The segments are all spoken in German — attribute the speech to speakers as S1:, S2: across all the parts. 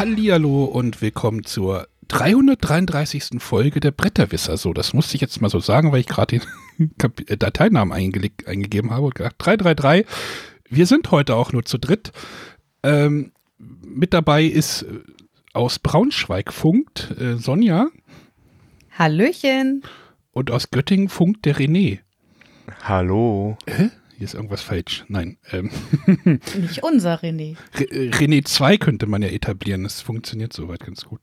S1: Hallihallo und willkommen zur 333. Folge der Bretterwisser. So, das musste ich jetzt mal so sagen, weil ich gerade den äh, Dateinamen eingegeben habe und gedacht, 333. Wir sind heute auch nur zu dritt. Ähm, mit dabei ist äh, aus Braunschweig funkt äh, Sonja.
S2: Hallöchen.
S1: Und aus Göttingen funkt der René.
S3: Hallo.
S1: Hä? Hier ist irgendwas falsch. Nein. Ähm.
S2: Nicht unser René.
S1: Re René 2 könnte man ja etablieren. Das funktioniert soweit ganz gut.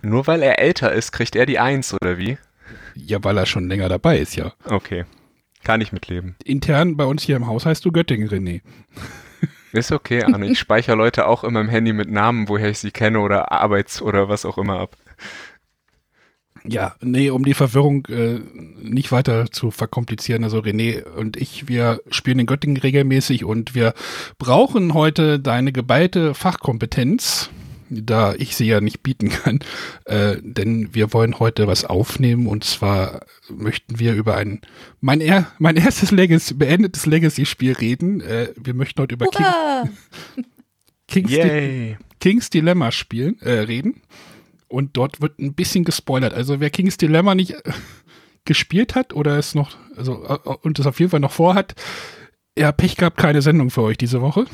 S3: Nur weil er älter ist, kriegt er die Eins, oder wie?
S1: Ja, weil er schon länger dabei ist, ja.
S3: Okay. Kann ich mitleben.
S1: Intern bei uns hier im Haus heißt du Göttingen, René.
S3: Ist okay, Arne. Ich speichere Leute auch immer im Handy mit Namen, woher ich sie kenne oder Arbeits- oder was auch immer ab.
S1: Ja, nee, um die Verwirrung äh, nicht weiter zu verkomplizieren. Also René und ich, wir spielen in Göttingen regelmäßig und wir brauchen heute deine geballte Fachkompetenz, da ich sie ja nicht bieten kann. Äh, denn wir wollen heute was aufnehmen und zwar möchten wir über ein mein, er, mein erstes Legacy, beendetes Legacy-Spiel reden. Äh, wir möchten heute über King, King's, Di King's Dilemma spielen, äh, reden. Und dort wird ein bisschen gespoilert. Also wer King's Dilemma nicht äh, gespielt hat oder es noch, also äh, und es auf jeden Fall noch vorhat, ja, Pech gehabt, keine Sendung für euch diese Woche.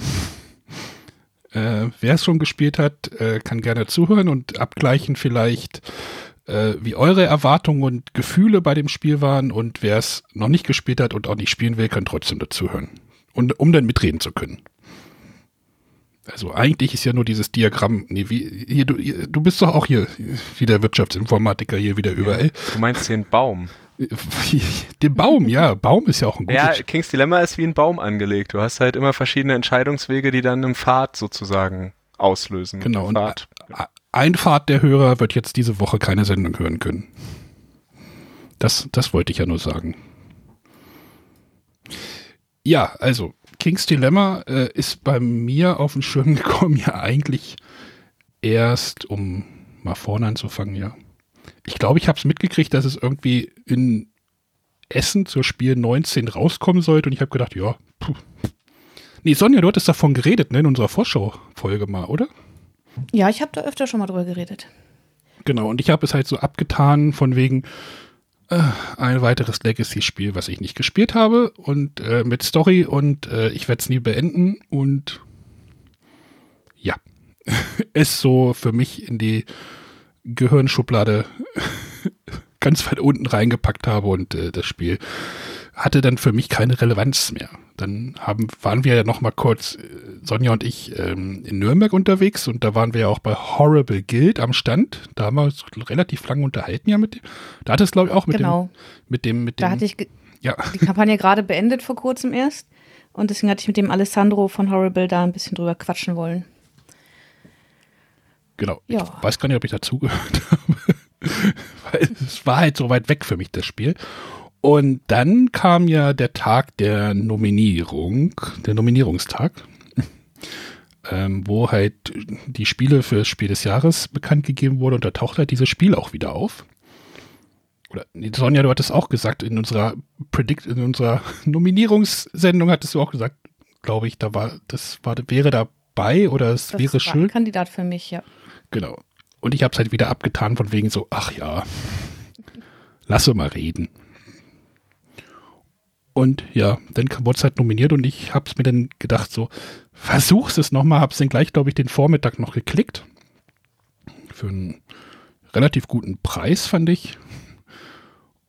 S1: Äh, wer es schon gespielt hat, äh, kann gerne zuhören und abgleichen vielleicht, äh, wie eure Erwartungen und Gefühle bei dem Spiel waren und wer es noch nicht gespielt hat und auch nicht spielen will, kann trotzdem dazuhören. Und um dann mitreden zu können. Also eigentlich ist ja nur dieses Diagramm, nee, wie, hier, du, du bist doch auch hier, wie der Wirtschaftsinformatiker hier wieder überall.
S3: Du meinst den Baum.
S1: Den Baum, ja, Baum ist ja auch ein
S3: gutes. Ja, King's Dilemma ist wie ein Baum angelegt. Du hast halt immer verschiedene Entscheidungswege, die dann im Pfad sozusagen auslösen.
S1: Genau, und Pfad. ein Pfad der Hörer wird jetzt diese Woche keine Sendung hören können. Das, das wollte ich ja nur sagen. Ja, also King's Dilemma äh, ist bei mir auf den Schirm gekommen, ja eigentlich erst, um mal vorne anzufangen, ja. Ich glaube, ich habe es mitgekriegt, dass es irgendwie in Essen zur Spiel 19 rauskommen sollte und ich habe gedacht, ja, puh. Nee, Sonja, du hattest davon geredet, ne, in unserer Vorschau-Folge mal, oder?
S2: Ja, ich habe da öfter schon mal drüber geredet.
S1: Genau, und ich habe es halt so abgetan, von wegen, ein weiteres Legacy-Spiel, was ich nicht gespielt habe und äh, mit Story und äh, ich werde es nie beenden und ja, es so für mich in die Gehirnschublade ganz weit unten reingepackt habe und äh, das Spiel hatte dann für mich keine Relevanz mehr. Dann haben, waren wir ja noch mal kurz, äh, Sonja und ich, ähm, in Nürnberg unterwegs und da waren wir ja auch bei Horrible Guild am Stand. Da haben wir uns relativ lange unterhalten ja mit dem. Da hat es, glaube ich, auch mit
S2: genau.
S1: dem, mit dem, mit dem.
S2: Da hatte ich ja. die Kampagne gerade beendet vor kurzem erst. Und deswegen hatte ich mit dem Alessandro von Horrible da ein bisschen drüber quatschen wollen.
S1: Genau. Ja. Ich weiß gar nicht, ob ich dazugehört habe. Weil es war halt so weit weg für mich, das Spiel. Und dann kam ja der Tag der Nominierung, der Nominierungstag, ähm, wo halt die Spiele für das Spiel des Jahres bekannt gegeben wurde und da taucht halt dieses Spiel auch wieder auf. Oder Sonja, du hattest auch gesagt, in unserer Predict, in unserer Nominierungssendung hattest du auch gesagt, glaube ich, da war, das war, wäre dabei oder es das wäre schön.
S2: Kandidat für mich, ja.
S1: Genau. Und ich habe es halt wieder abgetan von wegen so, ach ja, lasse mal reden. Und ja, dann wurde es halt nominiert und ich habe es mir dann gedacht, so, versuch's es nochmal, habe es dann gleich, glaube ich, den Vormittag noch geklickt. Für einen relativ guten Preis, fand ich.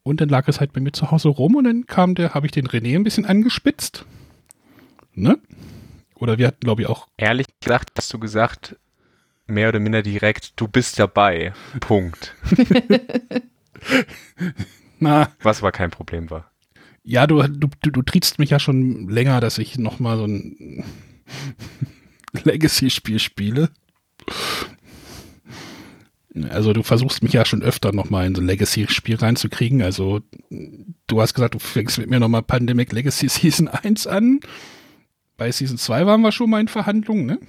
S1: Und dann lag es halt bei mir zu Hause rum und dann kam der, habe ich den René ein bisschen angespitzt. Ne? Oder wir hatten, glaube ich, auch.
S3: Ehrlich gesagt, hast du gesagt, mehr oder minder direkt, du bist dabei. Punkt.
S1: Na.
S3: Was aber kein Problem war.
S1: Ja, du, du, du, du triebst mich ja schon länger, dass ich nochmal so ein Legacy-Spiel spiele. Also du versuchst mich ja schon öfter nochmal in so ein Legacy-Spiel reinzukriegen. Also du hast gesagt, du fängst mit mir nochmal Pandemic Legacy Season 1 an. Bei Season 2 waren wir schon mal in Verhandlungen, ne?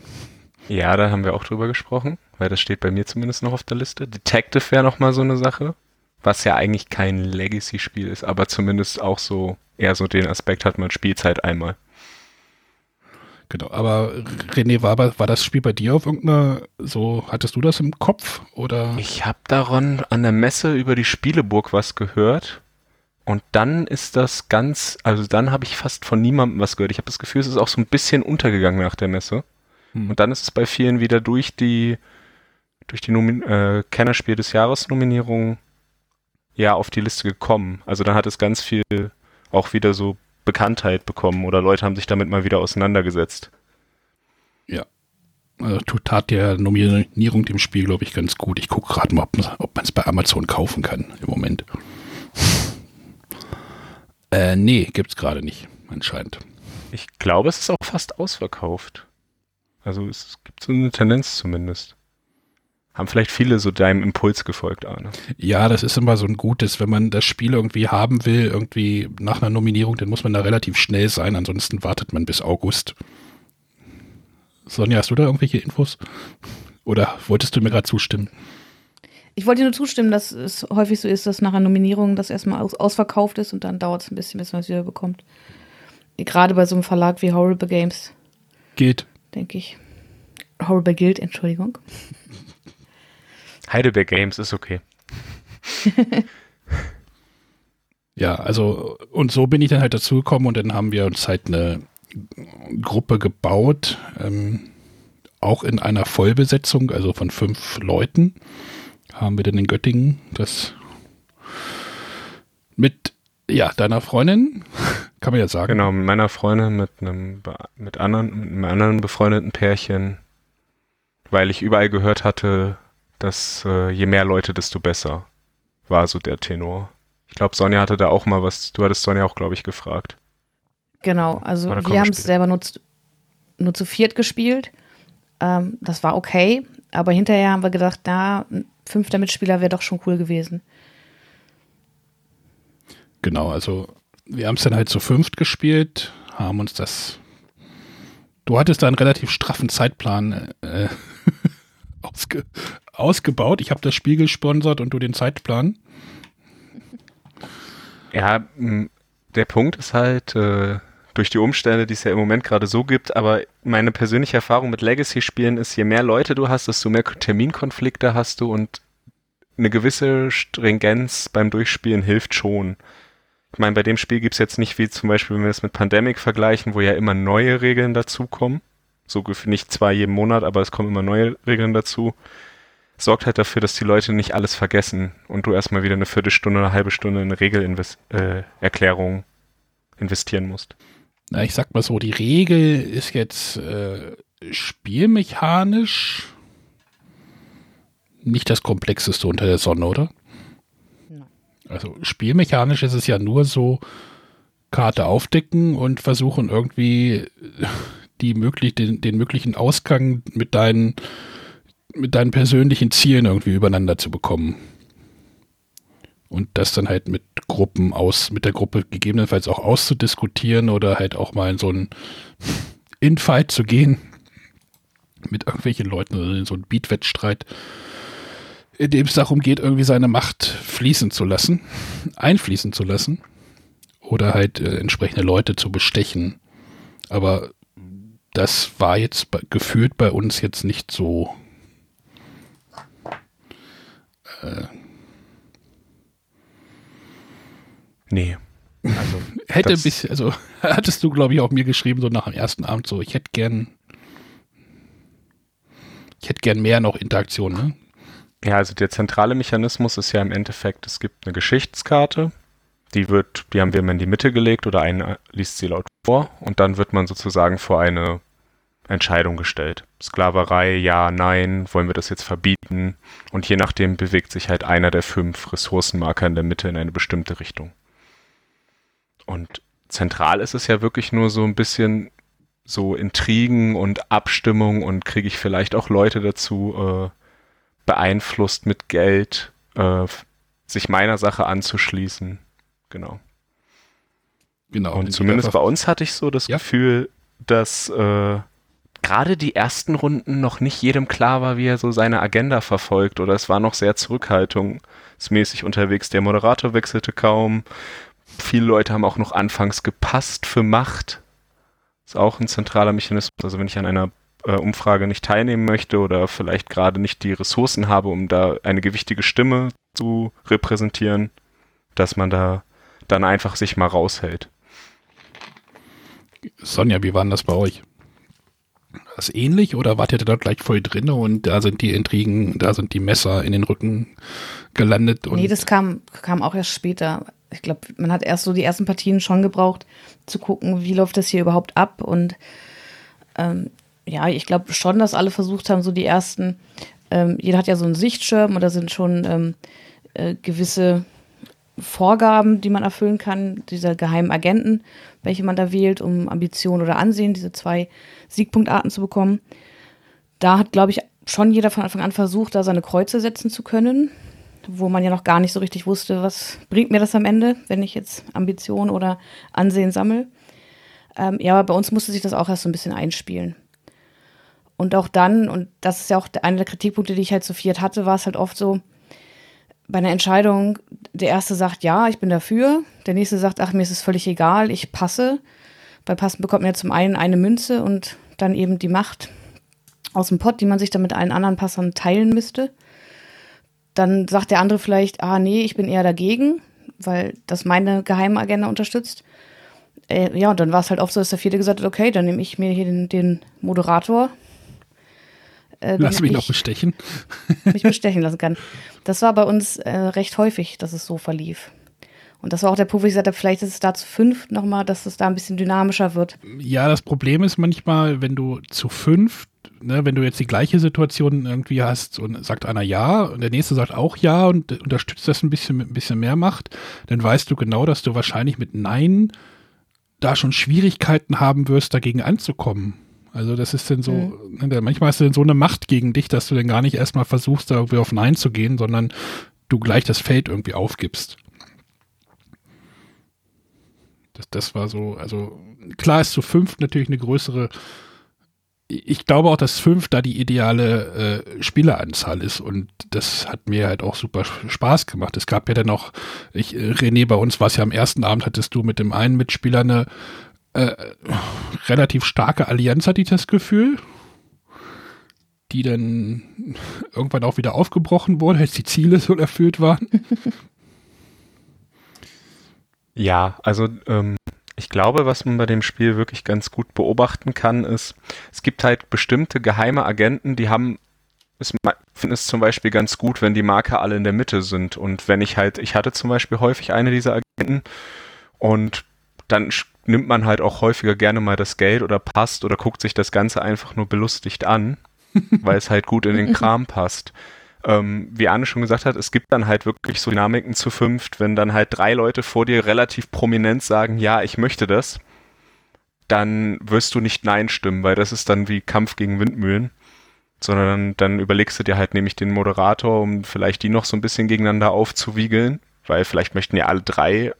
S3: Ja, da haben wir auch drüber gesprochen, weil das steht bei mir zumindest noch auf der Liste. Detective wäre nochmal so eine Sache was ja eigentlich kein Legacy-Spiel ist, aber zumindest auch so eher so den Aspekt hat, man spielt halt einmal.
S1: Genau, aber René, war, war das Spiel bei dir auf irgendeiner, so, hattest du das im Kopf oder?
S3: Ich habe daran an der Messe über die Spieleburg was gehört und dann ist das ganz, also dann habe ich fast von niemandem was gehört. Ich habe das Gefühl, es ist auch so ein bisschen untergegangen nach der Messe. Hm. Und dann ist es bei vielen wieder durch die, durch die Nomin äh, Kennerspiel des Jahres Nominierung ja auf die Liste gekommen. Also dann hat es ganz viel auch wieder so Bekanntheit bekommen oder Leute haben sich damit mal wieder auseinandergesetzt.
S1: Ja. Also tut tat der Nominierung dem Spiel, glaube ich, ganz gut. Ich gucke gerade mal, ob man es bei Amazon kaufen kann im Moment. äh, nee, gibt's gerade nicht, anscheinend.
S3: Ich glaube, es ist auch fast ausverkauft. Also es gibt so eine Tendenz zumindest. Haben vielleicht viele so deinem Impuls gefolgt, Arne?
S1: Ja, das ist immer so ein gutes, wenn man das Spiel irgendwie haben will, irgendwie nach einer Nominierung, dann muss man da relativ schnell sein, ansonsten wartet man bis August. Sonja, hast du da irgendwelche Infos? Oder wolltest du mir gerade zustimmen?
S2: Ich wollte nur zustimmen, dass es häufig so ist, dass nach einer Nominierung das erstmal aus ausverkauft ist und dann dauert es ein bisschen, bis man es wieder bekommt. Gerade bei so einem Verlag wie Horrible Games.
S1: Geht.
S2: Denke ich. Horrible Guild, Entschuldigung.
S3: Heidelberg Games ist okay.
S1: ja, also und so bin ich dann halt dazu gekommen und dann haben wir uns halt eine Gruppe gebaut, ähm, auch in einer Vollbesetzung, also von fünf Leuten haben wir dann in Göttingen das mit ja, deiner Freundin, kann man ja sagen.
S3: Genau, mit meiner Freundin, mit einem, mit anderen, mit einem anderen befreundeten Pärchen, weil ich überall gehört hatte, dass äh, je mehr Leute, desto besser, war so der Tenor. Ich glaube, Sonja hatte da auch mal was, du hattest Sonja auch, glaube ich, gefragt.
S2: Genau, also wir haben es selber nur zu, nur zu viert gespielt. Ähm, das war okay, aber hinterher haben wir gedacht, na, ein fünfter Mitspieler wäre doch schon cool gewesen.
S1: Genau, also wir haben es dann halt zu fünft gespielt, haben uns das. Du hattest da einen relativ straffen Zeitplan äh, ausge, ausgebaut. Ich habe das Spiel gesponsert und du den Zeitplan.
S3: Ja, der Punkt ist halt, äh, durch die Umstände, die es ja im Moment gerade so gibt, aber meine persönliche Erfahrung mit Legacy-Spielen ist, je mehr Leute du hast, desto mehr Terminkonflikte hast du und eine gewisse Stringenz beim Durchspielen hilft schon. Ich meine, bei dem Spiel gibt es jetzt nicht wie zum Beispiel, wenn wir es mit Pandemic vergleichen, wo ja immer neue Regeln dazukommen. So nicht zwei jeden Monat, aber es kommen immer neue Regeln dazu sorgt halt dafür, dass die Leute nicht alles vergessen und du erstmal wieder eine Viertelstunde oder eine halbe Stunde in Regelerklärung äh, investieren musst.
S1: Na, ich sag mal so, die Regel ist jetzt äh, spielmechanisch nicht das komplexeste unter der Sonne, oder? Also spielmechanisch ist es ja nur so, Karte aufdecken und versuchen irgendwie die möglich, den, den möglichen Ausgang mit deinen mit deinen persönlichen Zielen irgendwie übereinander zu bekommen. Und das dann halt mit Gruppen aus, mit der Gruppe gegebenenfalls auch auszudiskutieren oder halt auch mal in so einen Infight zu gehen mit irgendwelchen Leuten oder in so einen Beatwettstreit, in dem es darum geht, irgendwie seine Macht fließen zu lassen, einfließen zu lassen oder halt äh, entsprechende Leute zu bestechen. Aber das war jetzt gefühlt bei uns jetzt nicht so äh,
S3: nee.
S1: Also, hätte ein bisschen, also hattest du, glaube ich, auch mir geschrieben, so nach dem ersten Abend, so, ich hätte gern, ich hätte gern mehr noch Interaktion, ne?
S3: Ja, also der zentrale Mechanismus ist ja im Endeffekt, es gibt eine Geschichtskarte, die wird, die haben wir immer in die Mitte gelegt oder einer liest sie laut vor und dann wird man sozusagen vor eine Entscheidung gestellt. Sklaverei, ja, nein, wollen wir das jetzt verbieten? Und je nachdem bewegt sich halt einer der fünf Ressourcenmarker in der Mitte in eine bestimmte Richtung. Und zentral ist es ja wirklich nur so ein bisschen so Intrigen und Abstimmung und kriege ich vielleicht auch Leute dazu äh, beeinflusst mit Geld, äh, sich meiner Sache anzuschließen. Genau. Genau. Und zumindest bei uns hatte ich so das ja. Gefühl, dass äh, gerade die ersten Runden noch nicht jedem klar war, wie er so seine Agenda verfolgt oder es war noch sehr zurückhaltungsmäßig unterwegs. Der Moderator wechselte kaum. Viele Leute haben auch noch anfangs gepasst für Macht. Ist auch ein zentraler Mechanismus. Also wenn ich an einer äh, Umfrage nicht teilnehmen möchte oder vielleicht gerade nicht die Ressourcen habe, um da eine gewichtige Stimme zu repräsentieren, dass man da dann einfach sich mal raushält.
S1: Sonja, wie war denn das bei euch? Das ähnlich oder wart ihr da gleich voll drin und da sind die Intrigen, da sind die Messer in den Rücken gelandet?
S2: Und nee, das kam, kam auch erst später. Ich glaube, man hat erst so die ersten Partien schon gebraucht, zu gucken, wie läuft das hier überhaupt ab. Und ähm, ja, ich glaube schon, dass alle versucht haben, so die ersten, ähm, jeder hat ja so einen Sichtschirm oder sind schon ähm, äh, gewisse Vorgaben, die man erfüllen kann, dieser geheimen Agenten, welche man da wählt, um Ambition oder Ansehen, diese zwei Siegpunktarten zu bekommen. Da hat, glaube ich, schon jeder von Anfang an versucht, da seine Kreuze setzen zu können, wo man ja noch gar nicht so richtig wusste, was bringt mir das am Ende, wenn ich jetzt Ambition oder Ansehen sammle. Ähm, ja, aber bei uns musste sich das auch erst so ein bisschen einspielen. Und auch dann, und das ist ja auch einer der Kritikpunkte, die ich halt zu viert hatte, war es halt oft so, bei einer Entscheidung, der erste sagt, ja, ich bin dafür, der nächste sagt, ach, mir ist es völlig egal, ich passe. Bei Passen bekommt man ja zum einen eine Münze und dann eben die Macht aus dem Pott, die man sich dann mit allen anderen Passern teilen müsste. Dann sagt der andere vielleicht, ah, nee, ich bin eher dagegen, weil das meine geheime Agenda unterstützt. Äh, ja, und dann war es halt oft so, dass der vierte gesagt hat, okay, dann nehme ich mir hier den, den Moderator
S1: äh, Lass mich noch bestechen.
S2: mich bestechen lassen kann. Das war bei uns äh, recht häufig, dass es so verlief. Und das war auch der Punkt, wo ich gesagt habe, vielleicht ist es da zu fünf nochmal, dass es da ein bisschen dynamischer wird.
S1: Ja, das Problem ist manchmal, wenn du zu fünf, ne, wenn du jetzt die gleiche Situation irgendwie hast und sagt einer ja und der nächste sagt auch ja und unterstützt das ein bisschen mit ein bisschen mehr Macht, dann weißt du genau, dass du wahrscheinlich mit Nein da schon Schwierigkeiten haben wirst, dagegen anzukommen. Also das ist dann so, mhm. Ne, manchmal hast du dann so eine Macht gegen dich, dass du dann gar nicht erstmal versuchst, da irgendwie auf Nein zu gehen, sondern du gleich das Feld irgendwie aufgibst. Das, das war so, also klar ist zu fünf natürlich eine größere, ich glaube auch, dass fünf da die ideale äh, Spieleranzahl ist und das hat mir halt auch super Spaß gemacht. Es gab ja dann auch, ich, René, bei uns war es ja am ersten Abend, hattest du mit dem einen Mitspieler eine äh, relativ starke Allianz, hatte ich das Gefühl. Die dann irgendwann auch wieder aufgebrochen wurde, als die Ziele so erfüllt waren.
S3: Ja, also ähm, ich glaube, was man bei dem Spiel wirklich ganz gut beobachten kann, ist, es gibt halt bestimmte geheime Agenten, die haben ich finde es zum Beispiel ganz gut, wenn die Marker alle in der Mitte sind. Und wenn ich halt, ich hatte zum Beispiel häufig eine dieser Agenten und dann nimmt man halt auch häufiger gerne mal das Geld oder passt oder guckt sich das Ganze einfach nur belustigt an, weil es halt gut in den Kram passt. Ähm, wie Anne schon gesagt hat, es gibt dann halt wirklich so Dynamiken zu fünft, wenn dann halt drei Leute vor dir relativ prominent sagen, ja, ich möchte das, dann wirst du nicht Nein stimmen, weil das ist dann wie Kampf gegen Windmühlen. Sondern dann überlegst du dir halt nämlich den Moderator, um vielleicht die noch so ein bisschen gegeneinander aufzuwiegeln, weil vielleicht möchten ja alle drei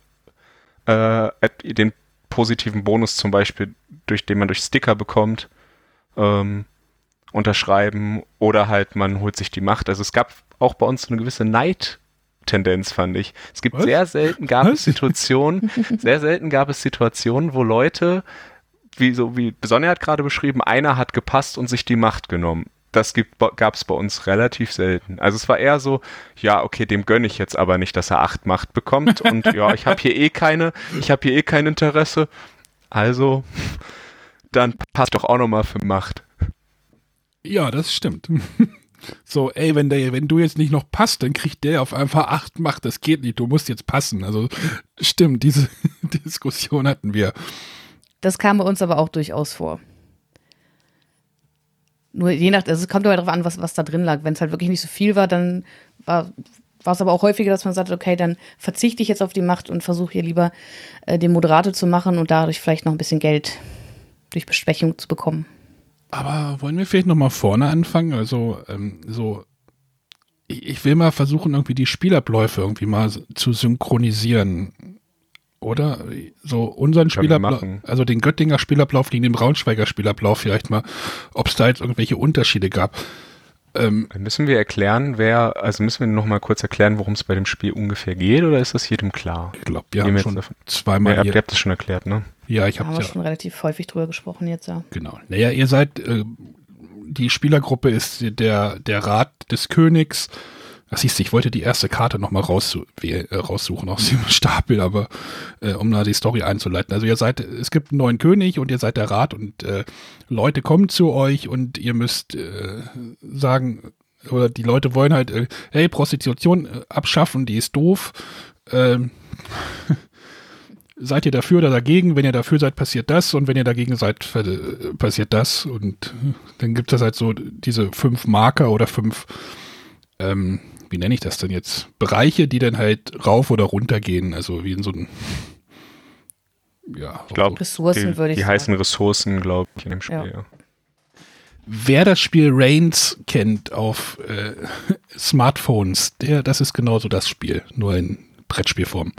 S3: äh, den positiven Bonus zum Beispiel, durch den man durch Sticker bekommt, ähm, unterschreiben oder halt man holt sich die Macht. Also es gab auch bei uns so eine gewisse Neid. Tendenz fand ich. Es gibt Was? sehr selten gab Was? es Situationen, sehr selten gab es Situationen, wo Leute, wie so wie Sonja hat gerade beschrieben, einer hat gepasst und sich die Macht genommen das gab es bei uns relativ selten. Also es war eher so, ja, okay, dem gönne ich jetzt aber nicht, dass er acht Macht bekommt und ja, ich habe hier eh keine, ich habe hier eh kein Interesse. Also dann passt doch auch nochmal für Macht.
S1: Ja, das stimmt. So, ey, wenn der, wenn du jetzt nicht noch passt, dann kriegt der auf einfach acht Macht. Das geht nicht. Du musst jetzt passen. Also stimmt, diese Diskussion hatten wir.
S2: Das kam bei uns aber auch durchaus vor. Nur je nach, also es kommt aber darauf an, was, was da drin lag. Wenn es halt wirklich nicht so viel war, dann war, war es aber auch häufiger, dass man sagt, okay, dann verzichte ich jetzt auf die Macht und versuche hier lieber äh, den Moderator zu machen und dadurch vielleicht noch ein bisschen Geld durch Besprechung zu bekommen.
S1: Aber wollen wir vielleicht nochmal vorne anfangen? Also, ähm, so, ich will mal versuchen, irgendwie die Spielabläufe irgendwie mal zu synchronisieren oder? So unseren Spielablauf, also den Göttinger Spielablauf gegen den Braunschweiger Spielablauf vielleicht mal, ob es da jetzt irgendwelche Unterschiede gab.
S3: Ähm, müssen wir erklären, wer, also müssen wir noch mal kurz erklären, worum es bei dem Spiel ungefähr geht, oder ist das jedem klar?
S1: Ich glaube, wir haben schon zweimal.
S3: Ja, ihr habt das schon erklärt, ne?
S2: Ja, ich habe ja schon relativ häufig drüber gesprochen jetzt, ja.
S1: Genau. Naja, ihr seid, äh, die Spielergruppe ist der, der Rat des Königs. Ach siehst du, ich wollte die erste Karte nochmal äh, raussuchen aus dem Stapel, aber äh, um da die Story einzuleiten. Also ihr seid, es gibt einen neuen König und ihr seid der Rat und äh, Leute kommen zu euch und ihr müsst äh, sagen, oder die Leute wollen halt, äh, hey, Prostitution abschaffen, die ist doof. Ähm, seid ihr dafür oder dagegen? Wenn ihr dafür seid, passiert das und wenn ihr dagegen seid, passiert das. Und dann gibt es halt so diese fünf Marker oder fünf ähm, wie nenne ich das denn jetzt? Bereiche, die dann halt rauf oder runter gehen, also wie in so einem
S3: ja, ich glaube, Ressourcen die, würde ich Die sagen. heißen Ressourcen, glaube ich, in dem Spiel, ja. ja.
S1: Wer das Spiel Reigns kennt auf äh, Smartphones, der, das ist genauso das Spiel, nur in Brettspielform.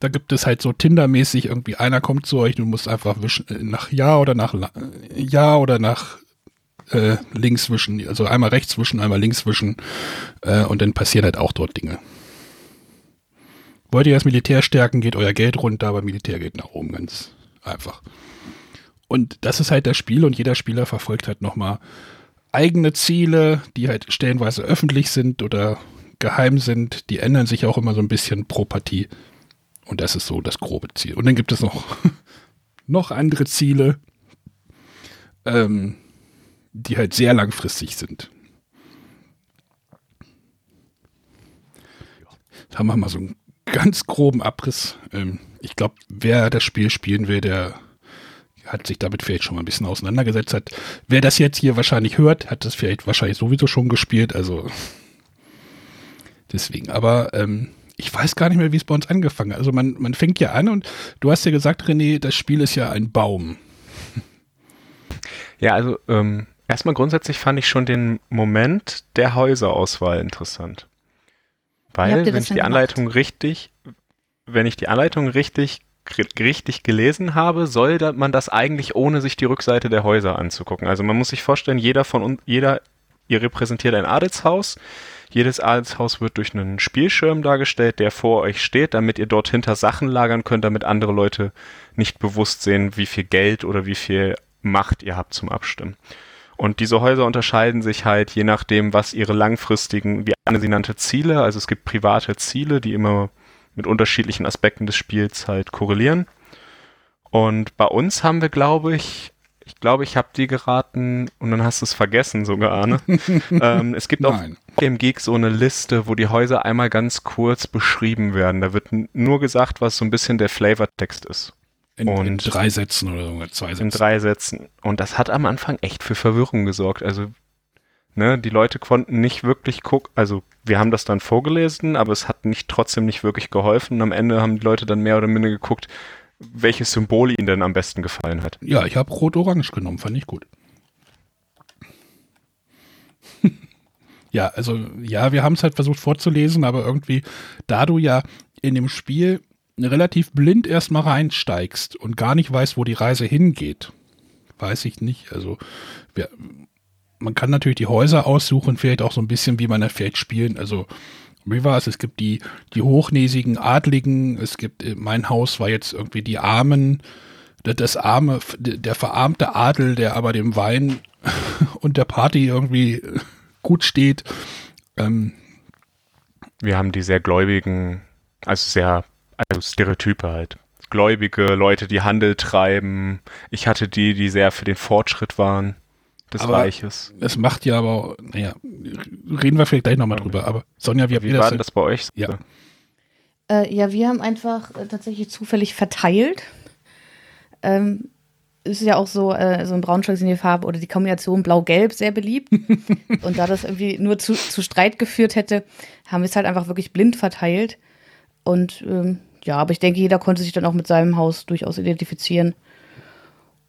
S1: Da gibt es halt so Tinder-mäßig irgendwie, einer kommt zu euch, du musst einfach wischen, äh, nach Ja oder nach Ja oder nach äh, links wischen, also einmal rechts wischen, einmal links wischen äh, und dann passieren halt auch dort Dinge. Wollt ihr das Militär stärken, geht euer Geld runter, aber Militär geht nach oben, ganz einfach. Und das ist halt das Spiel und jeder Spieler verfolgt halt nochmal eigene Ziele, die halt stellenweise öffentlich sind oder geheim sind. Die ändern sich auch immer so ein bisschen pro Partie. Und das ist so das grobe Ziel. Und dann gibt es noch, noch andere Ziele. Ähm, die halt sehr langfristig sind. Da haben wir mal so einen ganz groben Abriss. Ähm, ich glaube, wer das Spiel spielen will, der hat sich damit vielleicht schon mal ein bisschen auseinandergesetzt hat. Wer das jetzt hier wahrscheinlich hört, hat das vielleicht wahrscheinlich sowieso schon gespielt. Also deswegen. Aber ähm, ich weiß gar nicht mehr, wie es bei uns angefangen hat. Also man, man fängt ja an und du hast ja gesagt, René, das Spiel ist ja ein Baum.
S3: Ja, also ähm, Erstmal grundsätzlich fand ich schon den Moment der Häuserauswahl interessant. Weil, wenn ich die Anleitung gemacht? richtig, wenn ich die Anleitung richtig, richtig gelesen habe, soll man das eigentlich ohne sich die Rückseite der Häuser anzugucken. Also man muss sich vorstellen, jeder von uns, jeder, ihr repräsentiert ein Adelshaus. Jedes Adelshaus wird durch einen Spielschirm dargestellt, der vor euch steht, damit ihr dort hinter Sachen lagern könnt, damit andere Leute nicht bewusst sehen, wie viel Geld oder wie viel Macht ihr habt zum Abstimmen. Und diese Häuser unterscheiden sich halt je nachdem, was ihre langfristigen, wie Anne sie nannte, Ziele, also es gibt private Ziele, die immer mit unterschiedlichen Aspekten des Spiels halt korrelieren. Und bei uns haben wir, glaube ich, ich glaube, ich habe dir geraten und dann hast du es vergessen sogar, Arne. ähm, es gibt Nein. auf Game Geek so eine Liste, wo die Häuser einmal ganz kurz beschrieben werden. Da wird nur gesagt, was so ein bisschen der Flavortext ist.
S1: In, und in drei Sätzen oder so, zwei Sätzen.
S3: In drei Sätzen. Und das hat am Anfang echt für Verwirrung gesorgt. Also, ne, die Leute konnten nicht wirklich gucken, also wir haben das dann vorgelesen, aber es hat nicht trotzdem nicht wirklich geholfen. Und am Ende haben die Leute dann mehr oder minder geguckt, welches Symbol ihnen denn am besten gefallen hat.
S1: Ja, ich habe Rot-Orange genommen, fand ich gut. ja, also ja, wir haben es halt versucht vorzulesen, aber irgendwie, da du ja in dem Spiel relativ blind erstmal reinsteigst und gar nicht weißt, wo die Reise hingeht, weiß ich nicht. Also wir, man kann natürlich die Häuser aussuchen, vielleicht auch so ein bisschen, wie man da vielleicht spielen. Also wie war es? Es gibt die, die hochnäsigen Adligen, es gibt, äh, mein Haus war jetzt irgendwie die Armen, das arme, der verarmte Adel, der aber dem Wein und der Party irgendwie gut steht. Ähm,
S3: Wir haben die sehr gläubigen, also sehr also Stereotype halt. Gläubige, Leute, die Handel treiben. Ich hatte die, die sehr für den Fortschritt waren des aber Reiches.
S1: Es macht ja aber, naja, reden wir vielleicht gleich nochmal drüber. Aber Sonja, wie habt
S3: wie ihr das? War das bei euch?
S2: Ja. Äh, ja, wir haben einfach äh, tatsächlich zufällig verteilt. Ähm, ist ja auch so, äh, so in Braunschweig sind die Farbe oder die Kombination Blau-Gelb sehr beliebt. und da das irgendwie nur zu, zu Streit geführt hätte, haben wir es halt einfach wirklich blind verteilt. Und ähm, ja, aber ich denke, jeder konnte sich dann auch mit seinem Haus durchaus identifizieren.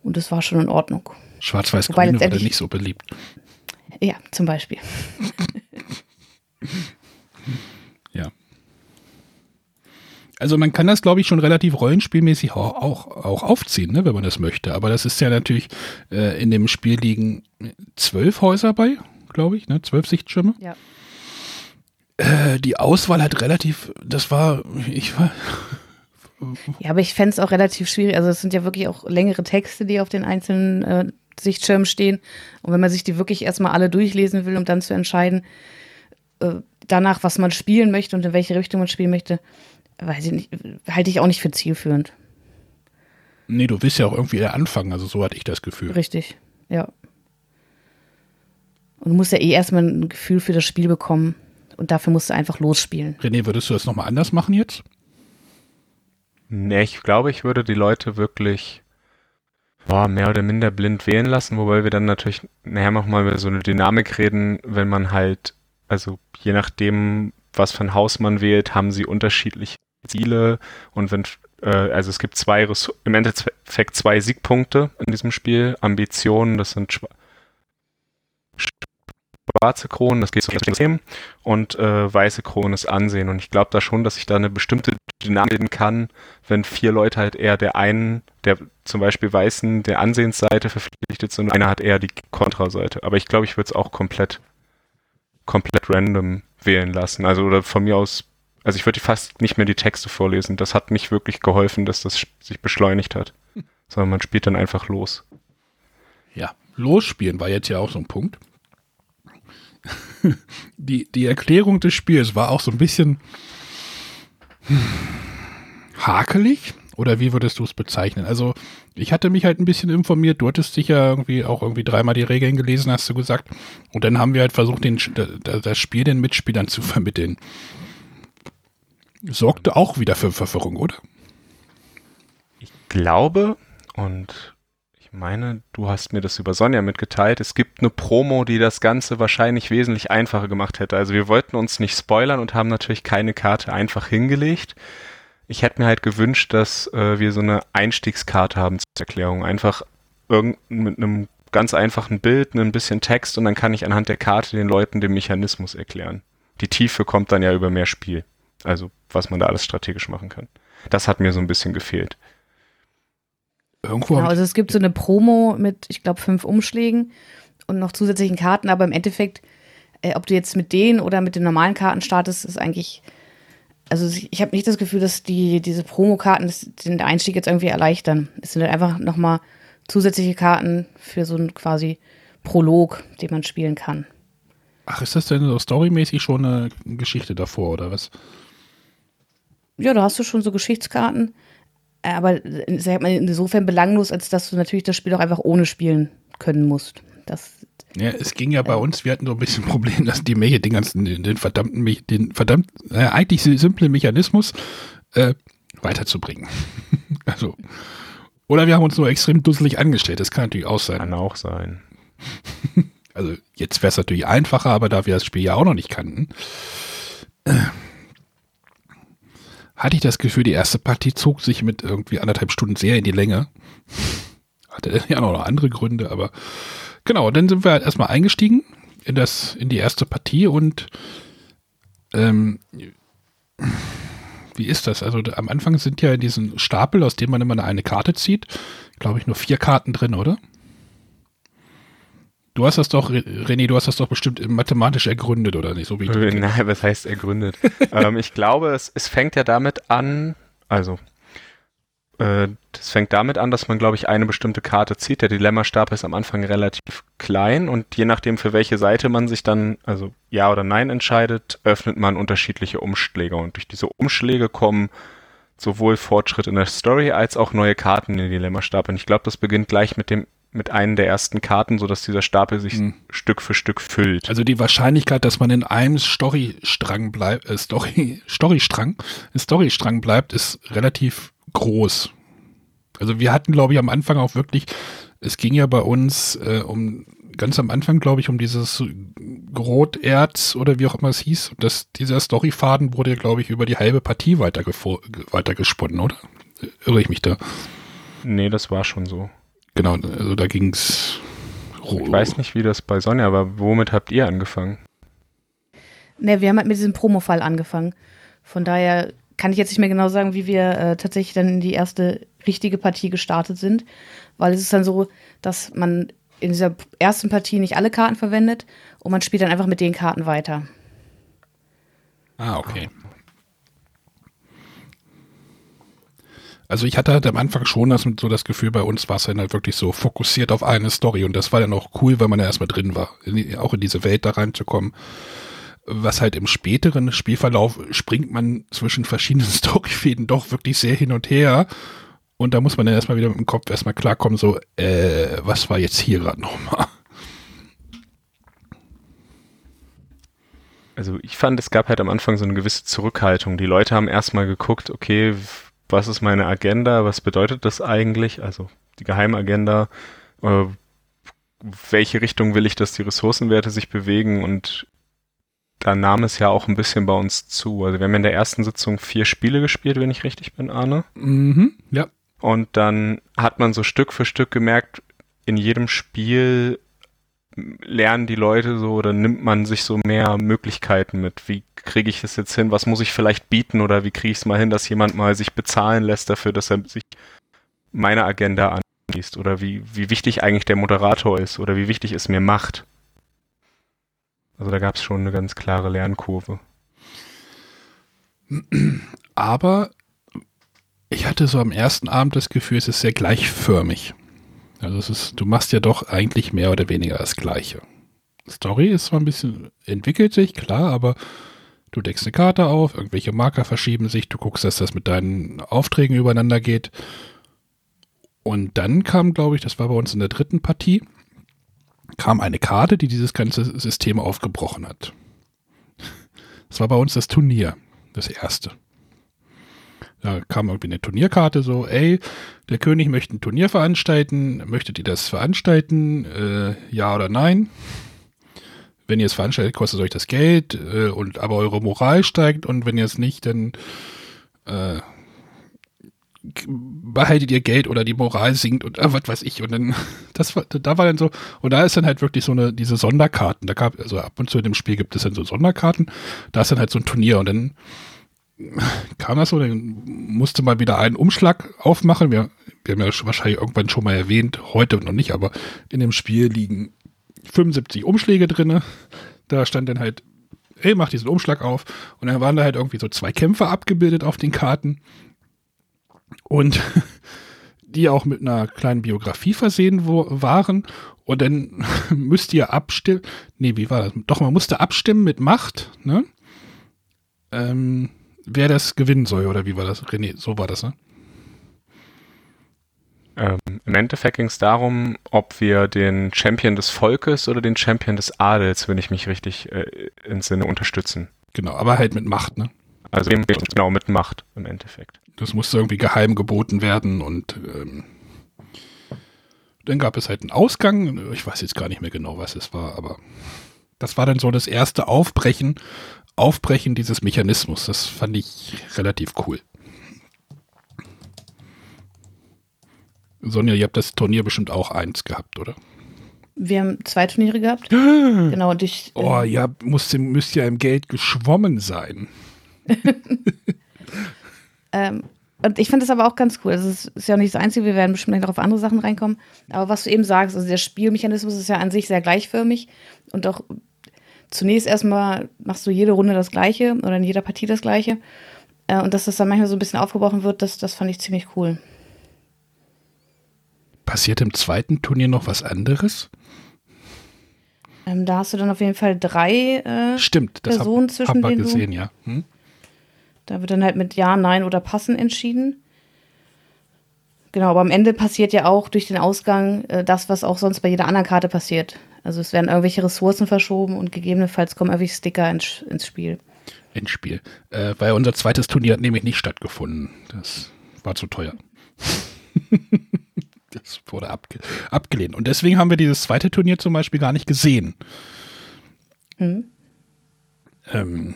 S2: Und das war schon in Ordnung.
S1: Schwarz-Weiß-Grün war nicht so beliebt.
S2: Ja, zum Beispiel.
S1: ja. Also man kann das, glaube ich, schon relativ rollenspielmäßig auch, auch, auch aufziehen, ne, wenn man das möchte. Aber das ist ja natürlich, äh, in dem Spiel liegen zwölf Häuser bei, glaube ich, ne? Zwölf Sichtschirme.
S2: Ja.
S1: Äh, die Auswahl hat relativ, das war, ich war.
S2: Ja, aber ich fände es auch relativ schwierig. Also es sind ja wirklich auch längere Texte, die auf den einzelnen äh, Sichtschirmen stehen. Und wenn man sich die wirklich erstmal alle durchlesen will, um dann zu entscheiden, äh, danach, was man spielen möchte und in welche Richtung man spielen möchte, weiß ich nicht, halte ich auch nicht für zielführend.
S1: Nee, du willst ja auch irgendwie anfangen, also so hatte ich das Gefühl.
S2: Richtig, ja. Und du musst ja eh erstmal ein Gefühl für das Spiel bekommen. Und dafür musst du einfach losspielen.
S1: René, würdest du das nochmal anders machen jetzt?
S3: Nee, ich glaube, ich würde die Leute wirklich boah, mehr oder minder blind wählen lassen, wobei wir dann natürlich nachher nochmal über so eine Dynamik reden, wenn man halt, also je nachdem, was für ein Haus man wählt, haben sie unterschiedliche Ziele und wenn, äh, also es gibt zwei, im Endeffekt zwei Siegpunkte in diesem Spiel, Ambitionen, das sind schwarze Kronen, das geht so System und äh, weiße Kronen ist Ansehen. Und ich glaube da schon, dass ich da eine bestimmte Dynamik bilden kann, wenn vier Leute halt eher der einen, der zum Beispiel Weißen der Ansehensseite verpflichtet sind und einer hat eher die Kontraseite. Aber ich glaube, ich würde es auch komplett, komplett random wählen lassen. Also oder von mir aus, also ich würde fast nicht mehr die Texte vorlesen. Das hat nicht wirklich geholfen, dass das sich beschleunigt hat. Sondern man spielt dann einfach los.
S1: Ja, losspielen war jetzt ja auch so ein Punkt die, die Erklärung des Spiels war auch so ein bisschen hakelig. Oder wie würdest du es bezeichnen? Also, ich hatte mich halt ein bisschen informiert. Du hattest sicher irgendwie auch irgendwie dreimal die Regeln gelesen, hast du gesagt. Und dann haben wir halt versucht, den, das Spiel den Mitspielern zu vermitteln. Sorgte auch wieder für Verwirrung, oder?
S3: Ich glaube, und meine, du hast mir das über Sonja mitgeteilt. Es gibt eine Promo, die das Ganze wahrscheinlich wesentlich einfacher gemacht hätte. Also wir wollten uns nicht spoilern und haben natürlich keine Karte einfach hingelegt. Ich hätte mir halt gewünscht, dass äh, wir so eine Einstiegskarte haben zur Erklärung. Einfach irgend mit einem ganz einfachen Bild, ein bisschen Text und dann kann ich anhand der Karte den Leuten den Mechanismus erklären. Die Tiefe kommt dann ja über mehr Spiel. Also was man da alles strategisch machen kann. Das hat mir so ein bisschen gefehlt.
S2: Irgendwo genau, also es gibt so eine Promo mit, ich glaube, fünf Umschlägen und noch zusätzlichen Karten, aber im Endeffekt, äh, ob du jetzt mit denen oder mit den normalen Karten startest, ist eigentlich, also ich habe nicht das Gefühl, dass die, diese Promokarten den Einstieg jetzt irgendwie erleichtern. Es sind halt einfach nochmal zusätzliche Karten für so einen quasi Prolog, den man spielen kann.
S1: Ach, ist das denn so storymäßig schon eine Geschichte davor, oder was?
S2: Ja, da hast du schon so Geschichtskarten. Äh, aber sag mal, insofern belanglos, als dass du natürlich das Spiel auch einfach ohne spielen können musst. Das,
S1: ja, es ging ja bei äh, uns, wir hatten so ein bisschen Problem, dass die Meche den ganzen, den, den verdammten, den verdammt, äh, eigentlich simplen Mechanismus äh, weiterzubringen. also, oder wir haben uns nur extrem dusselig angestellt, das kann natürlich auch sein.
S3: Kann auch sein.
S1: also, jetzt wäre es natürlich einfacher, aber da wir das Spiel ja auch noch nicht kannten, äh, hatte ich das Gefühl, die erste Partie zog sich mit irgendwie anderthalb Stunden sehr in die Länge. Hatte ja noch andere Gründe, aber genau, dann sind wir halt erstmal eingestiegen in das, in die erste Partie und ähm, wie ist das? Also am Anfang sind ja in diesem Stapel, aus dem man immer eine Karte zieht, glaube ich, nur vier Karten drin, oder? Du hast das doch, René, du hast das doch bestimmt mathematisch ergründet, oder nicht? So wie
S3: äh, Nein, was heißt ergründet? ähm, ich glaube, es, es fängt ja damit an, also äh, das fängt damit an, dass man, glaube ich, eine bestimmte Karte zieht. Der Dilemma-Stab ist am Anfang relativ klein und je nachdem, für welche Seite man sich dann, also ja oder nein entscheidet, öffnet man unterschiedliche Umschläge. Und durch diese Umschläge kommen sowohl Fortschritt in der Story als auch neue Karten in den Dilemma-Stab. Und ich glaube, das beginnt gleich mit dem mit einem der ersten Karten, sodass dieser Stapel sich mhm. Stück für Stück füllt.
S1: Also die Wahrscheinlichkeit, dass man in einem Storystrang bleibt, äh, Story, Storystrang, Storystrang bleibt, ist relativ groß. Also wir hatten, glaube ich, am Anfang auch wirklich, es ging ja bei uns äh, um ganz am Anfang, glaube ich, um dieses Roterz oder wie auch immer es hieß. Das, dieser Storyfaden wurde, glaube ich, über die halbe Partie weitergesponnen, oder? Irre ich mich da?
S3: Nee, das war schon so.
S1: Genau, also da ging es.
S3: Ich weiß nicht, wie das bei Sonja war. Womit habt ihr angefangen?
S2: Ne, wir haben halt mit diesem Promo-Fall angefangen. Von daher kann ich jetzt nicht mehr genau sagen, wie wir äh, tatsächlich dann in die erste richtige Partie gestartet sind. Weil es ist dann so, dass man in dieser ersten Partie nicht alle Karten verwendet und man spielt dann einfach mit den Karten weiter.
S1: Ah, okay. Also ich hatte halt am Anfang schon das, so das Gefühl, bei uns war es dann halt wirklich so fokussiert auf eine Story und das war dann auch cool, weil man ja erstmal drin war, in auch in diese Welt da reinzukommen. Was halt im späteren Spielverlauf springt man zwischen verschiedenen Storyfäden doch wirklich sehr hin und her und da muss man dann erstmal wieder mit dem Kopf erstmal klarkommen, so, äh, was war jetzt hier gerade nochmal?
S3: Also ich fand, es gab halt am Anfang so eine gewisse Zurückhaltung. Die Leute haben erstmal geguckt, okay, was ist meine Agenda, was bedeutet das eigentlich, also die Geheimagenda, äh, welche Richtung will ich, dass die Ressourcenwerte sich bewegen und da nahm es ja auch ein bisschen bei uns zu. Also wir haben in der ersten Sitzung vier Spiele gespielt, wenn ich richtig bin, Arne.
S1: Mhm, ja.
S3: Und dann hat man so Stück für Stück gemerkt, in jedem Spiel lernen die Leute so oder nimmt man sich so mehr Möglichkeiten mit. Wie kriege ich es jetzt hin? Was muss ich vielleicht bieten oder wie kriege ich es mal hin, dass jemand mal sich bezahlen lässt dafür, dass er sich meine Agenda anliest oder wie, wie wichtig eigentlich der Moderator ist oder wie wichtig es mir macht. Also da gab es schon eine ganz klare Lernkurve.
S1: Aber ich hatte so am ersten Abend das Gefühl, es ist sehr gleichförmig. Also es ist, du machst ja doch eigentlich mehr oder weniger das Gleiche. Story ist zwar ein bisschen, entwickelt sich, klar, aber du deckst eine Karte auf, irgendwelche Marker verschieben sich, du guckst, dass das mit deinen Aufträgen übereinander geht. Und dann kam, glaube ich, das war bei uns in der dritten Partie, kam eine Karte, die dieses ganze System aufgebrochen hat. Das war bei uns das Turnier, das erste. Da kam irgendwie eine Turnierkarte so, ey, der König möchte ein Turnier veranstalten, möchtet ihr das veranstalten? Äh, ja oder nein? Wenn ihr es veranstaltet, kostet euch das Geld, äh, und aber eure Moral steigt und wenn ihr es nicht, dann äh, behaltet ihr Geld oder die Moral sinkt und äh, was weiß ich. Und dann, das war, da war dann so, und da ist dann halt wirklich so eine, diese Sonderkarten. Da gab, also ab und zu in dem Spiel gibt es dann so Sonderkarten, da ist dann halt so ein Turnier und dann kam das so, dann musste man wieder einen Umschlag aufmachen. Wir, wir haben ja wahrscheinlich irgendwann schon mal erwähnt, heute noch nicht, aber in dem Spiel liegen 75 Umschläge drin. Da stand dann halt, ey, mach diesen Umschlag auf. Und dann waren da halt irgendwie so zwei Kämpfer abgebildet auf den Karten. Und die auch mit einer kleinen Biografie versehen wo, waren. Und dann müsst ihr abstimmen. Nee, wie war das? Doch, man musste abstimmen mit Macht, ne? Ähm, wer das gewinnen soll, oder wie war das? René, so war das, ne?
S3: Ähm, Im Endeffekt ging es darum, ob wir den Champion des Volkes oder den Champion des Adels, wenn ich mich richtig äh, Sinne unterstützen.
S1: Genau, aber halt mit Macht, ne?
S3: Also genau mit Macht im Endeffekt.
S1: Das musste irgendwie geheim geboten werden und ähm, dann gab es halt einen Ausgang. Ich weiß jetzt gar nicht mehr genau, was es war, aber das war dann so das erste Aufbrechen Aufbrechen dieses Mechanismus. Das fand ich relativ cool. Sonja, ihr habt das Turnier bestimmt auch eins gehabt, oder?
S2: Wir haben zwei Turniere gehabt. genau, und ich.
S1: Oh, ja, müsst, müsst ja im Geld geschwommen sein.
S2: ähm, und ich finde das aber auch ganz cool. Ist, ist, ja nicht das Einzige, wir werden bestimmt noch auf andere Sachen reinkommen. Aber was du eben sagst, also der Spielmechanismus ist ja an sich sehr gleichförmig und auch zunächst erstmal machst du jede Runde das Gleiche oder in jeder Partie das Gleiche. Äh, und dass das dann manchmal so ein bisschen aufgebrochen wird, das, das fand ich ziemlich cool.
S1: Passiert im zweiten Turnier noch was anderes?
S2: Ähm, da hast du dann auf jeden Fall drei äh,
S1: Stimmt, das
S2: Personen
S1: hab,
S2: zwischen
S1: hab
S2: denen
S1: gesehen, ja. Hm?
S2: Da wird dann halt mit Ja, Nein oder Passen entschieden. Genau, aber am Ende passiert ja auch durch den Ausgang äh, das, was auch sonst bei jeder anderen Karte passiert. Also es werden irgendwelche Ressourcen verschoben und gegebenenfalls kommen irgendwelche Sticker ins, ins Spiel.
S1: Ins Spiel. Äh, weil unser zweites Turnier hat nämlich nicht stattgefunden. Das war zu teuer. das wurde abge abgelehnt. Und deswegen haben wir dieses zweite Turnier zum Beispiel gar nicht gesehen. Mhm. Ähm,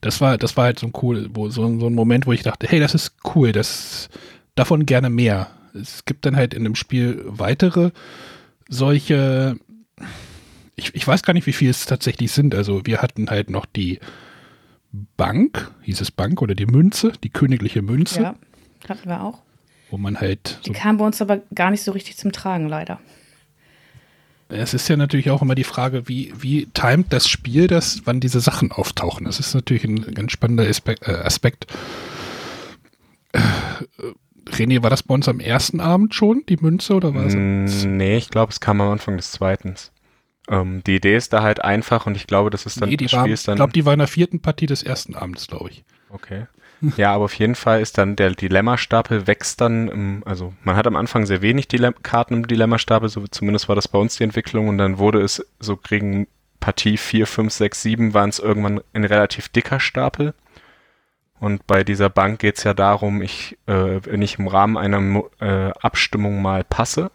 S1: das war, das war halt so ein cool, wo, so, so ein Moment, wo ich dachte, hey, das ist cool, das davon gerne mehr. Es gibt dann halt in dem Spiel weitere solche, ich, ich weiß gar nicht, wie viel es tatsächlich sind. Also wir hatten halt noch die Bank, hieß es Bank oder die Münze, die königliche Münze.
S2: Ja, hatten wir auch.
S1: Wo man halt.
S2: Die so kam bei uns aber gar nicht so richtig zum Tragen, leider.
S1: es ist ja natürlich auch immer die Frage, wie, wie timet das Spiel das, wann diese Sachen auftauchen. Das ist natürlich ein ganz spannender Aspekt. René, war das bei uns am ersten Abend schon, die Münze, oder war es?
S3: Mm, nee, ich glaube, es kam am Anfang des zweiten. Ähm, die Idee ist da halt einfach und ich glaube, das ist dann
S1: nee, die
S3: das
S1: war,
S3: Spiel ist dann.
S1: Ich glaube, die war in der vierten Partie des ersten Abends, glaube ich.
S3: Okay. Ja, aber auf jeden Fall ist dann der Dilemmastapel wächst dann, also man hat am Anfang sehr wenig Dilem Karten im Dilemmastapel, so zumindest war das bei uns die Entwicklung und dann wurde es so gegen Partie 4, 5, 6, 7 waren es irgendwann ein relativ dicker Stapel. Und bei dieser Bank geht es ja darum, ich, äh, wenn ich im Rahmen einer äh, Abstimmung mal passe,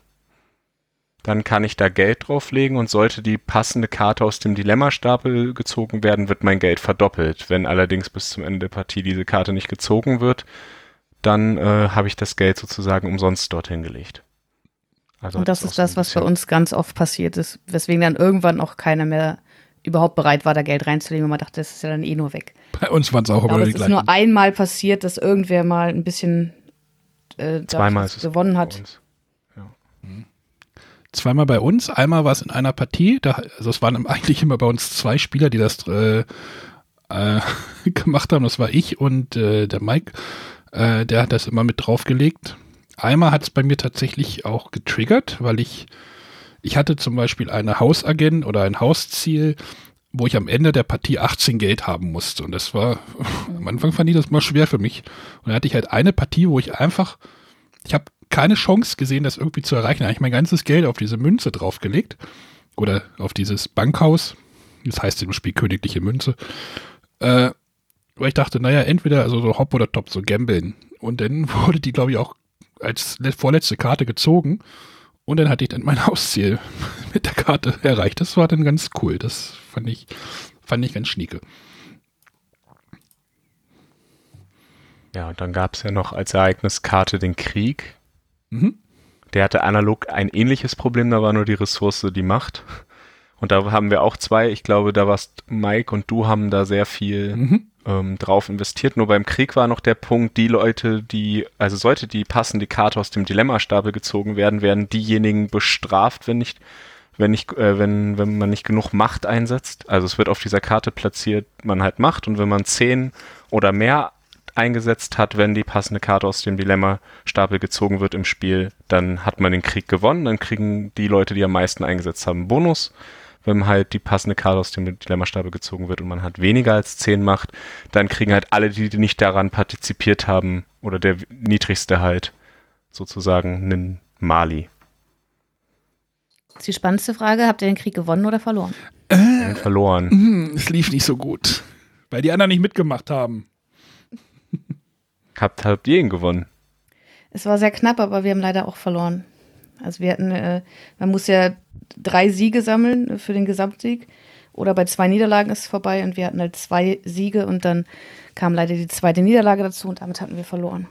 S3: dann kann ich da Geld drauflegen und sollte die passende Karte aus dem Dilemmastapel gezogen werden, wird mein Geld verdoppelt. Wenn allerdings bis zum Ende der Partie diese Karte nicht gezogen wird, dann äh, habe ich das Geld sozusagen umsonst dorthin gelegt.
S2: Also und das ist das, was bei uns ganz oft passiert ist, weswegen dann irgendwann auch keiner mehr überhaupt bereit war, da Geld reinzulegen und man dachte, das ist ja dann eh nur weg.
S1: Bei uns waren es auch
S2: aber die gleichen. Es ist nur einmal passiert, dass irgendwer mal ein bisschen
S3: äh, Zweimal
S2: gewonnen hat. Ja.
S1: Mhm zweimal bei uns. Einmal war es in einer Partie, da, also es waren eigentlich immer bei uns zwei Spieler, die das äh, äh, gemacht haben. Das war ich und äh, der Mike. Äh, der hat das immer mit draufgelegt. Einmal hat es bei mir tatsächlich auch getriggert, weil ich, ich hatte zum Beispiel eine Hausagent oder ein Hausziel, wo ich am Ende der Partie 18 Geld haben musste. Und das war, am Anfang fand ich das mal schwer für mich. Und dann hatte ich halt eine Partie, wo ich einfach, ich habe keine Chance gesehen, das irgendwie zu erreichen. Da habe ich mein ganzes Geld auf diese Münze draufgelegt. Oder auf dieses Bankhaus. Das heißt im Spiel königliche Münze. Äh, weil ich dachte, naja, entweder also so Hop oder Top, so Gambeln. Und dann wurde die, glaube ich, auch als vorletzte Karte gezogen. Und dann hatte ich dann mein Hausziel mit der Karte erreicht. Das war dann ganz cool. Das fand ich, fand ich ganz schnieke.
S3: Ja, und dann gab es ja noch als Ereigniskarte den Krieg. Mhm. Der hatte analog ein ähnliches Problem, da war nur die Ressource die Macht. Und da haben wir auch zwei, ich glaube, da warst Mike und du haben da sehr viel mhm. Ähm, drauf investiert. Nur beim Krieg war noch der Punkt, die Leute, die, also sollte die passende Karte aus dem Dilemmastapel gezogen werden, werden diejenigen bestraft, wenn nicht, wenn nicht, äh, wenn, wenn man nicht genug Macht einsetzt. Also es wird auf dieser Karte platziert, man halt Macht und wenn man zehn oder mehr eingesetzt hat, wenn die passende Karte aus dem Dilemma-Stapel gezogen wird im Spiel, dann hat man den Krieg gewonnen. Dann kriegen die Leute, die am meisten eingesetzt haben, Bonus. Wenn halt die passende Karte aus dem Dilemma-Stapel gezogen wird und man hat weniger als 10 Macht, dann kriegen halt alle, die, die nicht daran partizipiert haben, oder der niedrigste halt, sozusagen einen Mali.
S2: Das ist die spannendste Frage. Habt ihr den Krieg gewonnen oder verloren?
S3: Äh, verloren.
S1: Hm, es lief nicht so gut, weil die anderen nicht mitgemacht haben.
S3: Habt, habt ihr ihn gewonnen?
S2: Es war sehr knapp, aber wir haben leider auch verloren. Also wir hatten, äh, man muss ja drei Siege sammeln für den Gesamtsieg. Oder bei zwei Niederlagen ist es vorbei und wir hatten halt zwei Siege und dann kam leider die zweite Niederlage dazu und damit hatten wir verloren.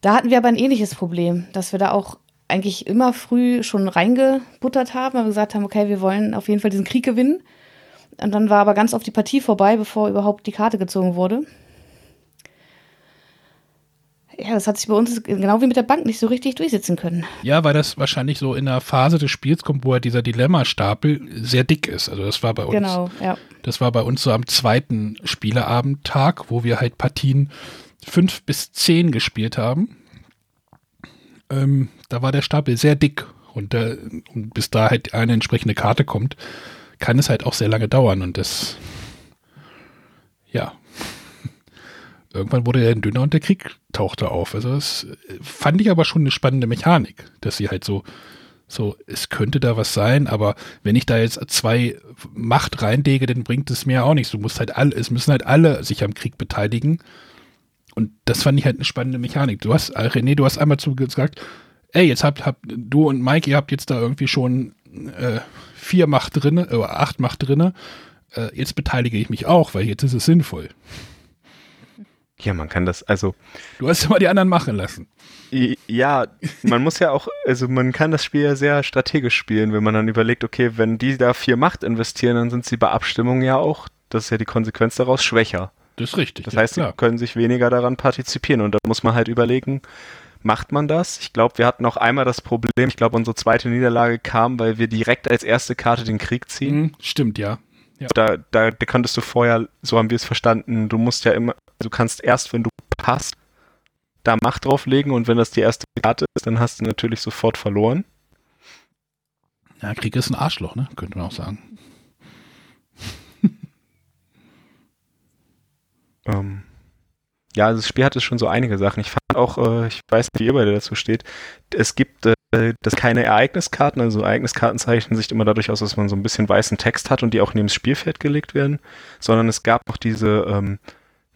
S2: Da hatten wir aber ein ähnliches Problem, dass wir da auch eigentlich immer früh schon reingebuttert haben, weil wir gesagt haben, okay, wir wollen auf jeden Fall diesen Krieg gewinnen. Und dann war aber ganz oft die Partie vorbei, bevor überhaupt die Karte gezogen wurde ja, das hat sich bei uns genau wie mit der Bank nicht so richtig durchsetzen können.
S1: Ja, weil das wahrscheinlich so in einer Phase des Spiels kommt, wo dieser Dilemmastapel sehr dick ist. Also das war bei uns.
S2: Genau, ja.
S1: Das war bei uns so am zweiten Spieleabendtag, wo wir halt Partien fünf bis zehn gespielt haben. Ähm, da war der Stapel sehr dick und, äh, und bis da halt eine entsprechende Karte kommt, kann es halt auch sehr lange dauern und das ja, irgendwann wurde er dünner und der Krieg tauchte auf. Also das fand ich aber schon eine spannende Mechanik, dass sie halt so, so, es könnte da was sein, aber wenn ich da jetzt zwei Macht reinlege, dann bringt es mir auch nichts. Du musst halt alle, es müssen halt alle sich am Krieg beteiligen. Und das fand ich halt eine spannende Mechanik. Du hast, äh, René, du hast einmal zu gesagt, ey, jetzt habt, habt du und Mike, ihr habt jetzt da irgendwie schon äh, vier Macht drinne, oder äh, acht Macht drinne. Äh, jetzt beteilige ich mich auch, weil jetzt ist es sinnvoll.
S3: Ja, man kann das, also.
S1: Du hast immer die anderen machen lassen.
S3: Ja, man muss ja auch, also man kann das Spiel ja sehr strategisch spielen, wenn man dann überlegt, okay, wenn die da viel Macht investieren, dann sind sie bei Abstimmungen ja auch, das ist ja die Konsequenz daraus, schwächer.
S1: Das ist richtig.
S3: Das heißt, sie können sich weniger daran partizipieren und da muss man halt überlegen, macht man das. Ich glaube, wir hatten noch einmal das Problem, ich glaube, unsere zweite Niederlage kam, weil wir direkt als erste Karte den Krieg ziehen. Mhm,
S1: stimmt, ja.
S3: ja. Da, da, da konntest du vorher, so haben wir es verstanden, du musst ja immer, du kannst erst, wenn du passt, da Macht drauflegen und wenn das die erste Karte ist, dann hast du natürlich sofort verloren.
S1: Ja, Krieg ist ein Arschloch, ne? Könnte man auch sagen.
S3: ähm, ja, also das Spiel hatte schon so einige Sachen. Ich fand auch, äh, ich weiß nicht, wie ihr beide dazu steht, es gibt äh, das keine Ereigniskarten, also Ereigniskarten zeichnen sich immer dadurch aus, dass man so ein bisschen weißen Text hat und die auch neben das Spielfeld gelegt werden, sondern es gab noch diese, ähm,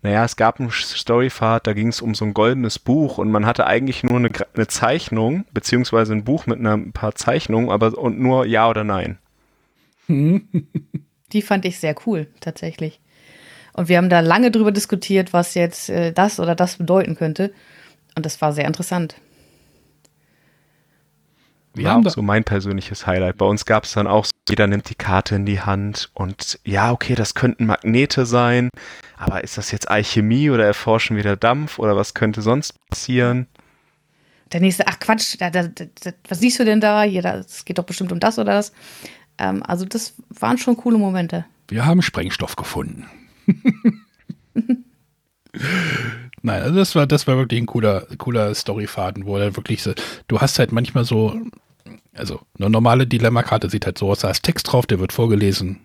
S3: naja, es gab einen Storypfad, da ging es um so ein goldenes Buch und man hatte eigentlich nur eine, eine Zeichnung, beziehungsweise ein Buch mit einer, ein paar Zeichnungen, aber und nur Ja oder Nein.
S2: Die fand ich sehr cool, tatsächlich. Und wir haben da lange drüber diskutiert, was jetzt äh, das oder das bedeuten könnte. Und das war sehr interessant.
S3: Wir ja, haben so mein persönliches Highlight. Bei uns gab es dann auch, jeder nimmt die Karte in die Hand und ja, okay, das könnten Magnete sein, aber ist das jetzt Alchemie oder erforschen wir der Dampf oder was könnte sonst passieren?
S2: Der nächste, ach Quatsch, da, da, da, was siehst du denn da? Es geht doch bestimmt um das oder das. Ähm, also das waren schon coole Momente.
S1: Wir haben Sprengstoff gefunden. Nein, also das war, das war wirklich ein cooler, cooler Storyfaden, wo er wirklich so, du hast halt manchmal so, also eine normale Dilemma-Karte sieht halt so aus, da ist Text drauf, der wird vorgelesen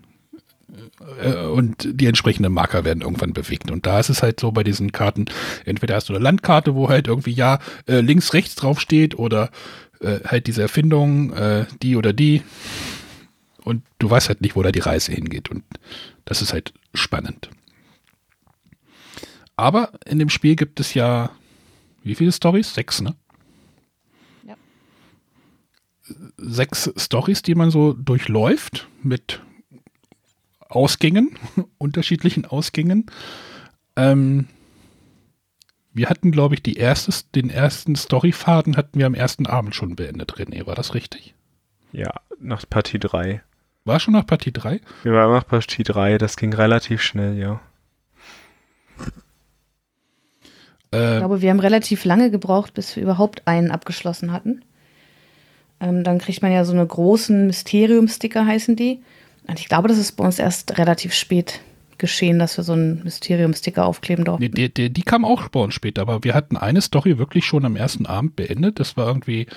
S1: äh, und die entsprechenden Marker werden irgendwann bewegt. Und da ist es halt so bei diesen Karten, entweder hast du eine Landkarte, wo halt irgendwie ja äh, links, rechts drauf steht oder äh, halt diese Erfindung, äh, die oder die. Und du weißt halt nicht, wo da die Reise hingeht. Und das ist halt spannend. Aber in dem Spiel gibt es ja, wie viele Stories? Sechs, ne? Sechs Stories, die man so durchläuft mit Ausgängen, unterschiedlichen Ausgängen. Ähm, wir hatten, glaube ich, die erste, den ersten Storyfaden hatten wir am ersten Abend schon beendet, René. War das richtig?
S3: Ja, nach Partie 3.
S1: War schon nach Partie 3?
S3: Wir waren nach Partie 3, das ging relativ schnell, ja.
S2: Äh, ich glaube, wir haben relativ lange gebraucht, bis wir überhaupt einen abgeschlossen hatten. Ähm, dann kriegt man ja so eine großen Mysterium-Sticker, heißen die. Und ich glaube, das ist bei uns erst relativ spät geschehen, dass wir so einen Mysterium-Sticker aufkleben durften.
S1: Nee, die, die, kam auch bei uns später, aber wir hatten eine Story wirklich schon am ersten Abend beendet. Das war irgendwie,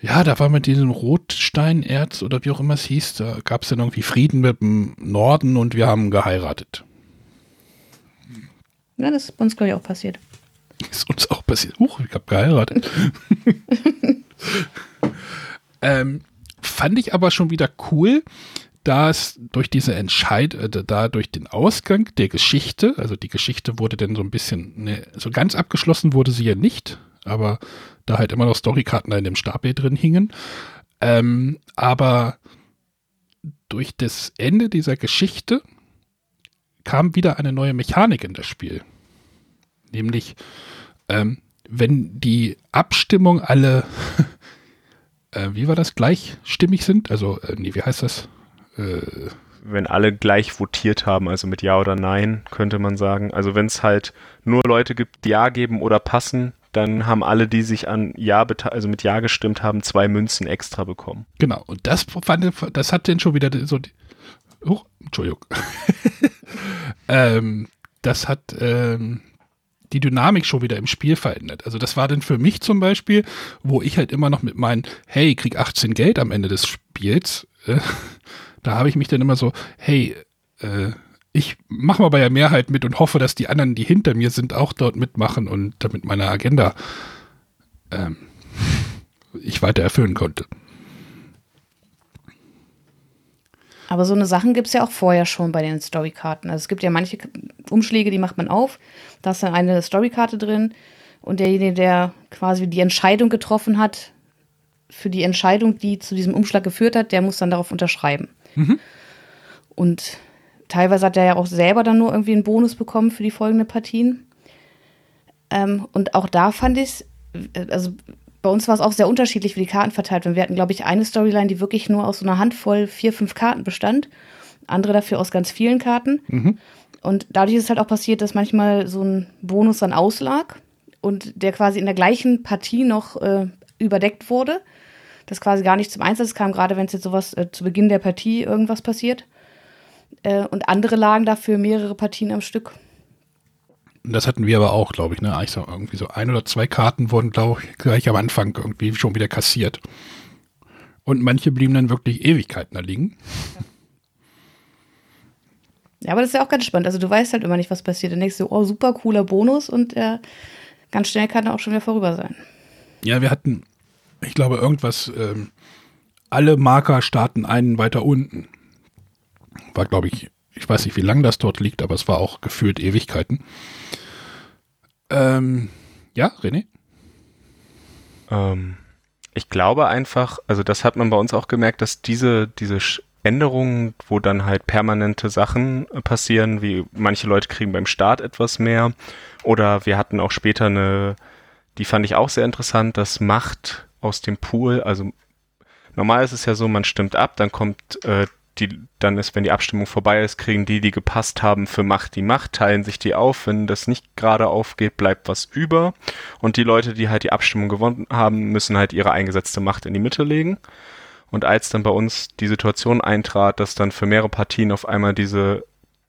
S1: ja, da war mit diesem Rotsteinerz oder wie auch immer es hieß, da gab es dann irgendwie Frieden mit dem Norden und wir haben geheiratet.
S2: Ja, das ist bei uns, glaube ich, auch passiert.
S1: Ist uns auch passiert. Huch, ich habe geheiratet. ähm, fand ich aber schon wieder cool, dass durch diese Entscheid, äh, da durch den Ausgang der Geschichte, also die Geschichte wurde dann so ein bisschen, ne, so ganz abgeschlossen wurde sie ja nicht, aber da halt immer noch Storykarten in dem Stapel drin hingen. Ähm, aber durch das Ende dieser Geschichte kam wieder eine neue Mechanik in das Spiel. Nämlich, ähm, wenn die Abstimmung alle, äh, wie war das, gleichstimmig sind, also, äh, nee, wie heißt das?
S3: Äh, wenn alle gleich votiert haben, also mit Ja oder Nein, könnte man sagen. Also wenn es halt nur Leute gibt, die Ja geben oder passen, dann haben alle, die sich an Ja, also mit Ja gestimmt haben, zwei Münzen extra bekommen.
S1: Genau, und das fand, das hat dann schon wieder so, die, oh, Entschuldigung. ähm, das hat ähm, die Dynamik schon wieder im Spiel verändert. Also das war dann für mich zum Beispiel, wo ich halt immer noch mit meinen, hey, krieg 18 Geld am Ende des Spiels, äh, da habe ich mich dann immer so, hey, äh, ich mache mal bei der Mehrheit mit und hoffe, dass die anderen, die hinter mir sind, auch dort mitmachen und damit meine Agenda ähm, ich weiter erfüllen konnte.
S2: Aber so eine Sachen gibt es ja auch vorher schon bei den Storykarten. Also es gibt ja manche Umschläge, die macht man auf, da ist dann eine Storykarte drin und derjenige, der quasi die Entscheidung getroffen hat, für die Entscheidung, die zu diesem Umschlag geführt hat, der muss dann darauf unterschreiben. Mhm. Und teilweise hat er ja auch selber dann nur irgendwie einen Bonus bekommen für die folgenden Partien. Ähm, und auch da fand ich es, also bei uns war es auch sehr unterschiedlich, wie die Karten verteilt werden. Wir hatten, glaube ich, eine Storyline, die wirklich nur aus so einer Handvoll vier, fünf Karten bestand. Andere dafür aus ganz vielen Karten. Mhm. Und dadurch ist es halt auch passiert, dass manchmal so ein Bonus dann auslag. und der quasi in der gleichen Partie noch äh, überdeckt wurde, das quasi gar nicht zum Einsatz kam, gerade wenn es jetzt sowas äh, zu Beginn der Partie irgendwas passiert. Äh, und andere lagen dafür mehrere Partien am Stück.
S1: Das hatten wir aber auch, glaube ich, ne? Eigentlich so irgendwie so ein oder zwei Karten wurden, glaube ich, gleich am Anfang irgendwie schon wieder kassiert. Und manche blieben dann wirklich Ewigkeiten da liegen.
S2: Ja, aber das ist ja auch ganz spannend. Also du weißt halt immer nicht, was passiert. Dann denkst du, oh, super cooler Bonus und äh, ganz schnell kann er auch schon wieder vorüber sein.
S1: Ja, wir hatten, ich glaube, irgendwas, ähm, alle Marker starten einen weiter unten. War, glaube ich, ich weiß nicht, wie lange das dort liegt, aber es war auch gefühlt Ewigkeiten. Ähm, ja, René?
S3: Ähm, ich glaube einfach, also das hat man bei uns auch gemerkt, dass diese, diese Änderungen, wo dann halt permanente Sachen passieren, wie manche Leute kriegen beim Start etwas mehr. Oder wir hatten auch später eine, die fand ich auch sehr interessant, das Macht aus dem Pool. Also normal ist es ja so, man stimmt ab, dann kommt äh, die, dann ist, wenn die Abstimmung vorbei ist, kriegen die, die gepasst haben für Macht, die Macht, teilen sich die auf. Wenn das nicht gerade aufgeht, bleibt was über. Und die Leute, die halt die Abstimmung gewonnen haben, müssen halt ihre eingesetzte Macht in die Mitte legen. Und als dann bei uns die Situation eintrat, dass dann für mehrere Partien auf einmal diese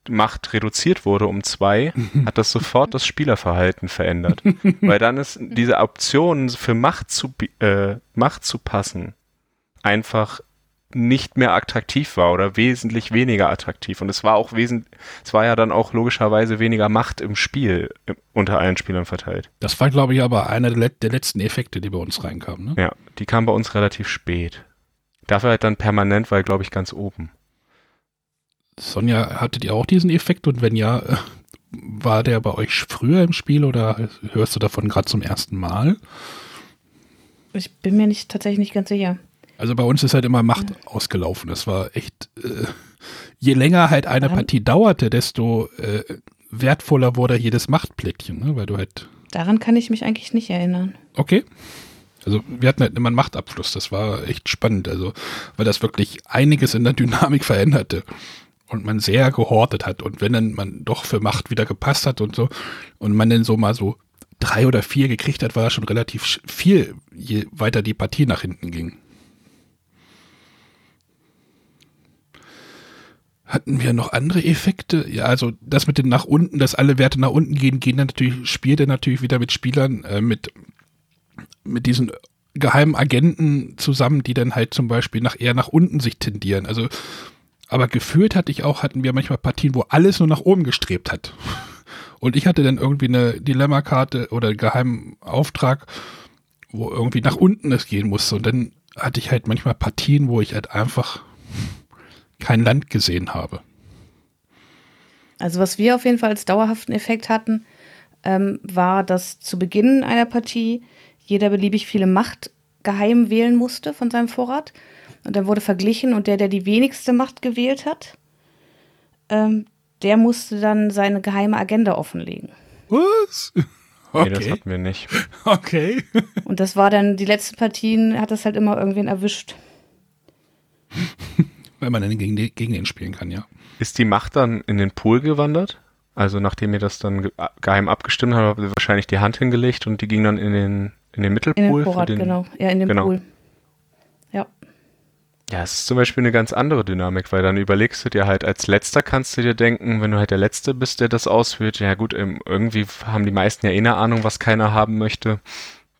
S3: Macht reduziert wurde um zwei, hat das sofort das Spielerverhalten verändert. Weil dann ist diese Option für Macht zu, äh, Macht zu passen einfach nicht mehr attraktiv war oder wesentlich weniger attraktiv. Und es war auch wesentlich, es war ja dann auch logischerweise weniger Macht im Spiel unter allen Spielern verteilt.
S1: Das war, glaube ich, aber einer der, der letzten Effekte, die bei uns reinkamen. Ne?
S3: Ja, die kam bei uns relativ spät. Dafür halt dann permanent, weil, glaube ich, ganz oben.
S1: Sonja, hattet ihr auch diesen Effekt? Und wenn ja, äh, war der bei euch früher im Spiel oder hörst du davon gerade zum ersten Mal?
S2: Ich bin mir nicht tatsächlich nicht ganz sicher.
S1: Also bei uns ist halt immer Macht ausgelaufen. Das war echt, äh, je länger halt eine Daran, Partie dauerte, desto äh, wertvoller wurde jedes Machtplättchen, ne? weil du halt.
S2: Daran kann ich mich eigentlich nicht erinnern.
S1: Okay. Also wir hatten halt immer einen Machtabschluss, das war echt spannend, also weil das wirklich einiges in der Dynamik veränderte und man sehr gehortet hat und wenn dann man doch für Macht wieder gepasst hat und so und man dann so mal so drei oder vier gekriegt hat, war schon relativ viel, je weiter die Partie nach hinten ging. Hatten wir noch andere Effekte? Ja, also das mit dem nach unten, dass alle Werte nach unten gehen, gehen dann natürlich, spielt er natürlich wieder mit Spielern, äh, mit mit diesen geheimen Agenten zusammen, die dann halt zum Beispiel nach eher nach unten sich tendieren. Also, aber gefühlt hatte ich auch, hatten wir manchmal Partien, wo alles nur nach oben gestrebt hat. Und ich hatte dann irgendwie eine Dilemmakarte oder einen geheimen Auftrag, wo irgendwie nach unten es gehen musste. Und dann hatte ich halt manchmal Partien, wo ich halt einfach kein Land gesehen habe.
S2: Also was wir auf jeden Fall als dauerhaften Effekt hatten, ähm, war, dass zu Beginn einer Partie jeder beliebig viele Macht geheim wählen musste von seinem Vorrat. Und dann wurde verglichen und der, der die wenigste Macht gewählt hat, ähm, der musste dann seine geheime Agenda offenlegen.
S1: Was?
S3: Okay. Nee, das hatten wir nicht.
S1: Okay.
S2: Und das war dann, die letzten Partien hat das halt immer irgendwen erwischt.
S1: Wenn man dann gegen, die, gegen den spielen kann, ja.
S3: Ist die Macht dann in den Pool gewandert? Also nachdem ihr das dann geheim abgestimmt habt, habt ihr wahrscheinlich die Hand hingelegt und die ging dann in den in den Mittelpool? In den
S2: Vorrat, den, genau. Ja, in den genau. Pool. Ja.
S3: Ja, es ist zum Beispiel eine ganz andere Dynamik, weil dann überlegst du dir halt, als Letzter kannst du dir denken, wenn du halt der Letzte bist, der das ausführt, ja gut, ähm, irgendwie haben die meisten ja eh eine Ahnung, was keiner haben möchte.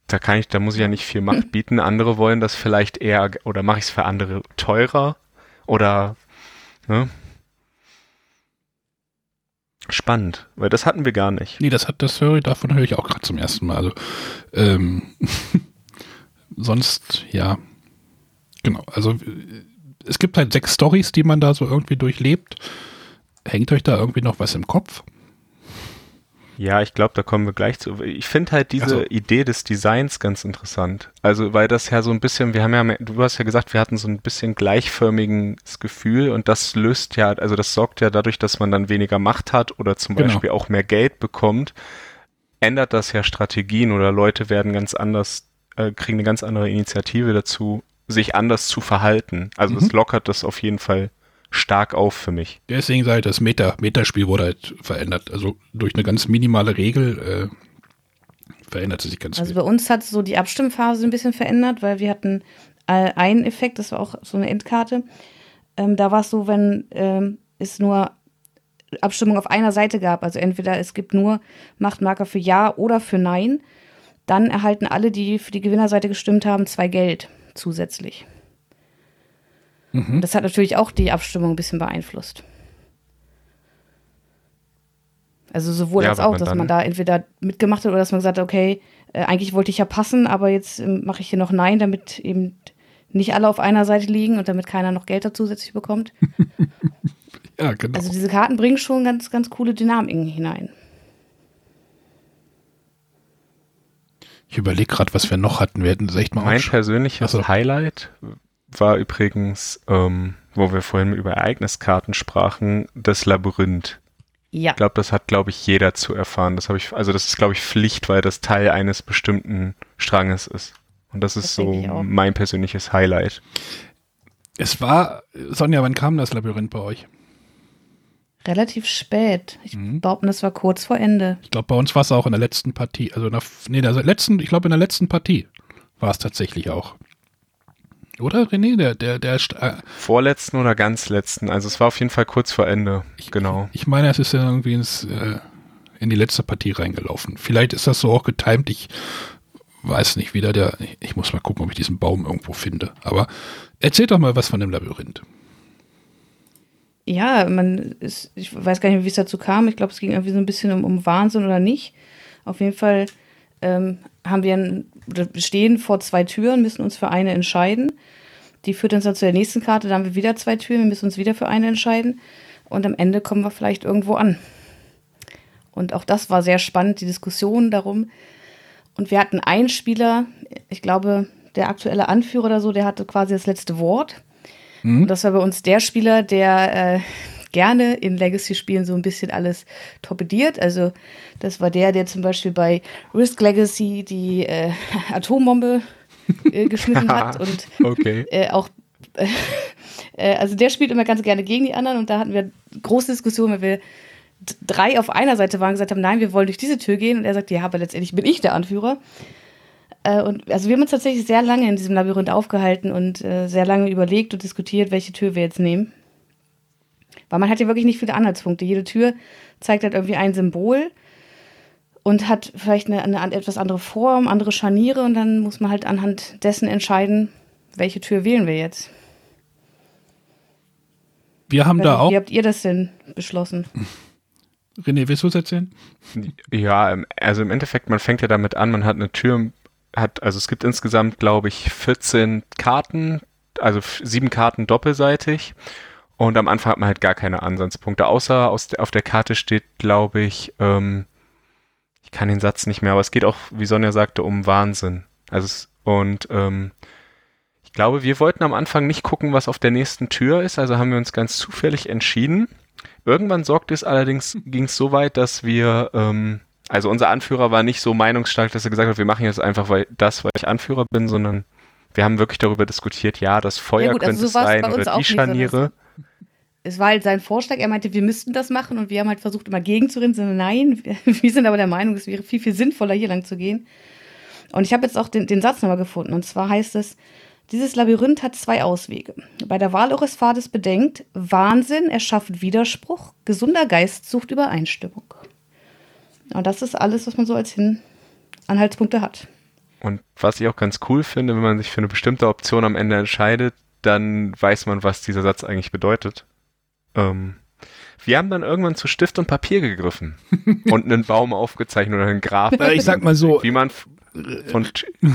S3: Da kann ich, da muss ich ja nicht viel Macht bieten. Andere wollen das vielleicht eher, oder mache ich es für andere teurer? Oder, ne? Spannend, weil das hatten wir gar nicht.
S1: Nee, das hat das höre ich, davon höre ich auch gerade zum ersten Mal. Also ähm, sonst, ja, genau. Also es gibt halt sechs Stories, die man da so irgendwie durchlebt. Hängt euch da irgendwie noch was im Kopf?
S3: Ja, ich glaube, da kommen wir gleich zu. Ich finde halt diese so. Idee des Designs ganz interessant. Also, weil das ja so ein bisschen, wir haben ja, du hast ja gesagt, wir hatten so ein bisschen gleichförmiges Gefühl und das löst ja, also das sorgt ja dadurch, dass man dann weniger Macht hat oder zum genau. Beispiel auch mehr Geld bekommt, ändert das ja Strategien oder Leute werden ganz anders, äh, kriegen eine ganz andere Initiative dazu, sich anders zu verhalten. Also, es mhm. lockert das auf jeden Fall stark auf für mich.
S1: Deswegen sage ich, das Meta, Metaspiel wurde halt verändert. Also durch eine ganz minimale Regel äh, veränderte sich ganz
S2: Also
S1: viel.
S2: bei uns hat so die Abstimmphase ein bisschen verändert, weil wir hatten äh, einen Effekt, das war auch so eine Endkarte. Ähm, da war es so, wenn ähm, es nur Abstimmung auf einer Seite gab, also entweder es gibt nur Machtmarker für Ja oder für Nein, dann erhalten alle, die für die Gewinnerseite gestimmt haben, zwei Geld zusätzlich. Das hat natürlich auch die Abstimmung ein bisschen beeinflusst. Also sowohl
S3: Ja,
S2: als auch,
S3: man
S2: dass man da entweder mitgemacht hat oder dass man gesagt hat, okay, äh, eigentlich wollte ich ja passen, aber jetzt ähm, mache ich hier noch Nein, damit eben nicht alle auf einer Seite liegen und damit keiner noch Geld dazu zusätzlich bekommt.
S1: Ja, genau.
S2: Also diese Karten bringen schon ganz, ganz coole Dynamiken hinein.
S1: ich überlege gerade, was wir noch hatten. Wir hätten das echt mal
S3: Mein persönliches
S1: so.
S3: Highlight war übrigens, ähm, wo wir vorhin über Ereigniskarten sprachen, das Labyrinth.
S2: Ja.
S3: Ich glaube, das hat, glaube ich, jeder zu erfahren. Das habe ich, also das ist, glaube ich, Pflicht, weil das Teil eines bestimmten Stranges ist. Und das ist
S2: Das
S3: so
S2: ich auch.
S3: mein persönliches Highlight.
S1: Es war, Sonja, wann kam das Labyrinth bei euch?
S2: Relativ spät. Ich
S1: Mhm.
S2: behaupte, das war kurz vor Ende.
S1: Ich glaube, bei uns war es auch in der letzten Partie. Also in der, nee, in der letzten, ich glaube, in der letzten Partie war es tatsächlich auch. Oder, René? Der, der, der, äh,
S3: Vorletzten oder ganz letzten. Also es war auf jeden Fall kurz vor Ende. genau.
S1: ich meine, es ist ja irgendwie ins, äh, in die letzte Partie reingelaufen. Vielleicht ist das so auch getimt. Ich weiß nicht wieder. Der, ich muss mal gucken, ob ich diesen Baum irgendwo finde. Aber erzähl doch mal was von dem Labyrinth.
S2: Ja, man ist, ich weiß gar nicht mehr, wie es dazu kam. Ich glaube, es ging irgendwie so ein bisschen um, um Wahnsinn oder nicht. Auf jeden Fall ähm, haben wir ein, oder wir stehen vor zwei Türen, müssen uns für eine entscheiden. Die führt uns dann zu der nächsten Karte, da haben wir wieder zwei Türen, wir müssen uns wieder für eine entscheiden. Und am Ende kommen wir vielleicht irgendwo an. Und auch das war sehr spannend, die Diskussion darum. Und wir hatten einen Spieler, ich glaube, der aktuelle Anführer oder so, der hatte quasi das letzte Wort. Und das war bei uns der Spieler, der äh, gerne in Legacy-Spielen so ein bisschen alles torpediert. Also das war der, der zum Beispiel bei Risk Legacy die äh, Atombombe äh, geschmissen hat und
S3: Okay.
S2: äh, auch äh, also der spielt immer ganz gerne gegen die anderen und da hatten wir große Diskussionen, weil wir drei auf einer Seite waren und gesagt haben, nein, wir wollen durch diese Tür gehen und er sagt, ja, aber letztendlich bin ich der Anführer. Äh, und also wir haben uns tatsächlich sehr lange in diesem Labyrinth aufgehalten und äh, sehr lange überlegt und diskutiert, welche Tür wir jetzt nehmen. Weil man hat ja wirklich nicht viele Anhaltspunkte. Jede Tür zeigt halt irgendwie ein Symbol und hat vielleicht eine, eine etwas andere Form, andere Scharniere und dann muss man halt anhand dessen entscheiden, welche Tür wählen wir jetzt.
S1: Wir haben da auch.
S2: Wie habt ihr das denn beschlossen?
S1: René, willst du es erzählen?
S3: Ja, also im Endeffekt, man fängt ja damit an, man hat eine Tür, hat, also es gibt insgesamt, glaube ich, 14 Karten, also sieben Karten doppelseitig. Und am Anfang hat man halt gar keine Ansatzpunkte, außer aus der, auf der Karte steht, glaube ich, ähm, ich kann den Satz nicht mehr, aber es geht auch, wie Sonja sagte, um Wahnsinn. Also es, und ähm, ich glaube, wir wollten am Anfang nicht gucken, was auf der nächsten Tür ist, also haben wir uns ganz zufällig entschieden. Irgendwann sorgte es allerdings, ging es so weit, dass wir, ähm, also unser Anführer war nicht so meinungsstark, dass er gesagt hat, wir machen jetzt einfach weil das, weil ich Anführer bin, sondern wir haben wirklich darüber diskutiert, ja, das Feuer
S2: Ja gut, also
S3: könnte
S2: so war's
S3: sein
S2: bei uns
S3: oder
S2: auch
S3: die
S2: so,
S3: Scharniere.
S2: Es war halt sein Vorschlag, er meinte, wir müssten das machen und wir haben halt versucht, immer gegenzurennen. So, nein, wir, wir sind aber der Meinung, es wäre viel, viel sinnvoller, hier lang zu gehen. Und ich habe jetzt auch den, den Satz nochmal gefunden. Und zwar heißt es, dieses Labyrinth hat zwei Auswege. Bei der Wahl eures Pfades bedenkt, Wahnsinn erschafft Widerspruch, gesunder Geist sucht Übereinstimmung. Und das ist alles, was man so als Hin Anhaltspunkte hat.
S3: Und was ich auch ganz cool finde, wenn man sich für eine bestimmte Option am Ende entscheidet, dann weiß man, was dieser Satz eigentlich bedeutet. Ähm, wir haben dann irgendwann zu Stift und Papier gegriffen und einen Baum aufgezeichnet oder einen Graph.
S1: Äh, ich sag mal so,
S3: Wie man f- von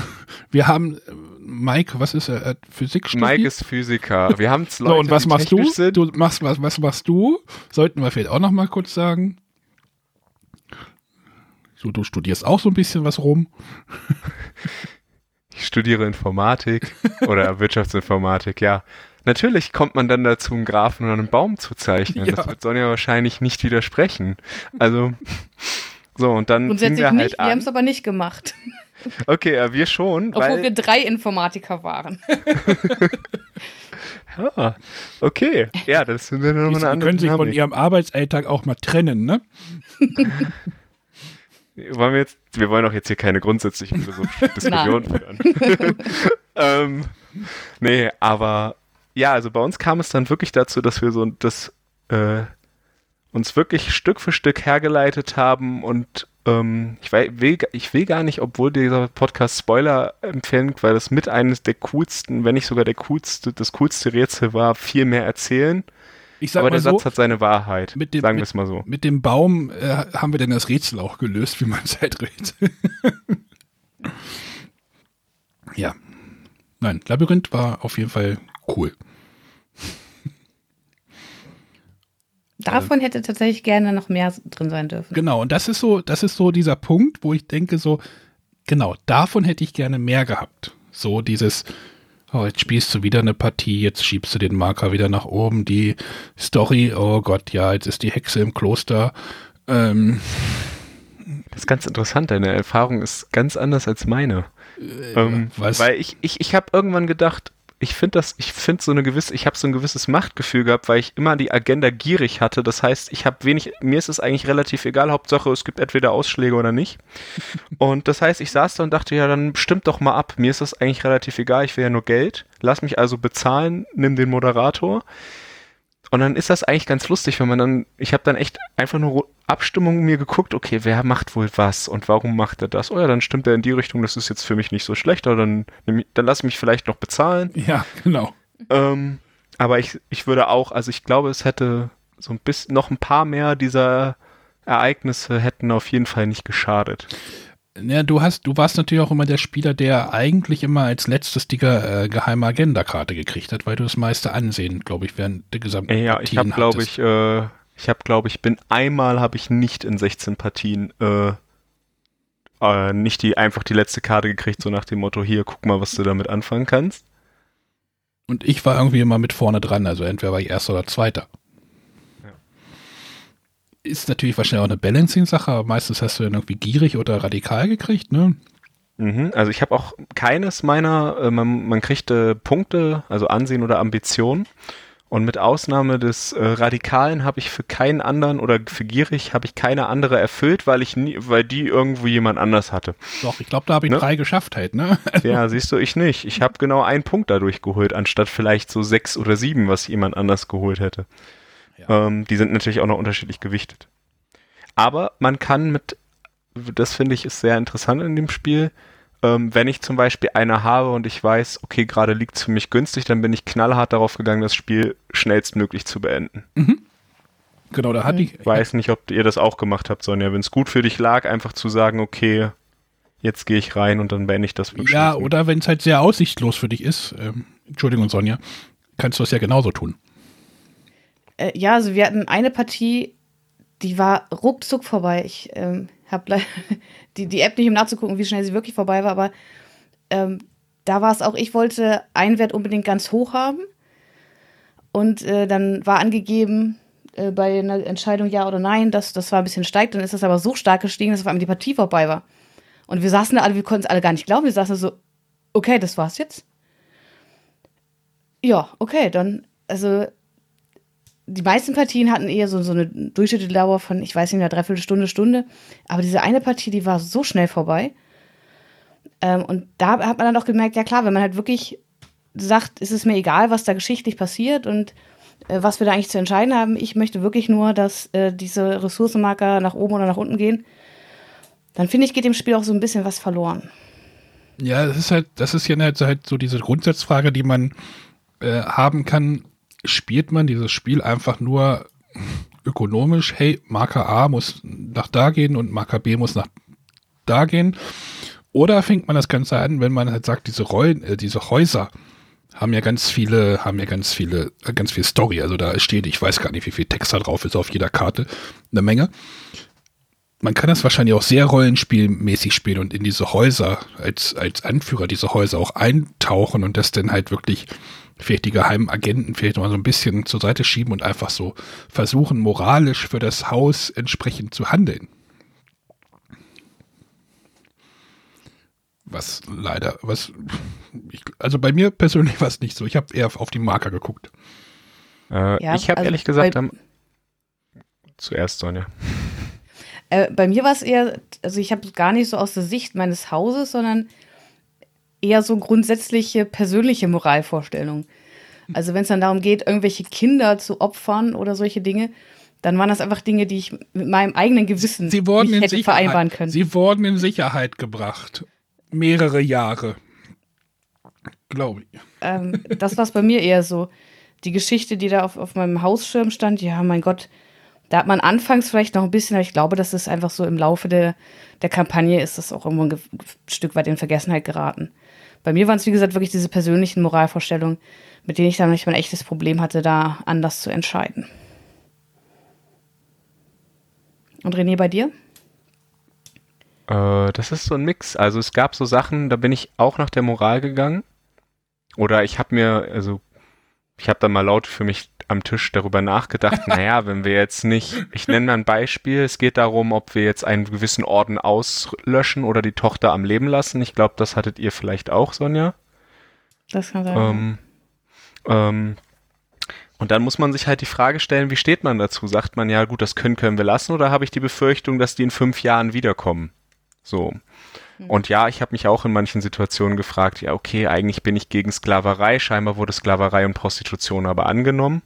S1: wir haben, äh, Mike, was ist er? Physik studiert?
S3: Mike ist Physiker. Wir haben es Leute,
S1: so, und was machst du?
S3: Sind.
S1: Du machst was, was machst du? Sollten wir vielleicht auch noch mal kurz sagen. So, du studierst auch so ein bisschen was rum.
S3: Ich studiere Informatik oder Wirtschaftsinformatik, ja. Natürlich kommt man dann dazu, einen Graphen oder einen Baum zu zeichnen.
S1: Ja.
S3: Das wird Sonja wahrscheinlich nicht widersprechen. Also, so, und dann
S2: Grundsätzlich
S3: wir halt
S2: nicht, wir haben
S3: an.
S2: es aber nicht gemacht.
S3: Okay, ja, wir schon,
S2: Obwohl
S3: weil,
S2: wir drei Informatiker waren.
S3: ah, okay. Ja, das sind dann noch
S1: Die
S3: eine andere
S1: können sich von ihrem Arbeitsalltag auch mal trennen, ne?
S3: wollen wir jetzt, wir wollen doch jetzt hier keine grundsätzliche Diskussion führen. ähm, nee, aber ja, also bei uns kam es dann wirklich dazu, dass wir so das äh, uns wirklich Stück für Stück hergeleitet haben und ähm, ich, will, ich will gar nicht, obwohl dieser Podcast Spoiler empfängt, weil das mit eines der coolsten, wenn nicht sogar der coolste, das coolste Rätsel war, viel mehr erzählen. Aber der so, Satz hat seine Wahrheit,
S1: dem,
S3: sagen wir es mal so.
S1: Mit dem Baum äh, haben wir denn das Rätsel auch gelöst, wie man Zeiträtsel. ja. Nein, Labyrinth war auf jeden Fall cool.
S2: Davon hätte tatsächlich gerne noch mehr drin sein dürfen.
S1: Genau, und das ist so, das ist so dieser Punkt, wo ich denke, so, genau, davon hätte ich gerne mehr gehabt. So dieses, oh, jetzt spielst du wieder eine Partie, jetzt schiebst du den Marker wieder nach oben, die Story, oh Gott, ja, jetzt ist die Hexe im Kloster. Ähm,
S3: das ist ganz interessant, deine Erfahrung ist ganz anders als meine. Äh, ähm, weil ich, ich, ich habe irgendwann gedacht, ich finde das, ich finde so eine gewisse, ich habe so ein gewisses Machtgefühl gehabt, weil ich immer die Agenda gierig hatte. Das heißt, ich habe wenig, mir ist es eigentlich relativ egal, Hauptsache es gibt entweder Ausschläge oder nicht. Und das heißt, ich saß da und dachte, ja, dann stimmt doch mal ab. Mir ist das eigentlich relativ egal, ich will ja nur Geld. Lass mich also bezahlen, nimm den Moderator. Und dann ist das eigentlich ganz lustig, wenn man dann, ich habe dann echt einfach nur Abstimmungen mir geguckt, okay, wer macht wohl was und warum macht er das? Oh ja, dann stimmt er in die Richtung, das ist jetzt für mich nicht so schlecht, aber dann, dann lass mich vielleicht noch bezahlen.
S1: Ja, genau.
S3: Ähm, aber ich, ich würde auch, also ich glaube, es hätte so ein bisschen, noch ein paar mehr dieser Ereignisse hätten auf jeden Fall nicht geschadet.
S1: Ja, du hast, du warst natürlich auch immer der Spieler, der eigentlich immer als letztes die äh, geheime Agenda-Karte gekriegt hat, weil du das meiste Ansehen, glaube ich, während der gesamten
S3: Ja, Partien ich habe, glaube ich, äh, ich habe, glaube ich, bin einmal habe ich nicht in 16 Partien äh, äh, nicht die einfach die letzte Karte gekriegt, so nach dem Motto, hier, guck mal, was du damit anfangen kannst.
S1: Und ich war irgendwie immer mit vorne dran, also entweder war ich erster oder zweiter ist natürlich wahrscheinlich auch eine Balancing-Sache, aber meistens hast du dann irgendwie gierig oder radikal gekriegt, ne?
S3: Mhm, also ich habe auch keines meiner, äh, man, man kriegt äh, Punkte, also Ansehen oder Ambition. Und mit Ausnahme des äh, Radikalen habe ich für keinen anderen oder für gierig habe ich keine andere erfüllt, weil ich nie, weil die irgendwo jemand anders hatte.
S1: Doch, ich glaube, da habe ich ne? drei geschafft halt, ne?
S3: ja, siehst du, ich nicht. Ich habe genau einen Punkt dadurch geholt, anstatt vielleicht so sechs oder sieben, was jemand anders geholt hätte. Ja. Ähm, die sind natürlich auch noch unterschiedlich gewichtet. Aber man kann mit, das finde ich ist sehr interessant in dem Spiel, ähm, wenn ich zum Beispiel eine habe und ich weiß, okay, gerade liegt es für mich günstig, dann bin ich knallhart darauf gegangen, das Spiel schnellstmöglich zu beenden. Mhm.
S1: Genau, da hatte ich.
S3: Ich weiß nicht, ob ihr das auch gemacht habt, Sonja. Wenn es gut für dich lag, einfach zu sagen, okay, jetzt gehe ich rein und dann beende ich das.
S1: Ja, oder wenn es halt sehr aussichtslos für dich ist, ähm, Entschuldigung, Sonja, kannst du es ja genauso tun.
S2: Äh, ja, also wir hatten eine Partie, die war ruckzuck vorbei. Ich ähm, habe die, die App nicht, um nachzugucken, wie schnell sie wirklich vorbei war, aber ähm, da war es auch, ich wollte einen Wert unbedingt ganz hoch haben. Und äh, dann war angegeben äh, bei einer Entscheidung ja oder nein, dass das war ein bisschen steigt. Dann ist das aber so stark gestiegen, dass auf einmal die Partie vorbei war. Und wir saßen da alle, wir konnten es alle gar nicht glauben. Wir saßen so, okay, das war's jetzt. Ja, okay, dann, also die meisten Partien hatten eher so, so eine durchschnittliche Dauer von, ich weiß nicht mehr, dreiviertel Stunde, Stunde. Aber diese eine Partie, die war so schnell vorbei. Ähm, und da hat man dann auch gemerkt, ja klar, wenn man halt wirklich sagt, ist es mir egal, was da geschichtlich passiert und äh, was wir da eigentlich zu entscheiden haben. Ich möchte wirklich nur, dass äh, diese Ressourcenmarker nach oben oder nach unten gehen. Dann finde ich, geht dem Spiel auch so ein bisschen was verloren.
S1: Ja, das ist halt, das ist ja halt so diese Grundsatzfrage, die man äh, haben kann spielt man dieses Spiel einfach nur ökonomisch, hey, Marker A muss nach da gehen und Marker B muss nach da gehen. Oder fängt man das Ganze an, wenn man halt sagt, diese Rollen, äh, diese Häuser haben ja ganz viele, haben ja ganz viele, äh, ganz viel Story. Also da steht, ich weiß gar nicht, wie viel Text da drauf ist auf jeder Karte, eine Menge. Man kann das wahrscheinlich auch sehr rollenspielmäßig spielen und in diese Häuser als, als Anführer diese Häuser auch eintauchen und das dann halt wirklich vielleicht die geheimen Agenten vielleicht mal so ein bisschen zur Seite schieben und einfach so versuchen, moralisch für das Haus entsprechend zu handeln. Was leider, was, ich, also bei mir persönlich war es nicht so. Ich habe eher auf die Marker geguckt.
S3: Äh, ja, ich habe also ehrlich gesagt am, zuerst Sonja.
S2: Äh, bei mir war es eher, also ich habe es gar nicht so aus der Sicht meines Hauses, sondern eher so grundsätzliche persönliche Moralvorstellungen. Also wenn es dann darum geht, irgendwelche Kinder zu opfern oder solche Dinge, dann waren das einfach Dinge, die ich mit meinem eigenen Gewissen
S1: Sie wurden
S2: nicht hätte
S1: Sicherheit,
S2: vereinbaren können.
S1: Sie wurden in Sicherheit gebracht. Mehrere Jahre. Glaube ich.
S2: ähm, das war es bei mir eher so. Die Geschichte, die da auf, auf meinem Hausschirm stand, ja, mein Gott, da hat man anfangs vielleicht noch ein bisschen, aber ich glaube, das ist einfach so im Laufe der, der Kampagne ist das auch irgendwo ein, Stück weit in Vergessenheit geraten. Bei mir waren es, wie gesagt, wirklich diese persönlichen Moralvorstellungen, mit denen ich dann manchmal ein echtes Problem hatte, da anders zu entscheiden. Und René, bei dir?
S3: Äh, das ist so ein Mix. Also es gab so Sachen, da bin ich auch nach der Moral gegangen. Oder ich habe mir, also ich habe dann mal laut für mich am Tisch darüber nachgedacht, naja, wenn wir jetzt nicht, ich nenne mal ein Beispiel, es geht darum, ob wir jetzt einen gewissen Orden auslöschen oder die Tochter am Leben lassen. Ich glaube, das hattet ihr vielleicht auch, Sonja.
S2: Das kann sein.
S3: Ähm, ähm, und dann muss man sich halt die Frage stellen, wie steht man dazu? Sagt man ja, gut, das können, können wir lassen oder habe ich die Befürchtung, dass die in fünf Jahren wiederkommen? So. Und ja, ich habe mich auch in manchen Situationen gefragt, ja, okay, eigentlich bin ich gegen Sklaverei, scheinbar wurde Sklaverei und Prostitution aber angenommen.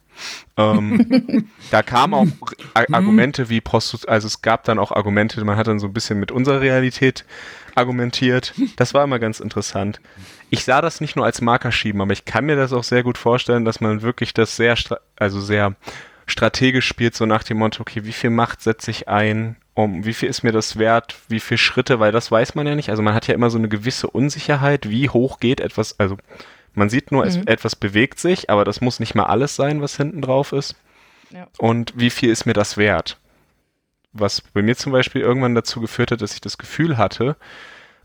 S3: Ähm, da kamen auch Ar Argumente wie Prostitution, also es gab dann auch Argumente, man hat dann so ein bisschen mit unserer Realität argumentiert. Das war immer ganz interessant. Ich sah das nicht nur als Marker schieben, aber ich kann mir das auch sehr gut vorstellen, dass man wirklich das sehr, also sehr strategisch spielt, so nach dem Motto, okay, wie viel Macht setze ich ein, um, wie viel ist mir das wert, wie viele Schritte, weil das weiß man ja nicht. Also man hat ja immer so eine gewisse Unsicherheit, wie hoch geht etwas, also man sieht nur, es,
S2: Mhm.
S3: etwas bewegt sich, aber das muss nicht mal alles sein, was hinten drauf ist.
S2: Ja.
S3: Und wie viel ist mir das wert? Was bei mir zum Beispiel irgendwann dazu geführt hat, dass ich das Gefühl hatte,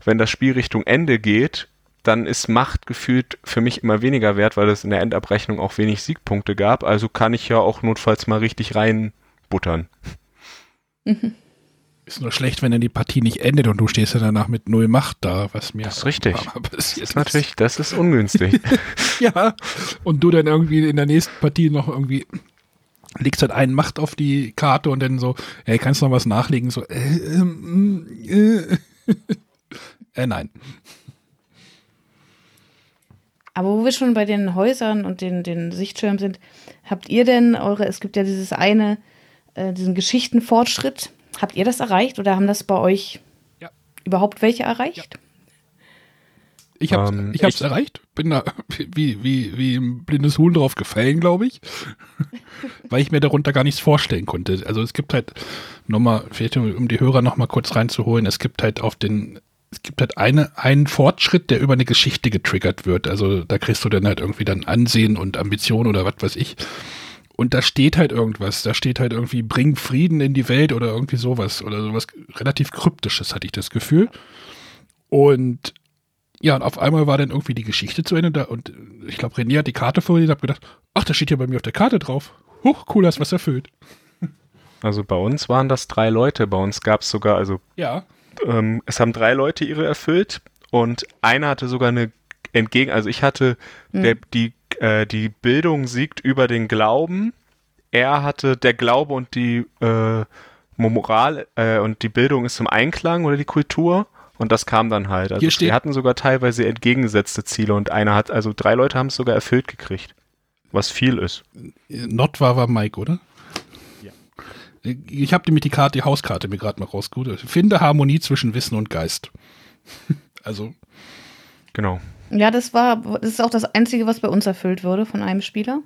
S3: wenn das Spiel Richtung Ende geht, dann ist Macht gefühlt für mich immer weniger wert, weil es in der Endabrechnung auch wenig Siegpunkte gab. Also kann ich ja auch notfalls mal richtig reinbuttern.
S1: Ist nur schlecht, wenn dann die Partie nicht endet und du stehst ja danach mit null Macht da, was mir
S3: Das ist richtig.
S1: passiert
S3: Das ist natürlich, das ist ungünstig.
S1: Ja, und du dann irgendwie in der nächsten Partie noch irgendwie legst halt einen Macht auf die Karte und dann so, hey, kannst du noch was nachlegen? So, äh, ähm, äh, äh nein.
S2: Aber wo wir schon bei den Häusern und den, den Sichtschirmen sind, habt ihr denn eure, es gibt ja dieses eine, äh, diesen Geschichtenfortschritt, habt ihr das erreicht oder haben das bei euch
S1: Ja.
S2: überhaupt welche erreicht?
S1: Ich hab's,
S3: Ähm,
S1: ich hab's
S3: ich-
S1: erreicht. Bin da wie, wie, wie ein blindes Huhn drauf gefallen, glaube ich. Weil ich mir darunter gar nichts vorstellen konnte. Also es gibt halt, nochmal, vielleicht um um die Hörer nochmal kurz reinzuholen, es gibt halt auf den, es gibt halt eine, einen Fortschritt, der über eine Geschichte getriggert wird. Also da kriegst du dann halt irgendwie dann Ansehen und Ambition oder was weiß ich. Und da steht halt irgendwas. Da steht halt irgendwie, bring Frieden in die Welt oder irgendwie sowas. Oder sowas relativ Kryptisches, hatte ich das Gefühl. Und ja, und auf einmal war dann irgendwie die Geschichte zu Ende da und ich glaube, René hat die Karte vorgelesen und hab gedacht, ach, das steht ja bei mir auf der Karte drauf. Huch, cool, hast was erfüllt.
S3: Also bei uns waren das drei Leute. Bei uns gab es sogar, also
S1: Ja.
S3: ähm, es haben drei Leute ihre erfüllt und einer hatte sogar eine entgegen, also ich hatte der, die, äh, die Bildung siegt über den Glauben. Er hatte der Glaube und die äh, Moral äh, und die Bildung ist im Einklang oder die Kultur. Und das kam dann halt. Also
S1: Hier steht-
S3: wir hatten sogar teilweise entgegengesetzte Ziele und einer hat, also drei Leute haben es sogar erfüllt gekriegt. Was viel ist.
S1: Not war war Mike, oder?
S3: Ja.
S1: Ich habe nämlich die Karte, die Hauskarte mir gerade mal rausgeholt. Finde Harmonie zwischen Wissen und Geist. also,
S3: Genau.
S2: Ja, das war, das ist auch das Einzige, was bei uns erfüllt wurde von einem Spieler.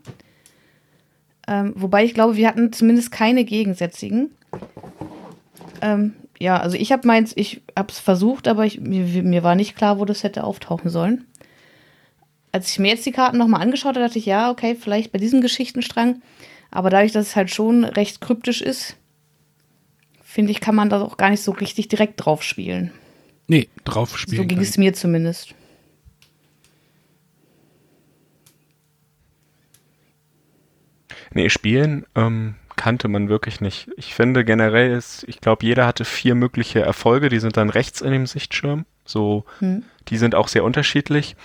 S2: Ähm, wobei ich glaube, wir hatten zumindest keine gegensätzigen. Ähm, ja, also ich habe meins, ich habe es versucht, aber ich, mir, mir war nicht klar, wo das hätte auftauchen sollen. Als ich mir jetzt die Karten nochmal angeschaut habe, dachte ich, ja, okay, vielleicht bei diesem Geschichtenstrang. Aber dadurch, dass es halt schon recht kryptisch ist, finde ich, kann man da auch gar nicht so richtig direkt drauf spielen.
S1: nee, drauf spielen.
S2: So ging es mir zumindest.
S3: Nee, Spielen ähm, kannte man wirklich nicht. Ich finde generell ist, ich glaube, jeder hatte vier mögliche Erfolge, die sind dann rechts in dem Sichtschirm. So,
S2: Hm.
S3: die sind auch sehr unterschiedlich.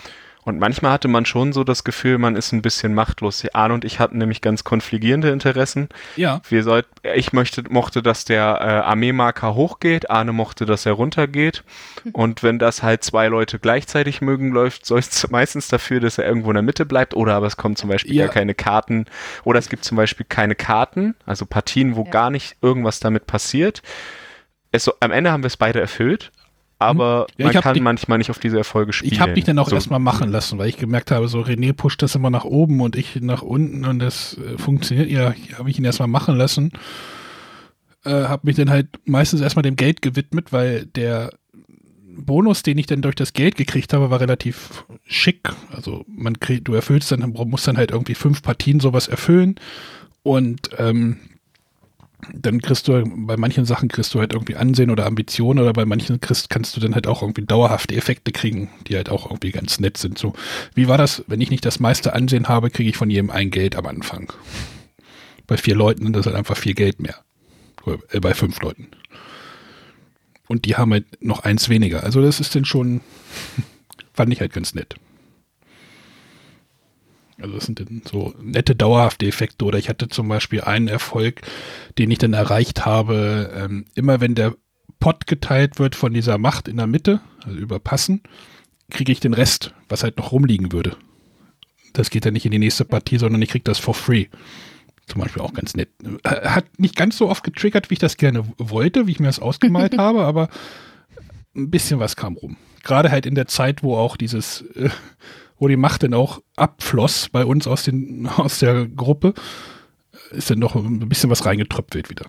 S3: Und manchmal hatte man schon so das Gefühl, man ist ein bisschen machtlos. Arne und ich hatten nämlich ganz konfligierende Interessen.
S1: Ja.
S3: Wir sollt, ich möchte, mochte, dass der äh, Armeemarker hochgeht, Arne mochte, dass er runtergeht. Und wenn das halt zwei Leute gleichzeitig mögen, läuft es meistens dafür, dass er irgendwo in der Mitte bleibt. Oder aber es kommen zum Beispiel
S1: Ja.
S3: gar keine Karten. Oder es gibt zum Beispiel keine Karten, also Partien, wo
S2: Ja.
S3: gar nicht irgendwas damit passiert. Es am Ende haben wir es beide erfüllt. Aber
S1: Ja,
S3: man kann
S1: die-
S3: manchmal nicht auf diese Erfolge spielen.
S1: Ich habe dich dann auch
S3: so,
S1: erstmal machen lassen, weil ich gemerkt habe, so René pusht das immer nach oben und ich nach unten und das äh, funktioniert ja. Habe ich ihn erstmal machen lassen. Äh, habe mich dann halt meistens erstmal dem Geld gewidmet, weil der Bonus, den ich dann durch das Geld gekriegt habe, war relativ schick. Also man kriegt, du erfüllst dann, musst dann halt irgendwie fünf Partien sowas erfüllen und ähm, dann kriegst du bei manchen Sachen kriegst du halt irgendwie Ansehen oder Ambitionen oder bei manchen kriegst, kannst du dann halt auch irgendwie dauerhafte Effekte kriegen, die halt auch irgendwie ganz nett sind. So, wie war das, wenn ich nicht das meiste Ansehen habe, kriege ich von jedem ein Geld am Anfang. Bei vier Leuten sind das halt einfach vier Geld mehr. Oder, äh, bei fünf Leuten. Und die haben halt noch eins weniger. Also das ist dann schon, fand ich halt ganz nett. Also das sind dann so nette, dauerhafte Effekte. Oder ich hatte zum Beispiel einen Erfolg, den ich dann erreicht habe, ähm, immer wenn der Pot geteilt wird von dieser Macht in der Mitte, also überpassen, kriege ich den Rest, was halt noch rumliegen würde. Das geht dann nicht in die nächste Partie, sondern ich kriege das for free. Zum Beispiel auch ganz nett. Äh, Hat nicht ganz so oft getriggert, wie ich das gerne wollte, wie ich mir das ausgemalt habe, aber ein bisschen was kam rum. Gerade halt in der Zeit, wo auch dieses, äh, wo die Macht dann auch abfloss bei uns aus, den, aus der Gruppe, ist dann noch ein bisschen was reingetröpfelt wieder.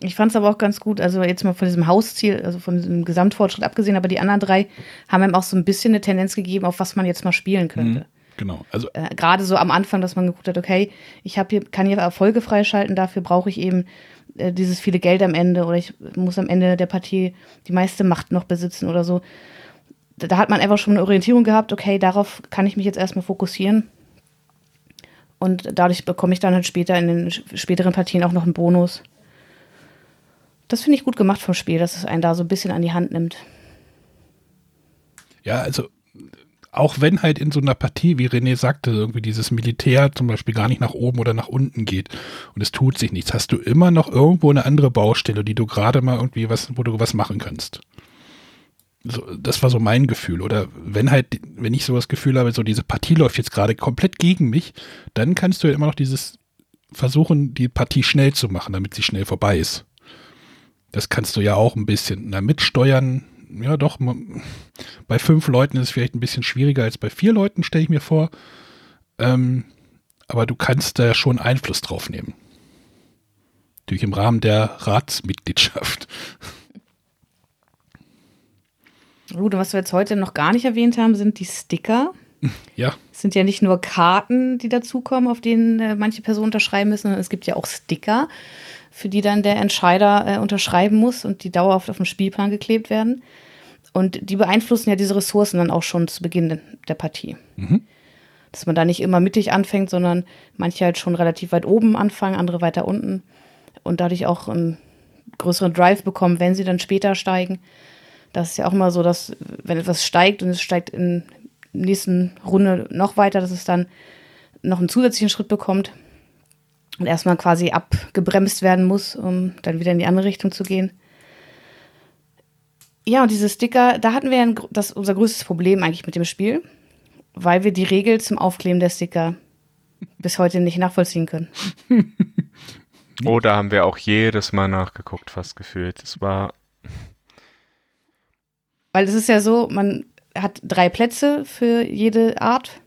S2: Ich fand es aber auch ganz gut, also jetzt mal von diesem Hausziel, also von diesem Gesamtfortschritt abgesehen, aber die anderen drei haben einem auch so ein bisschen eine Tendenz gegeben, auf was man jetzt mal spielen könnte.
S1: Genau. Also
S2: Äh, Gerade so am Anfang, dass man geguckt hat, okay, ich habe hier, kann hier Erfolge freischalten, dafür brauche ich eben äh, dieses viele Geld am Ende oder ich muss am Ende der Partie die meiste Macht noch besitzen oder so. Da, hat man einfach schon eine Orientierung gehabt, okay, darauf kann ich mich jetzt erstmal fokussieren. Und dadurch bekomme ich dann halt später in den späteren Partien auch noch einen Bonus. Das finde ich gut gemacht vom Spiel, dass es einen da so ein bisschen an die Hand nimmt.
S1: Ja, also auch wenn halt in so einer Partie, wie René sagte, irgendwie dieses Militär zum Beispiel gar nicht nach oben oder nach unten geht und es tut sich nichts, hast du immer noch irgendwo eine andere Baustelle, die du gerade mal irgendwie was, wo du was machen kannst. So, das war so mein Gefühl. Oder wenn halt, wenn ich so das Gefühl habe, so diese Partie läuft jetzt gerade komplett gegen mich, dann kannst du ja immer noch dieses versuchen, die Partie schnell zu machen, damit sie schnell vorbei ist. Das kannst du ja auch ein bisschen na, mitsteuern. Ja, doch, bei fünf Leuten ist es vielleicht ein bisschen schwieriger als bei vier Leuten, stelle ich mir vor. Ähm, aber du kannst da schon Einfluss drauf nehmen. Natürlich im Rahmen der Ratsmitgliedschaft.
S2: Gut, und was wir jetzt heute noch gar nicht erwähnt haben, sind die Sticker.
S1: Ja,
S2: Es sind ja nicht nur Karten, die dazukommen, auf denen äh, manche Personen unterschreiben müssen, sondern es gibt ja auch Sticker, für die dann der Entscheider äh, unterschreiben muss und die dauerhaft auf dem Spielplan geklebt werden. Und die beeinflussen ja diese Ressourcen dann auch schon zu Beginn der Partie. Dass man da nicht immer mittig anfängt, sondern manche halt schon relativ weit oben anfangen, andere weiter unten und dadurch auch einen größeren Drive bekommen, wenn sie dann später steigen. Das ist ja auch immer so, dass wenn etwas steigt und es steigt in der nächsten Runde noch weiter, dass es dann noch einen zusätzlichen Schritt bekommt und erstmal quasi abgebremst werden muss, um dann wieder in die andere Richtung zu gehen. Ja, und diese Sticker, da hatten wir ein, das unser größtes Problem eigentlich mit dem Spiel, weil wir die Regel zum Aufkleben der Sticker bis heute nicht nachvollziehen können.
S3: Oh, da haben wir auch jedes Mal nachgeguckt, fast gefühlt. Es war,
S2: Weil es ist ja so, man hat drei Plätze für jede Art.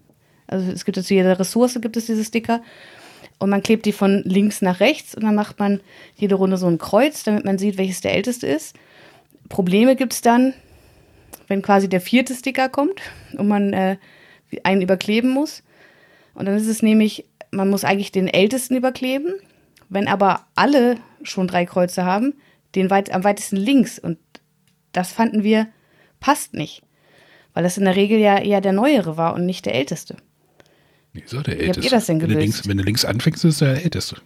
S2: Also es gibt zu jeder Ressource gibt es diese Sticker. Und man klebt die von links nach rechts und dann macht man jede Runde so ein Kreuz, damit man sieht, welches der älteste ist. Probleme gibt es dann, wenn quasi der vierte Sticker kommt und man äh, einen überkleben muss. Und dann ist es nämlich, man muss eigentlich den ältesten überkleben. Wenn aber alle schon drei Kreuze haben, den weit, am weitesten links. Und das fanden wir passt nicht. Weil das in der Regel ja eher der Neuere war und nicht der Älteste.
S1: Nee, so der
S2: Wie habt
S1: Älteste.
S2: ihr das denn
S1: wenn, du links, wenn du links anfängst, ist er der Älteste.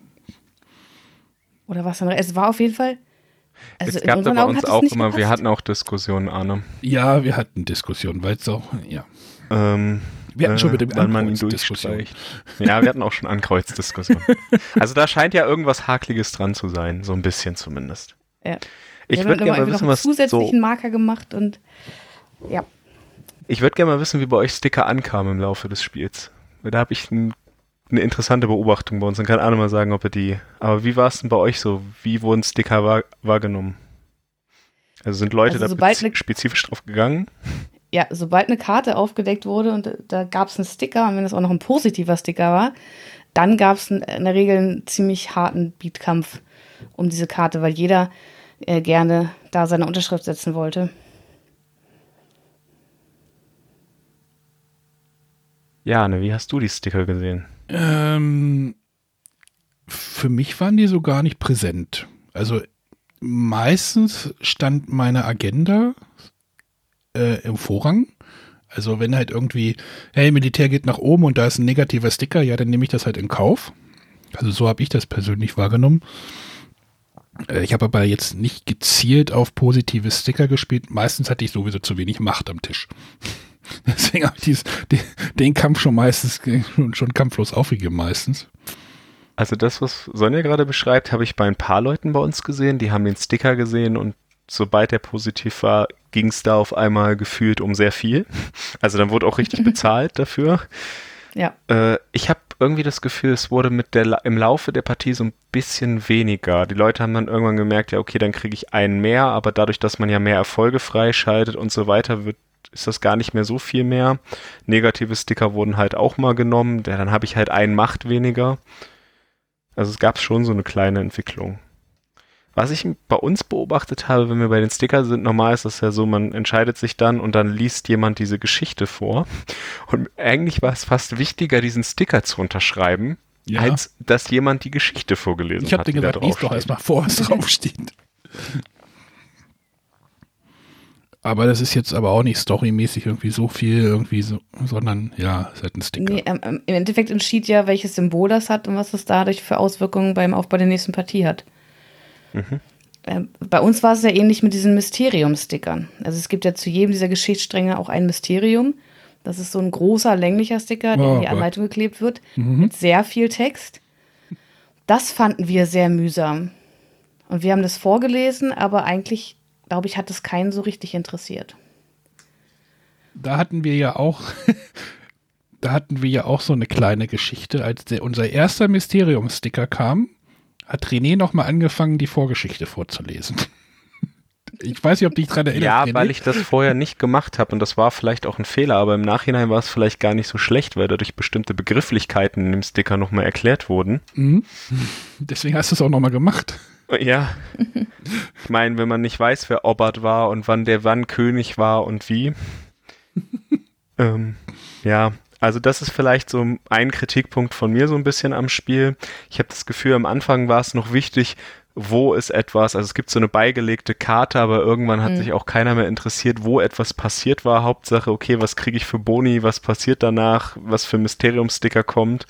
S2: Oder was anderes? Es war auf jeden Fall. Also
S3: es
S2: in
S3: gab
S2: unseren
S3: bei
S2: Augen
S3: uns auch immer, wir hatten auch Diskussionen, Arne.
S1: Ja, wir hatten Diskussionen, weil es auch, ja.
S3: Ähm,
S1: wir hatten schon mit dem
S3: äh, ihn durchstreicht. Ja, wir hatten auch schon Ankreuzdiskussionen. also da scheint ja irgendwas Hakliges dran zu sein, so ein bisschen zumindest.
S2: Ja.
S3: Ich würde gerne mal wissen, was
S2: zusätzlichen so Marker gemacht und ja.
S3: Ich würde gerne mal wissen, wie bei euch Sticker ankamen im Laufe des Spiels. Da habe ich ein, eine interessante Beobachtung bei uns. Dann kann Arne mal sagen, ob er die. Aber wie war es denn bei euch so? Wie wurden Sticker wahr, wahrgenommen? Also sind Leute also da spezifisch drauf gegangen?
S2: Ja, sobald eine Karte aufgedeckt wurde und da gab es einen Sticker, und wenn es auch noch ein positiver Sticker war, dann gab es in der Regel einen ziemlich harten Beatkampf um diese Karte, weil jeder äh, gerne da seine Unterschrift setzen wollte.
S3: Ja, ne, wie hast du die Sticker gesehen?
S1: Ähm, für mich waren die so gar nicht präsent. Also meistens stand meine Agenda äh, im Vorrang. Also wenn halt irgendwie, hey, Militär geht nach oben und da ist ein negativer Sticker, ja, dann nehme ich das halt in Kauf. Also so habe ich das persönlich wahrgenommen. Äh, ich habe aber jetzt nicht gezielt auf positive Sticker gespielt. Meistens hatte ich sowieso zu wenig Macht am Tisch. Deswegen habe ich dies, den, den, Kampf schon meistens schon, schon kampflos aufgegeben meistens.
S3: Also das, was Sonja gerade beschreibt, habe ich bei ein paar Leuten bei uns gesehen. Die haben den Sticker gesehen und sobald er positiv war, ging es da auf einmal gefühlt um sehr viel. Also dann wurde auch richtig bezahlt dafür.
S2: Ja.
S3: Äh, ich habe irgendwie das Gefühl, es wurde mit der im Laufe der Partie so ein bisschen weniger. Die Leute haben dann irgendwann gemerkt, ja, okay, dann kriege ich einen mehr, aber dadurch, dass man ja mehr Erfolge freischaltet und so weiter, wird ist das gar nicht mehr so viel mehr. Negative Sticker wurden halt auch mal genommen, dann habe ich halt einen Macht weniger. Also es gab schon so eine kleine Entwicklung. Was ich bei uns beobachtet habe, wenn wir bei den Stickern sind, normal ist das ja so, man entscheidet sich dann und dann liest jemand diese Geschichte vor. Und eigentlich war es fast wichtiger, diesen Sticker zu unterschreiben, ja. als dass jemand die Geschichte vorgelesen
S1: ich hab hat. Ich habe dir gesagt, lies doch erstmal vor, was draufsteht. aber das ist jetzt aber auch nicht storymäßig irgendwie so viel irgendwie so, sondern ja, es hat ein Sticker.
S2: Nee, ähm, Im Endeffekt entschied ja, welches Symbol das hat und was es dadurch für Auswirkungen beim Aufbau der nächsten Partie hat. Mhm. Äh, bei uns war es ja ähnlich mit diesen Mysterium-Stickern. Also es gibt ja zu jedem dieser Geschichtsstränge auch ein Mysterium. Das ist so ein großer, länglicher Sticker, der oh, in die Anleitung geklebt wird, mhm. mit sehr viel Text. Das fanden wir sehr mühsam. Und wir haben das vorgelesen, aber eigentlich, glaube ich, hat es keinen so richtig interessiert.
S1: Da hatten wir ja auch, da hatten wir ja auch so eine kleine Geschichte, als der, unser erster Mysterium-Sticker kam hat René nochmal angefangen, die Vorgeschichte vorzulesen. Ich weiß nicht, ob dich daran erinnerst.
S3: Ja, René. weil ich das vorher nicht gemacht habe und das war vielleicht auch ein Fehler, aber im Nachhinein war es vielleicht gar nicht so schlecht, weil dadurch bestimmte Begrifflichkeiten im Sticker nochmal erklärt wurden. Mhm.
S1: Deswegen hast du es auch nochmal gemacht.
S3: Ja. Ich meine, wenn man nicht weiß, wer Obert war und wann der wann König war und wie. ähm, ja, also das ist vielleicht so ein Kritikpunkt von mir so ein bisschen am Spiel. Ich habe das Gefühl, am Anfang war es noch wichtig, wo ist etwas, also es gibt so eine beigelegte Karte, aber irgendwann hat mhm. sich auch keiner mehr interessiert, wo etwas passiert war. Hauptsache, okay, was kriege ich für Boni, was passiert danach, was für Mysteriumsticker kommt.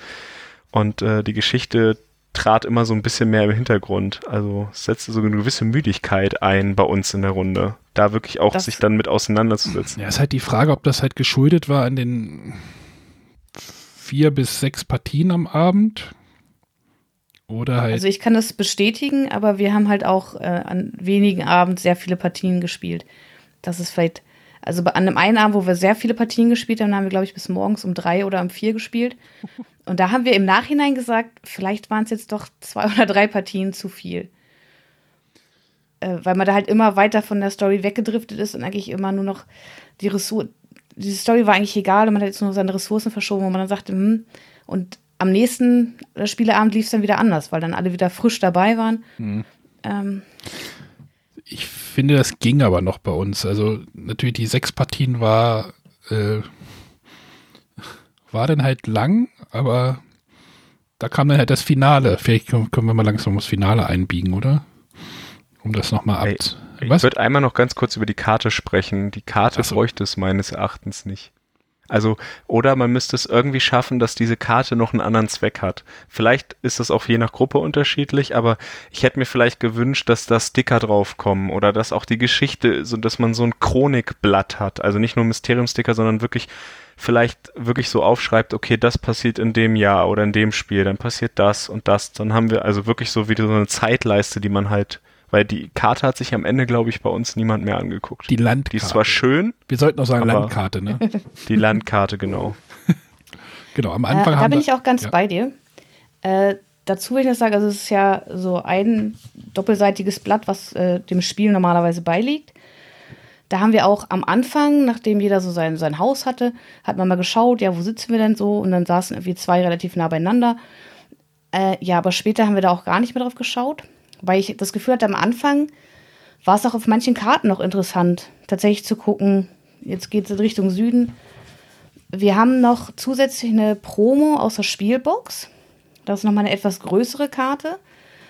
S3: Und äh, die Geschichte trat immer so ein bisschen mehr im Hintergrund. Also es setzte so eine gewisse Müdigkeit ein bei uns in der Runde. Da wirklich auch das, sich dann mit auseinanderzusetzen.
S1: Ja, ist halt die Frage, ob das halt geschuldet war an den vier bis sechs Partien am Abend. Oder halt.
S2: Also ich kann das bestätigen, aber wir haben halt auch äh, an wenigen Abend sehr viele Partien gespielt. Das ist vielleicht, also an einem einen Abend, wo wir sehr viele Partien gespielt haben, haben wir, glaube ich, bis morgens um drei oder um vier gespielt. Und da haben wir im Nachhinein gesagt, vielleicht waren es jetzt doch zwei oder drei Partien zu viel. Äh, weil man da halt immer weiter von der Story weggedriftet ist und eigentlich immer nur noch die Ressourcen diese Story war eigentlich egal und man hat jetzt nur seine Ressourcen verschoben, wo man dann sagte, hm, und am nächsten Spieleabend lief es dann wieder anders, weil dann alle wieder frisch dabei waren. Mhm. Ähm,
S1: ich finde, das ging aber noch bei uns. Also natürlich die sechs Partien war, äh, war dann halt lang, aber da kam dann halt das Finale. Vielleicht können wir mal langsam das Finale einbiegen, oder? Um das nochmal ab.
S3: Ich würde einmal noch ganz kurz über die Karte sprechen. Die Karte so. bräuchte es meines Erachtens nicht. Also, oder man müsste es irgendwie schaffen, dass diese Karte noch einen anderen Zweck hat. Vielleicht ist das auch je nach Gruppe unterschiedlich, aber ich hätte mir vielleicht gewünscht, dass da Sticker draufkommen oder dass auch die Geschichte, so dass man so ein Chronikblatt hat. Also nicht nur Mysteriumsticker, sondern wirklich vielleicht wirklich so aufschreibt, okay, das passiert in dem Jahr oder in dem Spiel, dann passiert das und das. Dann haben wir also wirklich so wieder so eine Zeitleiste, die man halt weil die Karte hat sich am Ende, glaube ich, bei uns niemand mehr angeguckt.
S1: Die Landkarte.
S3: Die ist zwar schön.
S1: Wir sollten auch sagen Landkarte, ne?
S3: Die Landkarte, genau.
S1: genau, am Anfang
S2: äh,
S1: haben
S2: Da bin ich auch ganz ja. bei dir. Äh, dazu will ich noch sagen, also es ist ja so ein doppelseitiges Blatt, was äh, dem Spiel normalerweise beiliegt. Da haben wir auch am Anfang, nachdem jeder so sein, sein Haus hatte, hat man mal geschaut, ja, wo sitzen wir denn so? Und dann saßen irgendwie zwei relativ nah beieinander. Äh, ja, aber später haben wir da auch gar nicht mehr drauf geschaut weil ich das Gefühl hatte, am Anfang war es auch auf manchen Karten noch interessant, tatsächlich zu gucken, jetzt geht es in Richtung Süden. Wir haben noch zusätzlich eine Promo aus der Spielbox. Das ist nochmal eine etwas größere Karte.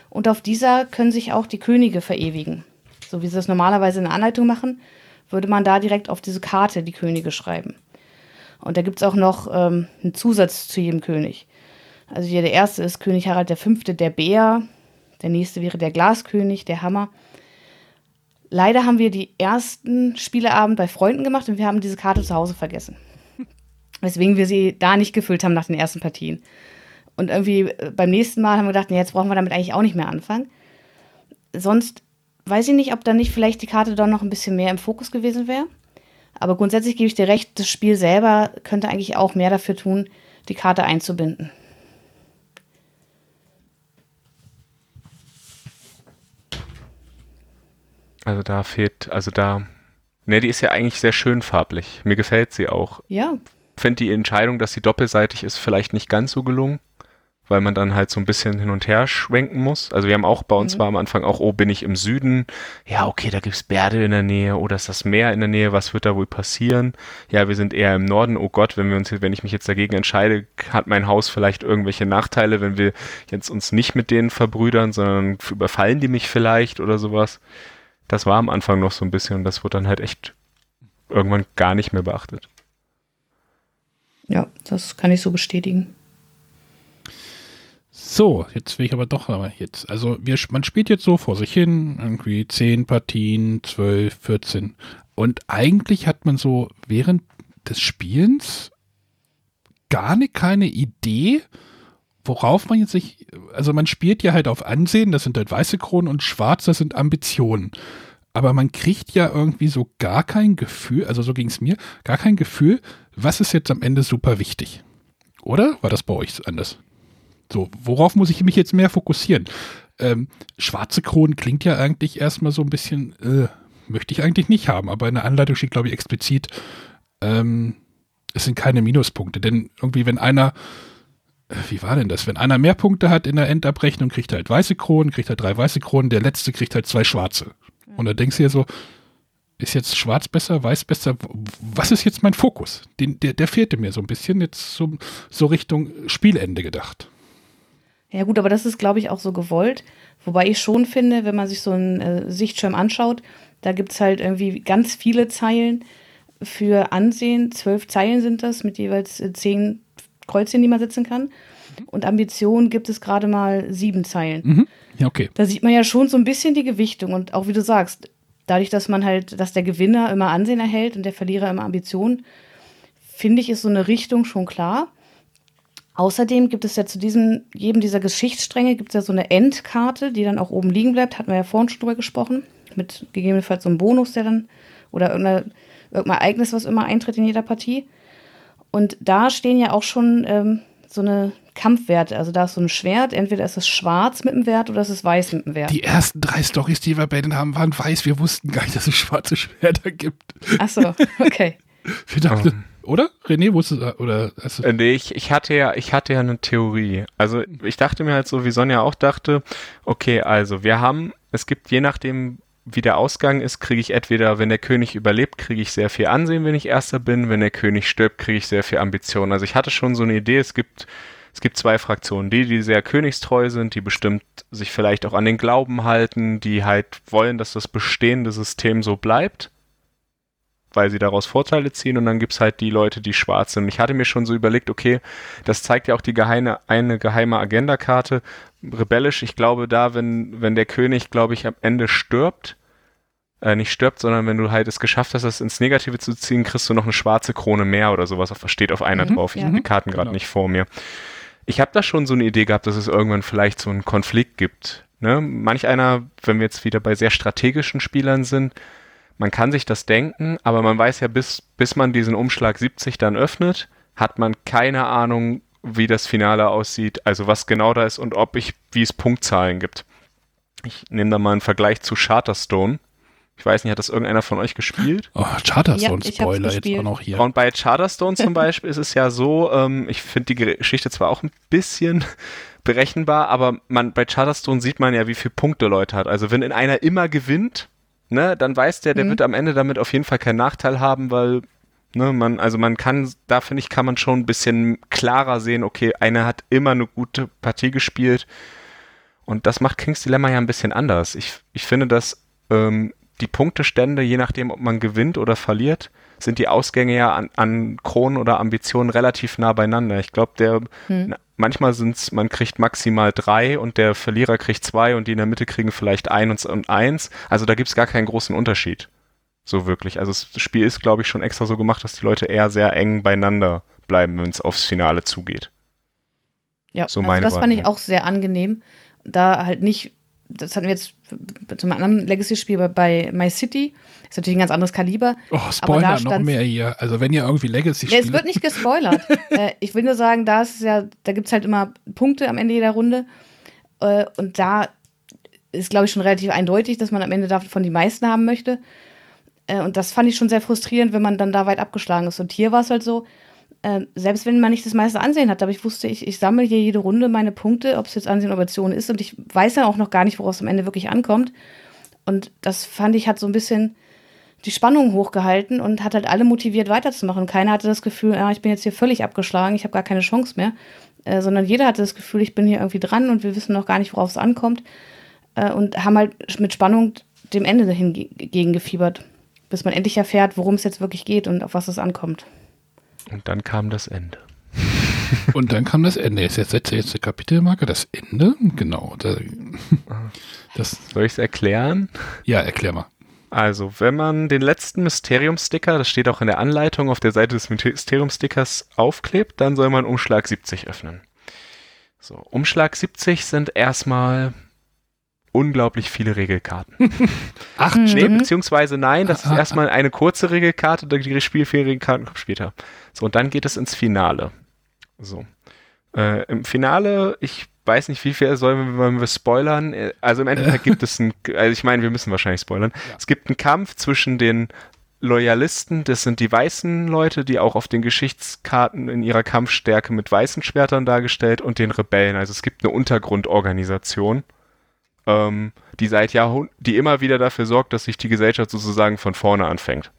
S2: Und auf dieser können sich auch die Könige verewigen. So wie sie das normalerweise in der Anleitung machen, würde man da direkt auf diese Karte die Könige schreiben. Und da gibt es auch noch ähm, einen Zusatz zu jedem König. Also hier der erste ist König Harald V., der Bär. Der nächste wäre der Glaskönig, der Hammer. Leider haben wir die ersten Spieleabend bei Freunden gemacht und wir haben diese Karte zu Hause vergessen. Weswegen wir sie da nicht gefüllt haben nach den ersten Partien. Und irgendwie äh, beim nächsten Mal haben wir gedacht, nee, jetzt brauchen wir damit eigentlich auch nicht mehr anfangen. Sonst weiß ich nicht, ob dann nicht vielleicht die Karte doch noch ein bisschen mehr im Fokus gewesen wäre. Aber grundsätzlich gebe ich dir recht, das Spiel selber könnte eigentlich auch mehr dafür tun, die Karte einzubinden.
S3: Also da fehlt, also da, ne, die ist ja eigentlich sehr schön farblich. Mir gefällt sie auch.
S2: Ja.
S3: Ich finde die Entscheidung, dass sie doppelseitig ist, vielleicht nicht ganz so gelungen, weil man dann halt so ein bisschen hin und her schwenken muss. Also wir haben auch bei uns mhm. war am Anfang auch, oh, bin ich im Süden? Ja, okay, da gibt's Berge in der Nähe oder ist das Meer in der Nähe? Was wird da wohl passieren? Ja, wir sind eher im Norden. Oh Gott, wenn wir uns, wenn ich mich jetzt dagegen entscheide, hat mein Haus vielleicht irgendwelche Nachteile, wenn wir jetzt uns nicht mit denen verbrüdern, sondern überfallen die mich vielleicht oder sowas das war am Anfang noch so ein bisschen und das wurde dann halt echt irgendwann gar nicht mehr beachtet.
S2: Ja, das kann ich so bestätigen.
S1: So, jetzt will ich aber doch aber jetzt. Also wir, man spielt jetzt so vor sich hin, irgendwie 10 Partien, 12, 14. Und eigentlich hat man so während des Spielens gar nicht keine Idee, worauf man jetzt sich, also man spielt ja halt auf Ansehen, das sind halt weiße Kronen und schwarz, das sind Ambitionen. Aber man kriegt ja irgendwie so gar kein Gefühl, also so ging es mir, gar kein Gefühl, was ist jetzt am Ende super wichtig. Oder war das bei euch anders? So, worauf muss ich mich jetzt mehr fokussieren? Ähm, schwarze Kronen klingt ja eigentlich erstmal so ein bisschen, äh, möchte ich eigentlich nicht haben, aber in der Anleitung steht, glaube ich, explizit, ähm, es sind keine Minuspunkte. Denn irgendwie, wenn einer wie war denn das? Wenn einer mehr Punkte hat in der Endabrechnung, kriegt er halt weiße Kronen, kriegt er drei weiße Kronen, der letzte kriegt halt zwei schwarze. Und da denkst du dir so, ist jetzt schwarz besser, weiß besser? Was ist jetzt mein Fokus? Den, der, der fehlte mir so ein bisschen jetzt so, so Richtung Spielende gedacht.
S2: Ja gut, aber das ist, glaube ich, auch so gewollt. Wobei ich schon finde, wenn man sich so einen äh, Sichtschirm anschaut, da gibt es halt irgendwie ganz viele Zeilen für Ansehen. Zwölf Zeilen sind das mit jeweils äh, zehn Kreuzchen, die man setzen kann. Und Ambition gibt es gerade mal sieben Zeilen.
S1: Mhm. Ja, okay.
S2: Da sieht man ja schon so ein bisschen die Gewichtung. Und auch wie du sagst, dadurch, dass man halt, dass der Gewinner immer Ansehen erhält und der Verlierer immer Ambition, finde ich, ist so eine Richtung schon klar. Außerdem gibt es ja zu diesem, jedem dieser Geschichtsstränge gibt es ja so eine Endkarte, die dann auch oben liegen bleibt. Hatten wir ja vorhin schon drüber gesprochen. Mit gegebenenfalls so einem Bonus, der dann, oder irgendein Ereignis, was immer eintritt in jeder Partie. Und da stehen ja auch schon ähm, so eine Kampfwerte. Also da ist so ein Schwert, entweder ist es schwarz mit dem Wert oder ist es weiß mit dem Wert.
S1: Die ersten drei Stories, die wir bei denen haben, waren weiß. Wir wussten gar nicht, dass es schwarze Schwerter gibt.
S2: Ach so, okay.
S1: wir dachten, oh. oder? René, wusstest du, oder?
S3: Du äh, nee, ich, ich hatte ja, ich hatte ja eine Theorie. Also ich dachte mir halt so, wie Sonja auch dachte, okay, also wir haben, es gibt je nachdem, wie der Ausgang ist, kriege ich entweder, wenn der König überlebt, kriege ich sehr viel Ansehen, wenn ich Erster bin. Wenn der König stirbt, kriege ich sehr viel Ambition. Also ich hatte schon so eine Idee, es gibt, es gibt zwei Fraktionen. Die, die sehr königstreu sind, die bestimmt sich vielleicht auch an den Glauben halten, die halt wollen, dass das bestehende System so bleibt. weil sie daraus Vorteile ziehen und dann gibt es halt die Leute, die schwarz sind. Ich hatte mir schon so überlegt, okay, das zeigt ja auch die geheime, eine geheime Agendakarte, rebellisch. Ich glaube da, wenn, wenn der König, glaube ich, am Ende stirbt, äh, nicht stirbt, sondern wenn du halt es geschafft hast, das ins Negative zu ziehen, kriegst du noch eine schwarze Krone mehr oder sowas. Steht auf einer mhm, drauf. Ich ja. habe die Karten gerade genau. nicht vor mir. Ich habe da schon so eine Idee gehabt, dass es irgendwann vielleicht so einen Konflikt gibt. Ne? Manch einer, wenn wir jetzt wieder bei sehr strategischen Spielern sind, man kann sich das denken, aber man weiß ja, bis, bis man diesen Umschlag 70 dann öffnet, hat man keine Ahnung, wie das Finale aussieht, also was genau da ist und ob ich, wie es Punktzahlen gibt. Ich nehme da mal einen Vergleich zu Charterstone. Ich weiß nicht, hat das irgendeiner von euch gespielt?
S1: Oh, Charterstone-Spoiler ja, jetzt auch noch hier.
S3: Und bei Charterstone zum Beispiel ist es ja so, ähm, ich finde die Geschichte zwar auch ein bisschen berechenbar, aber man, bei Charterstone sieht man ja, wie viele Punkte Leute hat. Also wenn in einer immer gewinnt, ne, dann weiß der, der mhm. wird am Ende damit auf jeden Fall keinen Nachteil haben, weil Ne, man, also man kann, da finde ich, kann man schon ein bisschen klarer sehen, okay, einer hat immer eine gute Partie gespielt. Und das macht Kings Dilemma ja ein bisschen anders. Ich, ich finde, dass ähm, die Punktestände, je nachdem, ob man gewinnt oder verliert, sind die Ausgänge ja an, an Kronen oder Ambitionen relativ nah beieinander. Ich glaube, der hm. manchmal sind's, man kriegt maximal drei und der Verlierer kriegt zwei und die in der Mitte kriegen vielleicht ein und, eins. Also da gibt's gar keinen großen Unterschied. So wirklich. Also das Spiel ist, glaube ich, schon extra so gemacht, dass die Leute eher sehr eng beieinander bleiben, wenn es aufs Finale zugeht.
S2: Ja, so also das fand ich auch sehr angenehm. Da halt nicht das hatten wir jetzt zum anderen Legacy-Spiel bei, bei My City. Ist natürlich ein ganz anderes Kaliber.
S1: Oh, Spoiler noch mehr hier. Also wenn ihr irgendwie Legacy spielt.
S2: Ja, es wird nicht gespoilert. äh, ich will nur sagen, da ist ja, da gibt es halt immer Punkte am Ende jeder Runde. Äh, und da ist, glaube ich, schon relativ eindeutig, dass man am Ende davon die meisten haben möchte. Äh, und das fand ich schon sehr frustrierend, wenn man dann da weit abgeschlagen ist. Und hier war es halt so, äh, selbst wenn man nicht das meiste Ansehen hat, aber ich wusste, ich, ich sammle hier jede Runde meine Punkte, ob es jetzt Ansehen oder Option ist und ich weiß dann auch noch gar nicht, worauf es am Ende wirklich ankommt. Und das fand ich hat so ein bisschen die Spannung hochgehalten und hat halt alle motiviert weiterzumachen. Keiner hatte das Gefühl, ah, ich bin jetzt hier völlig abgeschlagen, ich habe gar keine Chance mehr, äh, sondern jeder hatte das Gefühl, ich bin hier irgendwie dran und wir wissen noch gar nicht, worauf es ankommt äh, und haben halt mit Spannung dem Ende hingegen gefiebert, bis man endlich erfährt, worum es jetzt wirklich geht und auf was es ankommt.
S3: Und dann kam das Ende.
S1: Und dann kam das Ende. Jetzt setze jetzt die Kapitelmarke, das Ende. Genau.
S3: Das, Soll ich es erklären?
S1: Ja, erklär mal.
S3: Also, wenn man den letzten Mysterium-Sticker, das steht auch in der Anleitung auf der Seite des Mysterium-Stickers, aufklebt, dann soll man Umschlag 70 öffnen. So, Umschlag 70 sind erstmal unglaublich viele Regelkarten. Acht mhm. Nee, beziehungsweise nein, das ist erstmal eine kurze Regelkarte, die spielfähigen Regelkarten kommen später. So, und dann geht es ins Finale. So. Äh, Im Finale, ich weiß nicht, wie viel sollen wir, wir spoilern. Äh, also im Endeffekt gibt es ein, also ich meine, wir müssen wahrscheinlich spoilern. Ja. Es gibt einen Kampf zwischen den Loyalisten, das sind die weißen Leute, die auch auf den Geschichtskarten in ihrer Kampfstärke mit weißen Schwertern dargestellt und den Rebellen. Also es gibt eine Untergrundorganisation ähm, die seit Jahrhunderten, die immer wieder dafür sorgt, dass sich die Gesellschaft sozusagen von vorne anfängt.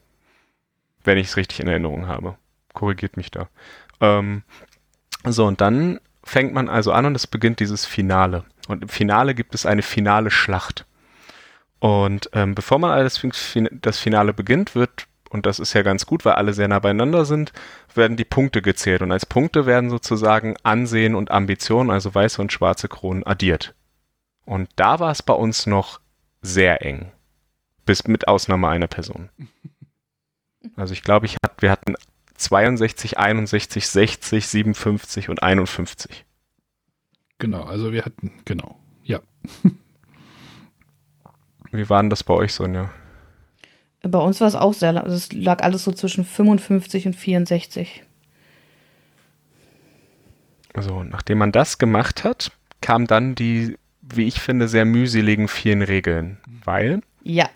S3: Wenn ich es richtig in Erinnerung habe. Korrigiert mich da. Ähm, so, und dann fängt man also an und es beginnt dieses Finale. Und im Finale gibt es eine finale Schlacht. Und ähm, bevor man alles das Finale beginnt, wird, und das ist ja ganz gut, weil alle sehr nah beieinander sind, werden die Punkte gezählt. Und als Punkte werden sozusagen Ansehen und Ambition, also weiße und schwarze Kronen, addiert. Und da war es bei uns noch sehr eng. Bis mit Ausnahme einer Person. Also ich glaube, ich hat, wir hatten 62, 61, 60, 57 und 51.
S1: Genau, also wir hatten, genau, ja.
S3: Wie war denn das bei euch, Sonja?
S2: Bei uns war es auch sehr lang. Also es lag alles so zwischen 55 und 64.
S3: Also, nachdem man das gemacht hat, kam dann die wie ich finde, sehr mühseligen vielen Regeln, weil
S2: ja.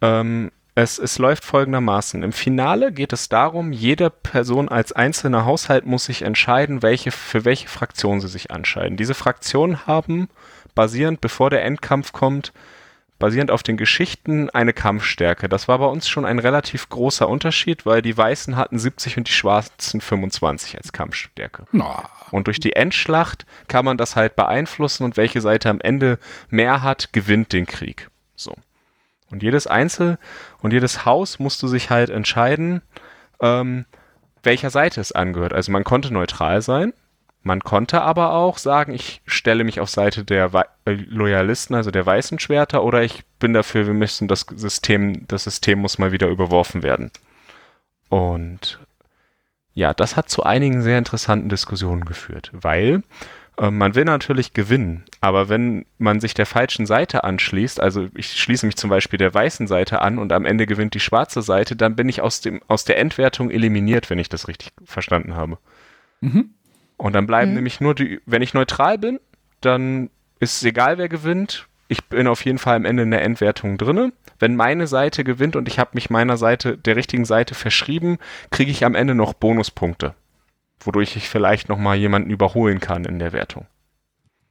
S3: Ähm, es, es läuft folgendermaßen. Im Finale geht es darum, jede Person als einzelner Haushalt muss sich entscheiden, welche, für welche Fraktion sie sich entscheiden. Diese Fraktionen haben, basierend, bevor der Endkampf kommt, basierend auf den Geschichten eine Kampfstärke. Das war bei uns schon ein relativ großer Unterschied, weil die Weißen hatten 70 und die Schwarzen 25 als Kampfstärke.
S1: No.
S3: Und durch die Endschlacht kann man das halt beeinflussen und welche Seite am Ende mehr hat, gewinnt den Krieg. So. Und jedes Einzel und jedes Haus musste sich halt entscheiden, ähm, welcher Seite es angehört. Also man konnte neutral sein, man konnte aber auch sagen, ich stelle mich auf Seite der We äh, Loyalisten, also der weißen Schwerter, oder ich bin dafür, wir müssen das System, das System muss mal wieder überworfen werden. Und ja, das hat zu einigen sehr interessanten Diskussionen geführt, weil äh, man will natürlich gewinnen, aber wenn man sich der falschen Seite anschließt, also ich schließe mich zum Beispiel der weißen Seite an und am Ende gewinnt die schwarze Seite, dann bin ich aus, dem, aus der Endwertung eliminiert, wenn ich das richtig verstanden habe. Mhm. Und dann bleiben mhm. nämlich nur die, wenn ich neutral bin, dann ist es egal, wer gewinnt. Ich bin auf jeden Fall am Ende in der Endwertung drinne. Wenn meine Seite gewinnt und ich habe mich meiner Seite, der richtigen Seite verschrieben, kriege ich am Ende noch Bonuspunkte wodurch ich vielleicht nochmal jemanden überholen kann in der Wertung.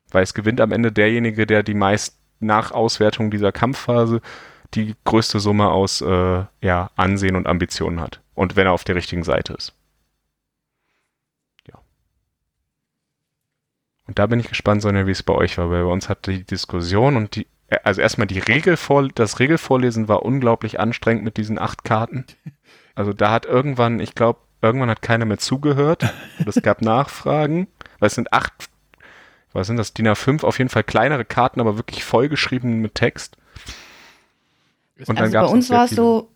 S3: Weil es gewinnt am Ende derjenige, der die meist nach Auswertung dieser Kampfphase die größte Summe aus äh, ja, Ansehen und Ambitionen hat. Und wenn er auf der richtigen Seite ist. Und da bin ich gespannt, Sonja, wie es bei euch war, weil bei uns hat die Diskussion und die, äh, also erstmal die Regelvor das Regelvorlesen war unglaublich anstrengend mit diesen acht Karten. Also da hat irgendwann, ich glaube, Irgendwann hat keiner mehr zugehört und es gab Nachfragen, weil es sind acht, was sind das, DIN A5, auf jeden Fall kleinere Karten, aber wirklich vollgeschrieben mit Text.
S2: Und also bei uns war es so,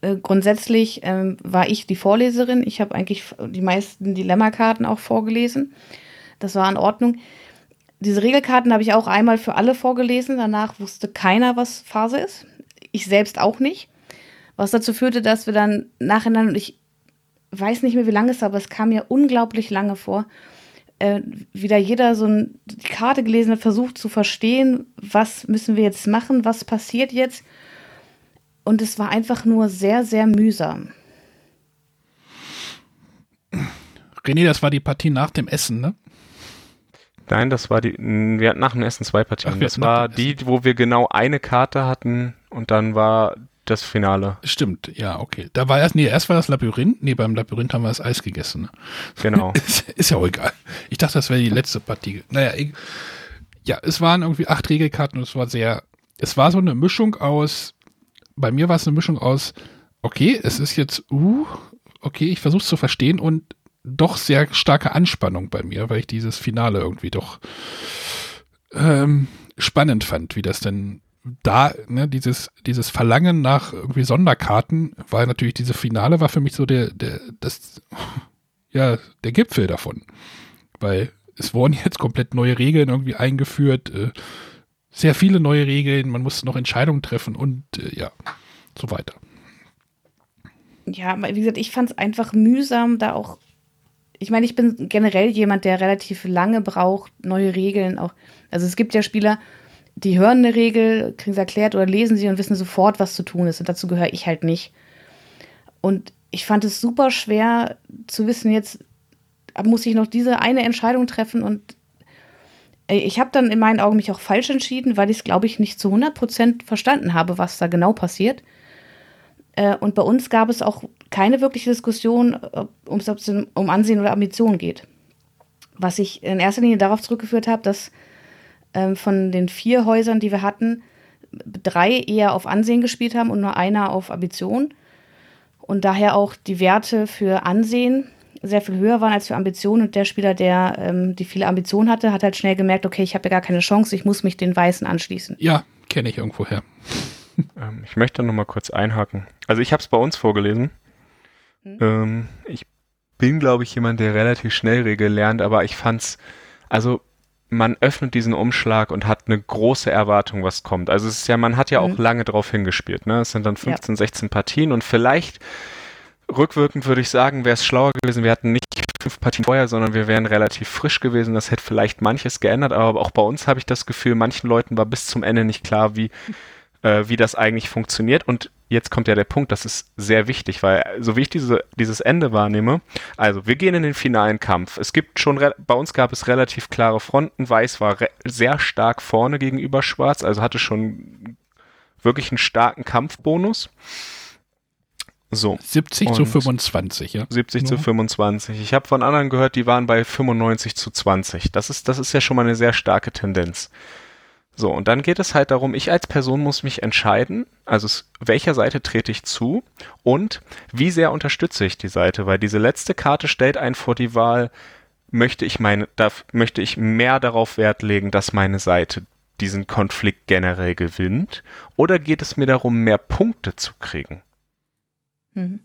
S2: äh, grundsätzlich ähm, war ich die Vorleserin. Ich habe eigentlich die meisten Dilemma-Karten auch vorgelesen. Das war in Ordnung. Diese Regelkarten habe ich auch einmal für alle vorgelesen. Danach wusste keiner, was Phase ist. Ich selbst auch nicht. Was dazu führte, dass wir dann nachhinein, und ich weiß nicht mehr, wie lange es war, aber es kam mir unglaublich lange vor, äh, wieder jeder so ein, die Karte gelesen hat, versucht zu verstehen, was müssen wir jetzt machen, was passiert jetzt. Und es war einfach nur sehr, sehr mühsam.
S1: René, das war die Partie nach dem Essen, ne?
S3: Nein, das war die, wir hatten nach dem Essen zwei Partien. Ach, das war die, wo wir genau eine Karte hatten und dann war das Finale.
S1: Stimmt, ja, okay. Da war erst, nee, erst war das Labyrinth. Nee, beim Labyrinth haben wir das Eis gegessen. Ne?
S3: Genau.
S1: ist, ist, ja auch egal. Ich dachte, das wäre die letzte Partie. Naja, ich, ja, es waren irgendwie acht Regelkarten und es war sehr, es war so eine Mischung aus, bei mir war es eine Mischung aus, okay, es ist jetzt, uh, okay, ich versuche es zu verstehen und doch sehr starke Anspannung bei mir, weil ich dieses Finale irgendwie doch ähm, spannend fand, wie das denn da, ne, dieses, dieses Verlangen nach irgendwie Sonderkarten, war natürlich diese Finale war für mich so der, der, das, ja, der Gipfel davon. Weil es wurden jetzt komplett neue Regeln irgendwie eingeführt, äh, sehr viele neue Regeln, man musste noch Entscheidungen treffen und äh, ja, so weiter.
S2: Ja, wie gesagt, ich fand es einfach mühsam, da auch. Ich meine, ich bin generell jemand, der relativ lange braucht, neue Regeln auch. Also es gibt ja Spieler, die hören eine Regel, kriegen sie erklärt oder lesen sie und wissen sofort, was zu tun ist. Und dazu gehöre ich halt nicht. Und ich fand es super schwer zu wissen, jetzt muss ich noch diese eine Entscheidung treffen und ich habe dann in meinen Augen mich auch falsch entschieden, weil ich es, glaube ich, nicht zu 100% verstanden habe, was da genau passiert. Äh, und bei uns gab es auch keine wirkliche Diskussion, ob es um Ansehen oder Ambition geht. Was ich in erster Linie darauf zurückgeführt habe, dass ähm, von den vier Häusern, die wir hatten, drei eher auf Ansehen gespielt haben und nur einer auf Ambition. Und daher auch die Werte für Ansehen sehr viel höher waren als für Ambition. Und der Spieler, der ähm, die viele Ambitionen hatte, hat halt schnell gemerkt, okay, ich habe ja gar keine Chance, ich muss mich den Weißen anschließen.
S1: Ja, kenne ich irgendwoher.
S3: Ähm, ich möchte noch mal kurz einhaken. Also ich habe es bei uns vorgelesen. Hm? Ähm, ich bin, glaube ich, jemand, der relativ schnell Regeln lernt, aber ich fand's, also man öffnet diesen Umschlag und hat eine große Erwartung, was kommt. Also es ist ja, man hat ja mhm. auch lange drauf hingespielt. Ne? Es sind dann 15, ja. 16 Partien und vielleicht rückwirkend würde ich sagen, wäre es schlauer gewesen, wir hatten nicht fünf Partien vorher, sondern wir wären relativ frisch gewesen. Das hätte vielleicht manches geändert, aber auch bei uns habe ich das Gefühl, manchen Leuten war bis zum Ende nicht klar, wie, äh, wie das eigentlich funktioniert. Und jetzt kommt ja der Punkt, das ist sehr wichtig, weil so wie ich diese, dieses Ende wahrnehme, also wir gehen in den finalen Kampf. Es gibt schon, bei uns gab es relativ klare Fronten. Weiß war sehr stark vorne gegenüber Schwarz, also hatte schon wirklich einen starken Kampfbonus.
S1: So. 70 zu 25, ja.
S3: 70 ja. zu 25. Ich habe von anderen gehört, die waren bei 95 zu 20. Das ist, das ist ja schon mal eine sehr starke Tendenz. So, und dann geht es halt darum, ich als Person muss mich entscheiden, also welcher Seite trete ich zu und wie sehr unterstütze ich die Seite, weil diese letzte Karte stellt einen vor die Wahl, möchte ich meine, darf, möchte ich mehr darauf Wert legen, dass meine Seite diesen Konflikt generell gewinnt, oder geht es mir darum, mehr Punkte zu kriegen? Mhm.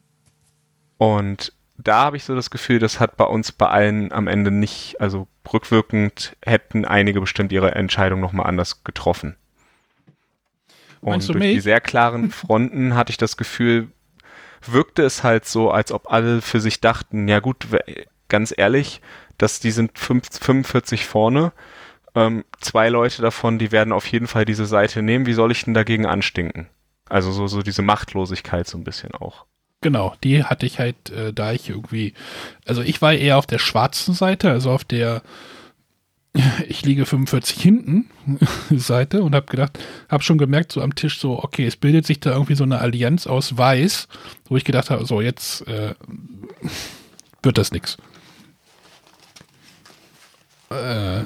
S3: Und da habe ich so das Gefühl, das hat bei uns bei allen am Ende nicht, also rückwirkend hätten einige bestimmt ihre Entscheidung nochmal anders getroffen. Und durch mich? die sehr klaren Fronten hatte ich das Gefühl, wirkte es halt so, als ob alle für sich dachten, ja gut, ganz ehrlich, dass die sind 45 vorne, ähm, zwei Leute davon, die werden auf jeden Fall diese Seite nehmen, wie soll ich denn dagegen anstinken? Also so, so diese Machtlosigkeit so ein bisschen auch.
S1: Genau, die hatte ich halt, äh, da ich irgendwie, also ich war eher auf der schwarzen Seite, also auf der ich liege 45 hinten Seite und habe gedacht, habe schon gemerkt so am Tisch so, okay, es bildet sich da irgendwie so eine Allianz aus Weiß, wo ich gedacht habe, so jetzt äh, wird das nichts. Äh,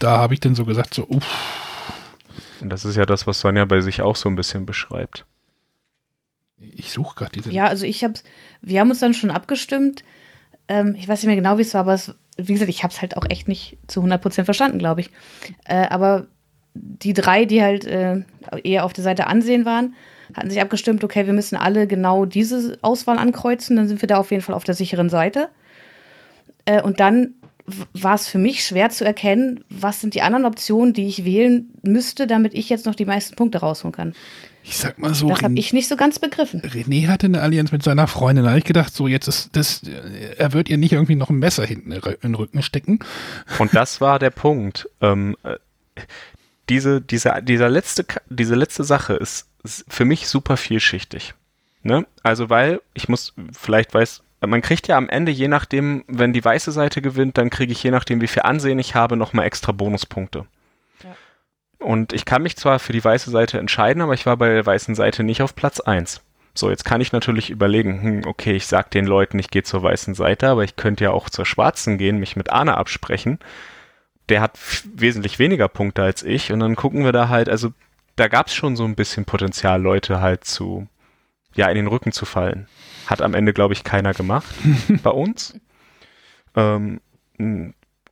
S1: da habe ich dann so gesagt so, uff.
S3: Das ist ja das, was Sonja bei sich auch so ein bisschen beschreibt.
S1: Ich suche gerade diese.
S2: Ja, also ich habe, wir haben uns dann schon abgestimmt. Ähm, ich weiß nicht mehr genau, wie es war, aber es, wie gesagt, ich habe es halt auch echt nicht zu 100% verstanden, glaube ich. Äh, aber die drei, die halt äh, eher auf der Seite ansehen waren, hatten sich abgestimmt, okay, wir müssen alle genau diese Auswahl ankreuzen, dann sind wir da auf jeden Fall auf der sicheren Seite. Äh, und dann war es für mich schwer zu erkennen, was sind die anderen Optionen, die ich wählen müsste, damit ich jetzt noch die meisten Punkte rausholen kann.
S1: Ich sag mal so.
S2: Das habe ich nicht so ganz begriffen.
S1: René hatte eine Allianz mit seiner Freundin. Da habe ich gedacht, so jetzt ist das, er wird ihr nicht irgendwie noch ein Messer hinten in den Rücken stecken.
S3: Und das war der Punkt. Ähm, äh, diese, diese, dieser letzte, diese letzte Sache ist, ist für mich super vielschichtig. Ne? Also, weil ich muss, vielleicht weiß, man kriegt ja am Ende, je nachdem, wenn die weiße Seite gewinnt, dann kriege ich je nachdem, wie viel Ansehen ich habe, nochmal extra Bonuspunkte. Und ich kann mich zwar für die weiße Seite entscheiden, aber ich war bei der weißen Seite nicht auf Platz 1. So, jetzt kann ich natürlich überlegen, hm, okay, ich sag den Leuten, ich gehe zur weißen Seite, aber ich könnte ja auch zur schwarzen gehen, mich mit Arne absprechen. Der hat wesentlich weniger Punkte als ich und dann gucken wir da halt, also da gab es schon so ein bisschen Potenzial, Leute halt zu, ja, in den Rücken zu fallen. Hat am Ende, glaube ich, keiner gemacht bei uns. Ähm,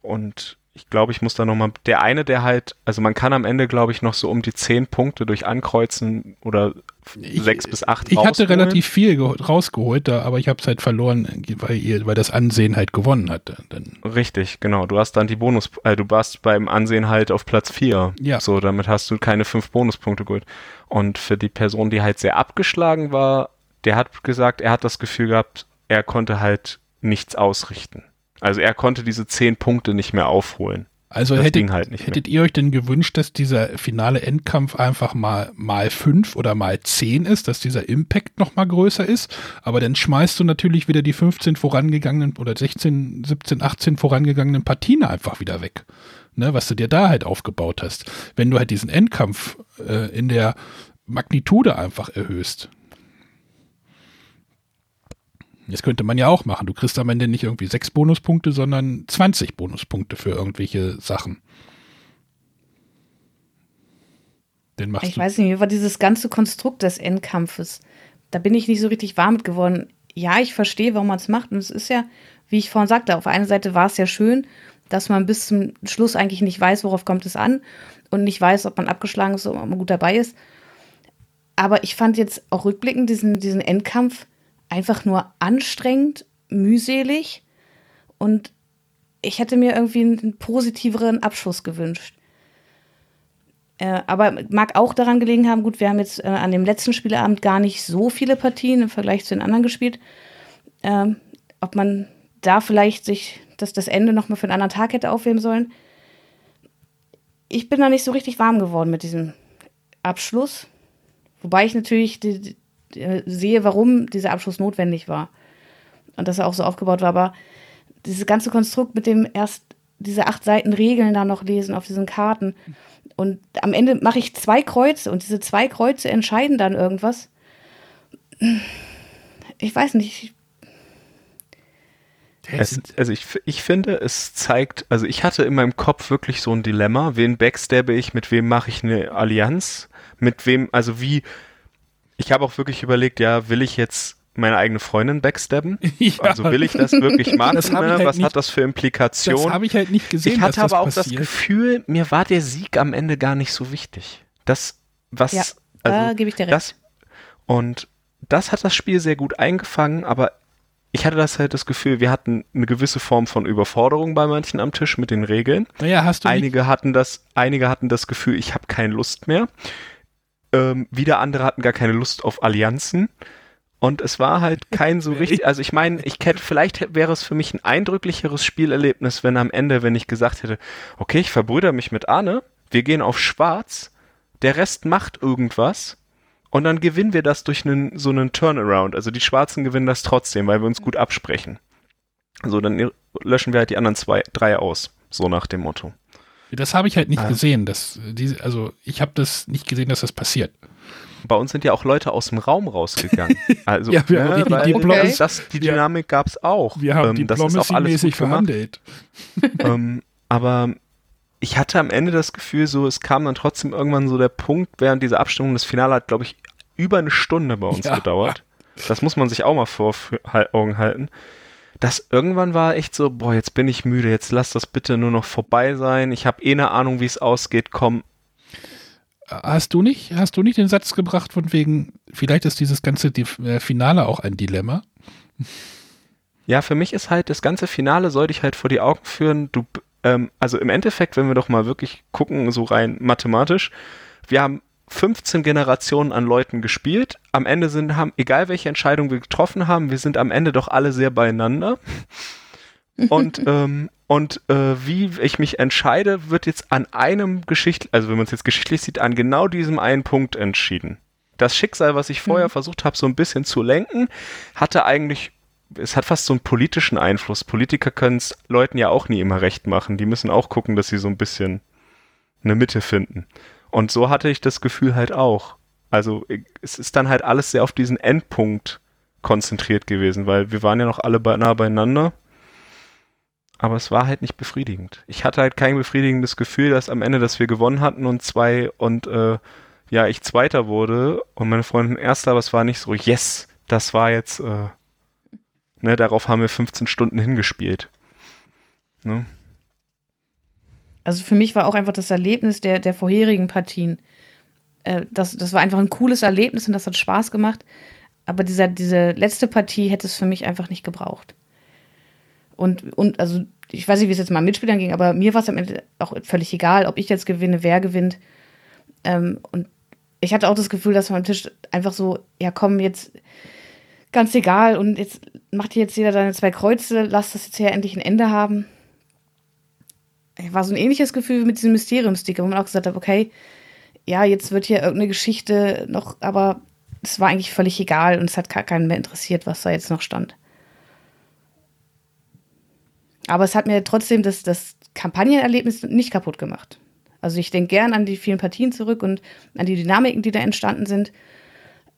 S3: und ich glaube, ich muss da nochmal, der eine, der halt, also man kann am Ende, glaube ich, noch so um die zehn Punkte durch Ankreuzen oder ich, sechs bis acht
S1: Ich hatte relativ viel rausgeholt, da, aber ich habe es halt verloren, weil, ihr, weil das Ansehen halt gewonnen hat. Dann.
S3: Richtig, genau. Du hast dann die Bonus, äh, du warst beim Ansehen halt auf Platz vier. Ja. So, damit hast du keine fünf Bonuspunkte geholt. Und für die Person, die halt sehr abgeschlagen war, der hat gesagt, er hat das Gefühl gehabt, er konnte halt nichts ausrichten. Also er konnte diese zehn Punkte nicht mehr aufholen.
S1: Also hättet, halt hättet ihr euch denn gewünscht, dass dieser finale Endkampf einfach mal mal fünf oder mal zehn ist, dass dieser Impact noch mal größer ist, aber dann schmeißt du natürlich wieder die 15 vorangegangenen oder 16, 17, 18 vorangegangenen Partien einfach wieder weg, ne, was du dir da halt aufgebaut hast. Wenn du halt diesen Endkampf äh, in der Magnitude einfach erhöhst, das könnte man ja auch machen. Du kriegst am Ende nicht irgendwie sechs Bonuspunkte, sondern 20 Bonuspunkte für irgendwelche Sachen.
S2: Den machst ich du. weiß nicht, wie war dieses ganze Konstrukt des Endkampfes? Da bin ich nicht so richtig warm mit geworden. Ja, ich verstehe, warum man es macht. Und es ist ja, wie ich vorhin sagte, auf einer Seite war es ja schön, dass man bis zum Schluss eigentlich nicht weiß, worauf kommt es an und nicht weiß, ob man abgeschlagen ist oder ob man gut dabei ist. Aber ich fand jetzt auch rückblickend diesen, diesen Endkampf einfach nur anstrengend, mühselig und ich hätte mir irgendwie einen positiveren Abschluss gewünscht. Äh, aber mag auch daran gelegen haben, gut, wir haben jetzt äh, an dem letzten Spieleabend gar nicht so viele Partien im Vergleich zu den anderen gespielt. Ähm, ob man da vielleicht sich das, das Ende nochmal für einen anderen Tag hätte aufheben sollen. Ich bin da nicht so richtig warm geworden mit diesem Abschluss. Wobei ich natürlich die, äh, sehe, warum dieser Abschluss notwendig war. Und dass er auch so aufgebaut war. Aber dieses ganze Konstrukt mit dem erst diese acht Seiten Regeln da noch lesen auf diesen Karten. Und am Ende mache ich zwei Kreuze und diese zwei Kreuze entscheiden dann irgendwas. Ich weiß nicht.
S3: Es, also ich, ich finde, es zeigt, also ich hatte in meinem Kopf wirklich so ein Dilemma, wen backstabbe ich, mit wem mache ich eine Allianz, mit wem, also wie, ich habe auch wirklich überlegt, ja, will ich jetzt meine eigene Freundin backstabben? Ja. Also will ich das wirklich machen? Das halt Was nicht, hat das für Implikationen? Das
S1: habe ich halt nicht gesehen.
S3: Ich hatte aber auch passiert. das Gefühl, mir war der Sieg am Ende gar nicht so wichtig. Das, was, ja,
S2: da also, gebe ich dir recht.
S3: Das, und das hat das Spiel sehr gut eingefangen, aber ich hatte das halt das Gefühl, wir hatten eine gewisse Form von Überforderung bei manchen am Tisch mit den Regeln.
S1: Naja, hast du
S3: einige hatten das, einige hatten das Gefühl, ich habe keine Lust mehr. Ähm, wieder andere hatten gar keine Lust auf Allianzen. Und es war halt kein so richtig, also ich meine, ich hätte, vielleicht wäre es für mich ein eindrücklicheres Spielerlebnis, wenn am Ende, wenn ich gesagt hätte, okay, ich verbrüder mich mit Arne, wir gehen auf Schwarz, der Rest macht irgendwas und dann gewinnen wir das durch einen, so einen Turnaround. Also die Schwarzen gewinnen das trotzdem, weil wir uns gut absprechen. So, dann löschen wir halt die anderen zwei, drei aus. So nach dem Motto.
S1: Das habe ich halt nicht ah. gesehen. Dass diese, also ich habe das nicht gesehen, dass das passiert.
S3: Bei uns sind ja auch Leute aus dem Raum rausgegangen. Also,
S1: ja, wir
S3: ne,
S1: haben die,
S3: okay. das, die Dynamik gab es auch.
S1: Wir haben ähm, Diplomacy-mäßig verhandelt.
S3: ähm, aber ich hatte am Ende das Gefühl, so es kam dann trotzdem irgendwann so der Punkt während dieser Abstimmung. Das Finale hat, glaube ich, über eine Stunde bei uns ja. gedauert. Das muss man sich auch mal vor Augen halten. Das irgendwann war echt so, boah, jetzt bin ich müde, jetzt lass das bitte nur noch vorbei sein. Ich habe eh eine Ahnung, wie es ausgeht. Komm.
S1: Hast du nicht, hast du nicht den Satz gebracht von wegen, vielleicht ist dieses ganze äh, Finale auch ein Dilemma?
S3: Ja, für mich ist halt das ganze Finale, sollte ich halt vor die Augen führen, du ähm, also im Endeffekt, wenn wir doch mal wirklich gucken, so rein mathematisch, wir haben 15 Generationen an Leuten gespielt. Am Ende sind, haben, egal welche Entscheidung wir getroffen haben, wir sind am Ende doch alle sehr beieinander. Und, ähm, und äh, wie ich mich entscheide, wird jetzt an einem Geschicht, also wenn man es jetzt geschichtlich sieht, an genau diesem einen Punkt entschieden. Das Schicksal, was ich vorher mhm. versucht habe, so ein bisschen zu lenken, hatte eigentlich es hat fast so einen politischen Einfluss. Politiker können es Leuten ja auch nie immer recht machen. Die müssen auch gucken, dass sie so ein bisschen eine Mitte finden. Und so hatte ich das Gefühl halt auch. Also es ist dann halt alles sehr auf diesen Endpunkt konzentriert gewesen, weil wir waren ja noch alle nah beieinander. Aber es war halt nicht befriedigend. Ich hatte halt kein befriedigendes Gefühl, dass am Ende, dass wir gewonnen hatten und zwei und äh, ja, ich Zweiter wurde und meine Freundin Erster, aber es war nicht so, yes, das war jetzt äh, Ne, darauf haben wir 15 Stunden hingespielt. Ne?
S2: Also für mich war auch einfach das Erlebnis der, der vorherigen Partien. Äh, das, das war einfach ein cooles Erlebnis und das hat Spaß gemacht. Aber dieser, diese letzte Partie hätte es für mich einfach nicht gebraucht. Und, und also, ich weiß nicht, wie es jetzt mal Mitspielern ging, aber mir war es am Ende auch völlig egal, ob ich jetzt gewinne, wer gewinnt. Ähm, und ich hatte auch das Gefühl, dass man am Tisch einfach so, ja komm, jetzt ganz egal und jetzt macht jetzt jeder seine zwei Kreuze, lass das jetzt hier endlich ein Ende haben. War so ein ähnliches Gefühl mit diesem Mysteriumsticker, wo man auch gesagt hat, okay, ja, jetzt wird hier irgendeine Geschichte noch, aber es war eigentlich völlig egal und es hat keinen mehr interessiert, was da jetzt noch stand. Aber es hat mir trotzdem das, das Kampagnenerlebnis nicht kaputt gemacht. Also ich denke gern an die vielen Partien zurück und an die Dynamiken, die da entstanden sind.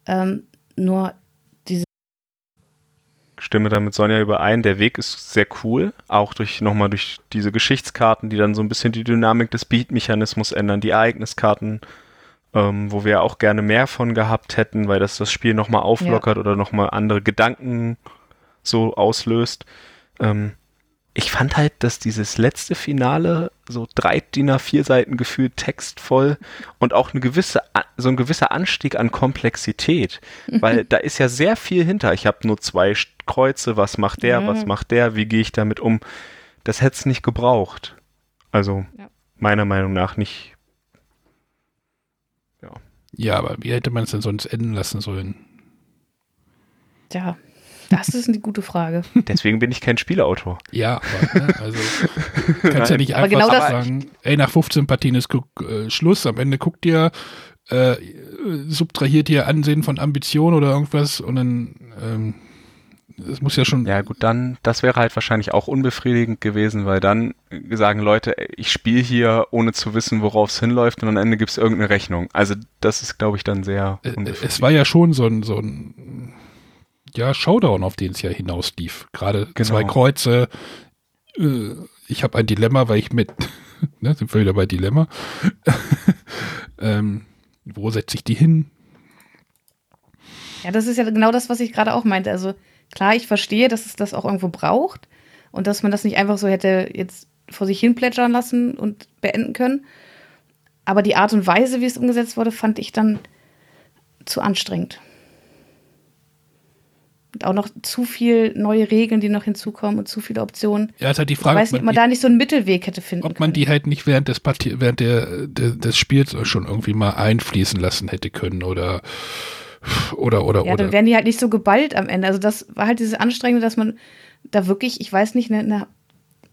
S2: Ähm, nur
S3: stimme da mit Sonja überein. Der Weg ist sehr cool, auch durch nochmal durch diese Geschichtskarten, die dann so ein bisschen die Dynamik des Beat-Mechanismus ändern, die Ereigniskarten, ähm, wo wir auch gerne mehr von gehabt hätten, weil das das Spiel nochmal auflockert ja. oder nochmal andere Gedanken so auslöst. Ähm, ich fand halt, dass dieses letzte Finale so drei DIN A4 Seiten gefühlt textvoll und auch eine gewisse, so ein gewisser Anstieg an Komplexität, weil da ist ja sehr viel hinter. Ich habe nur zwei Kreuze, was macht der, ja. was macht der, wie gehe ich damit um? Das hätte es nicht gebraucht. Also ja. meiner Meinung nach nicht.
S1: Ja. Ja, aber wie hätte man es denn sonst enden lassen sollen?
S2: Ja, das ist eine gute Frage.
S3: Deswegen bin ich kein Spielautor.
S1: Ja, aber, ne, also kannst ja nicht einfach genau sagen, ey, nach 15 Partien ist äh, Schluss, am Ende guckt ihr, äh, subtrahiert ihr Ansehen von Ambition oder irgendwas und dann ähm, das muss ja schon.
S3: Ja, gut, dann, das wäre halt wahrscheinlich auch unbefriedigend gewesen, weil dann sagen Leute, ich spiele hier, ohne zu wissen, worauf es hinläuft und am Ende gibt es irgendeine Rechnung. Also, das ist, glaube ich, dann sehr.
S1: Es war ja schon so ein, so ein ja, Showdown, auf den es ja hinauslief. Gerade
S3: Genau.
S1: zwei Kreuze. Äh, ich habe ein Dilemma, weil ich mit, ne, sind wir wieder bei Dilemma. ähm, wo setze ich die hin?
S2: Ja, das ist ja genau das, was ich gerade auch meinte. Also klar, ich verstehe, dass es das auch irgendwo braucht und dass man das nicht einfach so hätte jetzt vor sich hin plätschern lassen und beenden können. Aber die Art und Weise, wie es umgesetzt wurde, fand ich dann zu anstrengend. Und auch noch zu viel neue Regeln, die noch hinzukommen und zu viele Optionen.
S1: Ja, ist halt die
S2: Ich
S1: Frage,
S2: weiß nicht, ob man
S1: die,
S2: da nicht so einen Mittelweg hätte finden
S1: ob man
S2: können.
S1: die halt nicht während des Partie während der, der, des Spiels schon irgendwie mal einfließen lassen hätte können oder oder oder
S2: Ja,
S1: oder.
S2: dann wären die halt nicht so geballt am Ende. Also das war halt dieses Anstrengende, dass man da wirklich, ich weiß nicht, eine, eine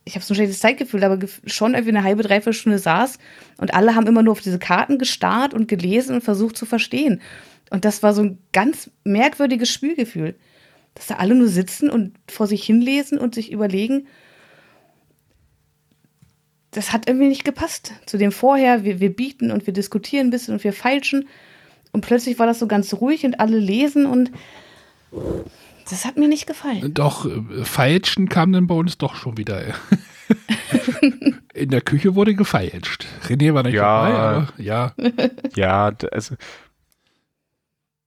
S2: ich habe so ein schlechtes Zeitgefühl, aber schon irgendwie eine halbe, dreiviertel Stunde saß und alle haben immer nur auf diese Karten gestarrt und gelesen und versucht zu verstehen. Und das war so ein ganz merkwürdiges Spielgefühl, dass da alle nur sitzen und vor sich hinlesen und sich überlegen, das hat irgendwie nicht gepasst. Zu dem vorher, wir, wir bieten und wir diskutieren ein bisschen und wir feilschen. Und plötzlich war das so ganz ruhig und alle lesen und das hat mir nicht gefallen.
S1: Doch, äh, Feilschen kam dann bei uns doch schon wieder. In der Küche wurde gefeilscht. René war nicht
S3: Ja.
S1: dabei, aber ja,
S3: Ja, also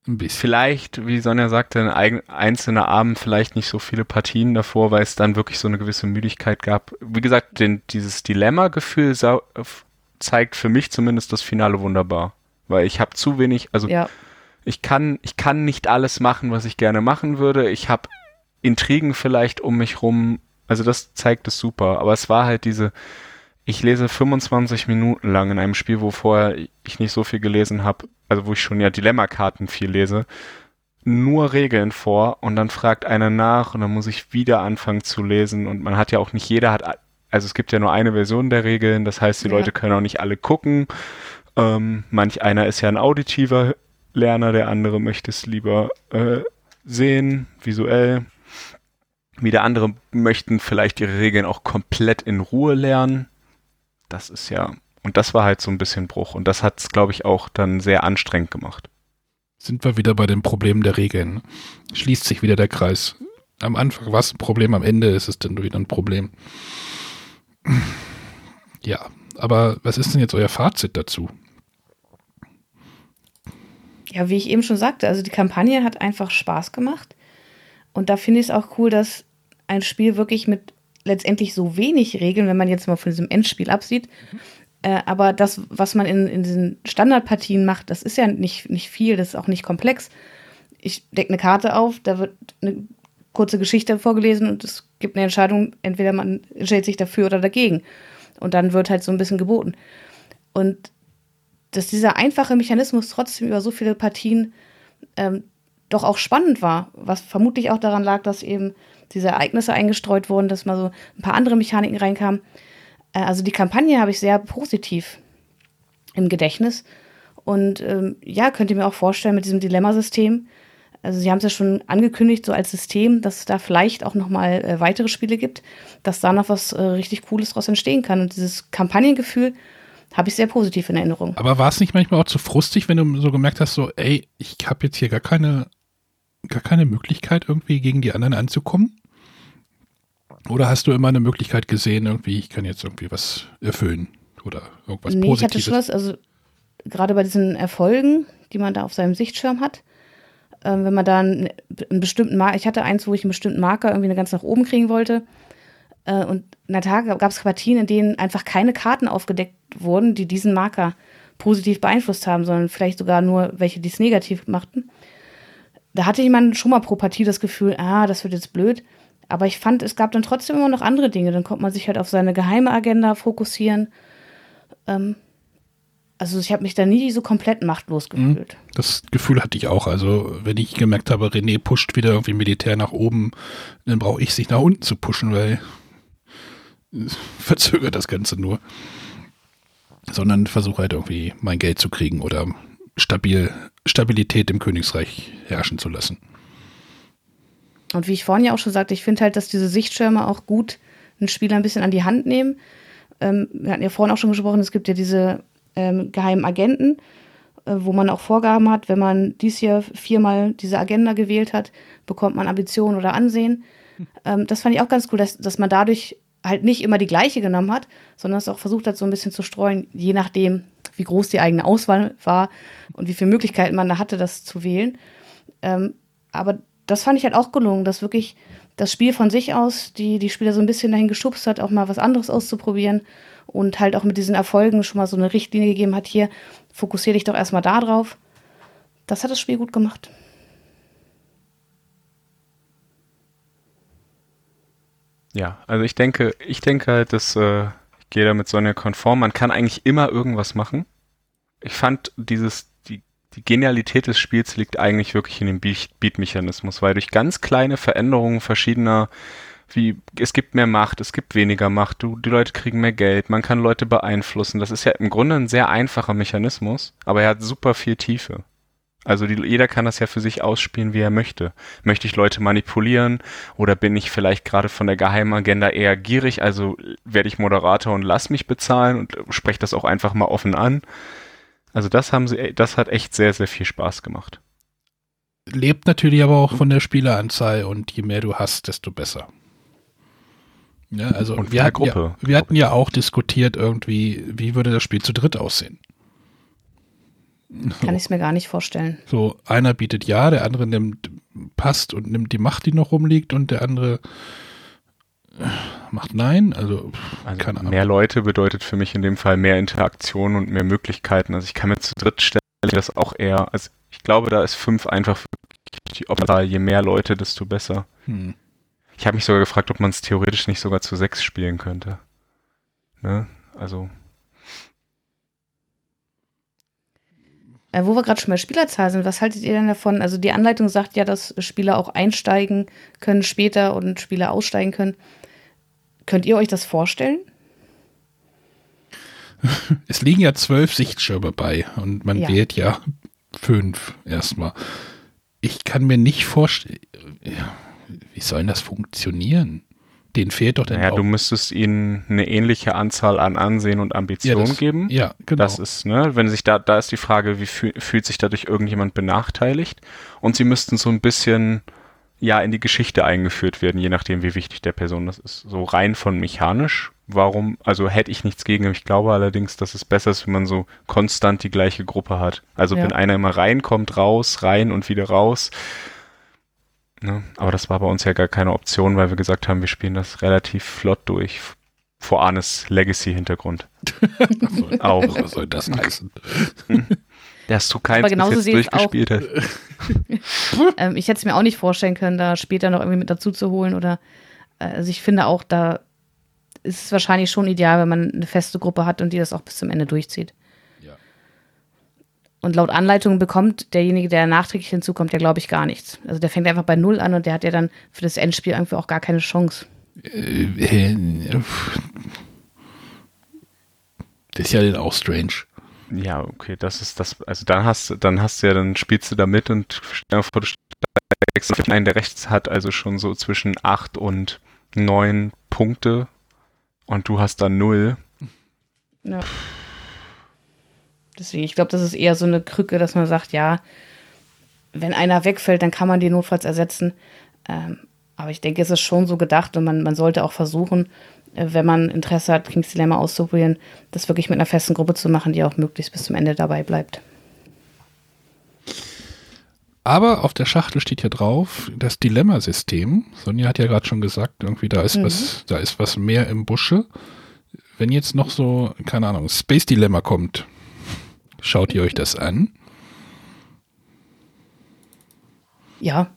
S1: ein bisschen.
S3: vielleicht, wie Sonja sagte, ein einzelner Abend, vielleicht nicht so viele Partien davor, weil es dann wirklich so eine gewisse Müdigkeit gab. Wie gesagt, den, dieses Dilemma-Gefühl f- zeigt für mich zumindest das Finale wunderbar. Weil ich habe zu wenig, also
S2: Ja,
S3: ich kann, ich kann nicht alles machen, was ich gerne machen würde. Ich habe Intrigen vielleicht um mich rum. Also das zeigt es super. Aber es war halt diese, ich lese 25 Minuten lang in einem Spiel, wo vorher ich nicht so viel gelesen habe, also wo ich schon ja Dilemmakarten viel lese, nur Regeln vor und dann fragt einer nach und dann muss ich wieder anfangen zu lesen und man hat ja auch nicht jeder hat, also es gibt ja nur eine Version der Regeln, das heißt, die
S2: Ja.
S3: Leute können auch nicht alle gucken. Ähm, manch einer ist ja ein auditiver Lerner, der andere möchte es lieber äh, sehen, visuell. Wieder andere möchten vielleicht ihre Regeln auch komplett in Ruhe lernen. Das ist ja, und das war halt so ein bisschen Bruch. Und das hat es, glaube ich, auch dann sehr anstrengend gemacht.
S1: Sind wir wieder bei den Problemen der Regeln. Schließt sich wieder der Kreis. Am Anfang war es ein Problem, am Ende ist es dann wieder ein Problem. Ja, aber was ist denn jetzt euer Fazit dazu?
S2: Ja, wie ich eben schon sagte, also die Kampagne hat einfach Spaß gemacht. Und da finde ich es auch cool, dass ein Spiel wirklich mit letztendlich so wenig Regeln, wenn man jetzt mal von diesem Endspiel absieht, äh, aber das, was man in, in diesen Standardpartien macht, das ist ja nicht, nicht viel, das ist auch nicht komplex. Ich decke eine Karte auf, da wird eine kurze Geschichte vorgelesen und es gibt eine Entscheidung, entweder man entscheidet sich dafür oder dagegen. Und dann wird halt so ein bisschen geboten. Und dass dieser einfache Mechanismus trotzdem über so viele Partien ähm, doch auch spannend war, was vermutlich auch daran lag, dass eben diese Ereignisse eingestreut wurden, dass mal so ein paar andere Mechaniken reinkamen. Äh, also die Kampagne habe ich sehr positiv im Gedächtnis. Und ähm, ja, könnt ihr mir auch vorstellen mit diesem Dilemmasystem. Also sie haben es ja schon angekündigt, so als System, dass es da vielleicht auch noch mal äh, weitere Spiele gibt, dass da noch was äh, richtig Cooles draus entstehen kann. Und dieses Kampagnengefühl habe ich sehr positiv in Erinnerung.
S1: Aber war es nicht manchmal auch zu frustig, wenn du so gemerkt hast, so, ey, ich habe jetzt hier gar keine, gar keine Möglichkeit, irgendwie gegen die anderen anzukommen? Oder hast du immer eine Möglichkeit gesehen, irgendwie, ich kann jetzt irgendwie was erfüllen oder irgendwas
S2: nee, ich hatte
S1: Positives?
S2: schon das, also gerade bei diesen Erfolgen, die man da auf seinem Sichtschirm hat, ähm, wenn man da einen, einen bestimmten Marker, ich hatte eins, wo ich einen bestimmten Marker irgendwie ganz nach oben kriegen wollte. Äh, und in der Tat gab es Partien, in denen einfach keine Karten aufgedeckt wurden, die diesen Marker positiv beeinflusst haben, sondern vielleicht sogar nur welche, die es negativ machten. Da hatte jemand schon mal pro Partie das Gefühl, ah, das wird jetzt blöd. Aber ich fand, es gab dann trotzdem immer noch andere Dinge. Dann konnte man sich halt auf seine geheime Agenda fokussieren. Ähm, also ich habe mich da nie so komplett machtlos gefühlt.
S1: Das Gefühl hatte ich auch. Also, wenn ich gemerkt habe, René pusht wieder irgendwie Militär nach oben, dann brauche ich sich nach unten zu pushen, weil verzögert das Ganze nur. Sondern versuche halt irgendwie mein Geld zu kriegen oder stabil, Stabilität im Königreich herrschen zu lassen.
S2: Und wie ich vorhin ja auch schon sagte, ich finde halt, dass diese Sichtschirme auch gut einen Spieler ein bisschen an die Hand nehmen. Ähm, wir hatten ja vorhin auch schon gesprochen, es gibt ja diese ähm, geheimen Agenten. äh, wo man auch Vorgaben hat. Wenn man dies Jahr viermal diese Agenda gewählt hat, bekommt man Ambitionen oder Ansehen. Ähm, das fand ich auch ganz cool, dass, dass man dadurch halt nicht immer die gleiche genommen hat, sondern es auch versucht hat, so ein bisschen zu streuen, je nachdem, wie groß die eigene Auswahl war und wie viele Möglichkeiten man da hatte, das zu wählen. Ähm, aber das fand ich halt auch gelungen, dass wirklich das Spiel von sich aus die, die Spieler so ein bisschen dahin geschubst hat, auch mal was anderes auszuprobieren und halt auch mit diesen Erfolgen schon mal so eine Richtlinie gegeben hat, hier, fokussiere dich doch erstmal da drauf. Das hat das Spiel gut gemacht.
S3: Ja, also ich denke, ich denke halt, dass äh, ich gehe da mit Sonja konform. Man kann eigentlich immer irgendwas machen. Ich fand dieses, die, die Genialität des Spiels liegt eigentlich wirklich in dem Beat-Mechanismus, weil durch ganz kleine Veränderungen verschiedener wie es gibt mehr Macht, es gibt weniger Macht, du, die Leute kriegen mehr Geld, man kann Leute beeinflussen. Das ist ja im Grunde ein sehr einfacher Mechanismus, aber er hat super viel Tiefe. Also die, jeder kann das ja für sich ausspielen, wie er möchte. Möchte ich Leute manipulieren oder bin ich vielleicht gerade von der Geheimagenda eher gierig, also werde ich Moderator und lass mich bezahlen und spreche das auch einfach mal offen an. Also das haben sie, das hat echt sehr, sehr viel Spaß gemacht.
S1: Lebt natürlich aber auch von der Spieleranzahl und je mehr du hast, desto besser. Ja, also und wir, hatten ja, wir hatten ja auch diskutiert irgendwie, wie würde das Spiel zu dritt aussehen.
S2: Kann ich es mir gar nicht vorstellen.
S1: So, einer bietet ja, der andere nimmt, passt und nimmt die Macht, die noch rumliegt, und der andere äh, macht nein. Also,
S3: also keine Ahnung. Mehr Leute bedeutet für mich in dem Fall mehr Interaktion und mehr Möglichkeiten. Also ich kann mir zu dritt stellen, das auch eher, also ich glaube, da ist fünf einfach die Opfer, je mehr Leute, desto besser. Hm. Ich habe mich sogar gefragt, ob man es theoretisch nicht sogar zu sechs spielen könnte. Ne? Also
S2: Äh, wo wir gerade schon bei Spielerzahl sind, was haltet ihr denn davon? Also die Anleitung sagt ja, dass Spieler auch einsteigen können später und Spieler aussteigen können. Könnt ihr euch das vorstellen?
S1: Es liegen ja zwölf Sichtschirme bei und man ja. wählt ja fünf erstmal. Ich kann mir nicht vorstellen, wie soll das funktionieren? Den fehlt doch
S3: dann naja, du müsstest ihnen eine ähnliche Anzahl an Ansehen und Ambitionen
S1: ja, das,
S3: geben.
S1: Ja, genau.
S3: Das ist, ne, wenn sich da, da ist die Frage, wie fühl, fühlt sich dadurch irgendjemand benachteiligt? Und sie müssten so ein bisschen, ja, in die Geschichte eingeführt werden, je nachdem, wie wichtig der Person das ist. So rein von mechanisch. Warum, also hätte ich nichts gegen, ich glaube allerdings, dass es besser ist, wenn man so konstant die gleiche Gruppe hat. Also ja. wenn einer immer reinkommt, raus, rein und wieder raus, Ne? Aber das war bei uns ja gar keine Option, weil wir gesagt haben, wir spielen das relativ flott durch. Vor Arnes Legacy-Hintergrund.
S1: auch. Was soll das heißen?
S3: Dass du keins
S2: genauso
S3: bis jetzt durchgespielt hast.
S2: ähm, ich hätte es mir auch nicht vorstellen können, da später noch irgendwie mit dazu zu holen. Oder äh, also ich finde auch, da ist es wahrscheinlich schon ideal, wenn man eine feste Gruppe hat und die das auch bis zum Ende durchzieht. Und laut Anleitung bekommt derjenige, der nachträglich hinzukommt, ja, glaube ich, gar nichts. Also der fängt einfach bei Null an und der hat ja dann für das Endspiel irgendwie auch gar keine Chance. Äh,
S1: das ist ja dann auch strange.
S3: Ja, okay, das ist das, also dann hast dann hast du ja, dann spielst du da mit und stell dir vor, du steigst einen, der rechts hat also schon so zwischen acht und neun Punkte und du hast dann null.
S2: Ja. Deswegen, ich glaube, das ist eher so eine Krücke, dass man sagt, ja, wenn einer wegfällt, dann kann man den notfalls ersetzen. Ähm, aber ich denke, es ist schon so gedacht und man, man sollte auch versuchen, äh, wenn man Interesse hat, King's Dilemma auszuprobieren, das wirklich mit einer festen Gruppe zu machen, die auch möglichst bis zum Ende dabei bleibt.
S1: Aber auf der Schachtel steht hier drauf, das Dilemma-System. Sonja hat ja gerade schon gesagt, irgendwie da ist mhm. was, da ist was mehr im Busche. Wenn jetzt noch so, keine Ahnung, Space Dilemma kommt, Schaut ihr euch das an?
S2: Ja.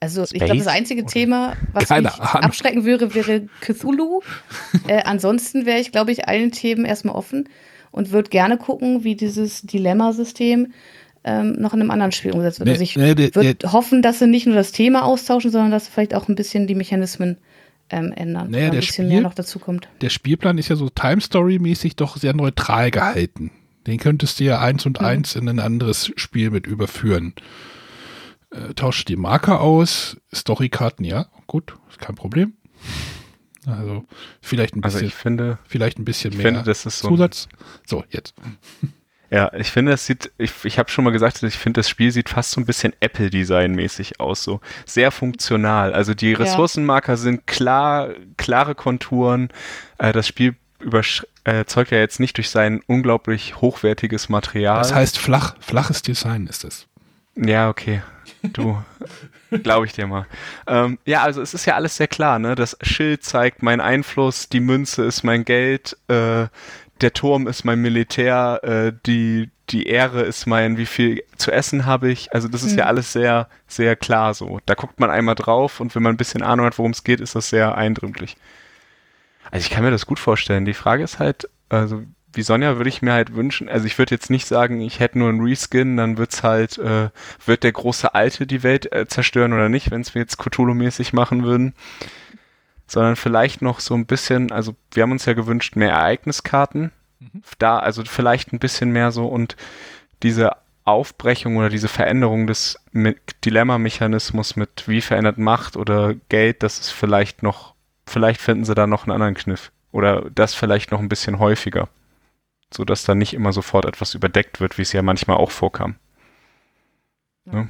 S2: Also Space? ich glaube, das einzige Oder? Thema, was Keine mich Ahnung. abschrecken würde, wäre Cthulhu. äh, ansonsten wäre ich, glaube ich, allen Themen erstmal offen und würde gerne gucken, wie dieses Dilemma-System ähm, noch in einem anderen Spiel umgesetzt wird. Also ich würde hoffen, dass sie nicht nur das Thema austauschen, sondern dass sie vielleicht auch ein bisschen die Mechanismen ähm, ändern.
S1: Naja, der, Spiel, noch dazu kommt. der Spielplan ist ja so Time Story-mäßig doch sehr neutral gehalten. Den könntest du ja eins und mhm. eins in ein anderes Spiel mit überführen. Äh, tauscht die Marker aus, Storykarten, ja, gut, ist kein Problem. Also vielleicht ein bisschen,
S3: Also ich finde,
S1: vielleicht ein bisschen
S3: ich
S1: mehr
S3: finde, das ist so ein,
S1: Zusatz. So, jetzt.
S3: Ja, ich finde, es sieht, ich, ich habe schon mal gesagt, ich finde, das Spiel sieht fast so ein bisschen Apple-Design-mäßig aus, so sehr funktional. Also die
S2: Ja.
S3: Ressourcenmarker sind klar, klare Konturen. Äh, das Spiel übersch- äh, zeugt ja jetzt nicht durch sein unglaublich hochwertiges Material.
S1: Das heißt flach, flaches Design ist es.
S3: Ja, okay. Du, glaube ich dir mal. Ähm, ja, also es ist ja alles sehr klar, ne? Das Schild zeigt meinen Einfluss, die Münze ist mein Geld, äh, der Turm ist mein Militär, äh, die, die Ehre ist mein, wie viel zu essen habe ich. Also das ist ja
S2: Mhm.
S3: alles sehr, sehr klar so. Da guckt man einmal drauf und wenn man ein bisschen Ahnung hat, worum es geht, ist das sehr eindrücklich. Also ich kann mir das gut vorstellen. Die Frage ist halt, also wie Sonja würde ich mir halt wünschen, also ich würde jetzt nicht sagen, ich hätte nur einen Reskin, dann wird's halt, äh, wird der große Alte die Welt äh, zerstören oder nicht, wenn es wir jetzt Cthulhu-mäßig machen würden. Sondern vielleicht noch so ein bisschen, also wir haben uns ja gewünscht, mehr Ereigniskarten. Da, also vielleicht ein bisschen mehr so und diese Aufbrechung oder diese Veränderung des Me- Dilemma-Mechanismus mit wie verändert Macht oder Geld, das ist vielleicht noch, vielleicht finden sie da noch einen anderen Kniff. Oder das vielleicht noch ein bisschen häufiger. So dass da nicht immer sofort etwas überdeckt wird, wie es ja manchmal auch vorkam.
S1: Ja.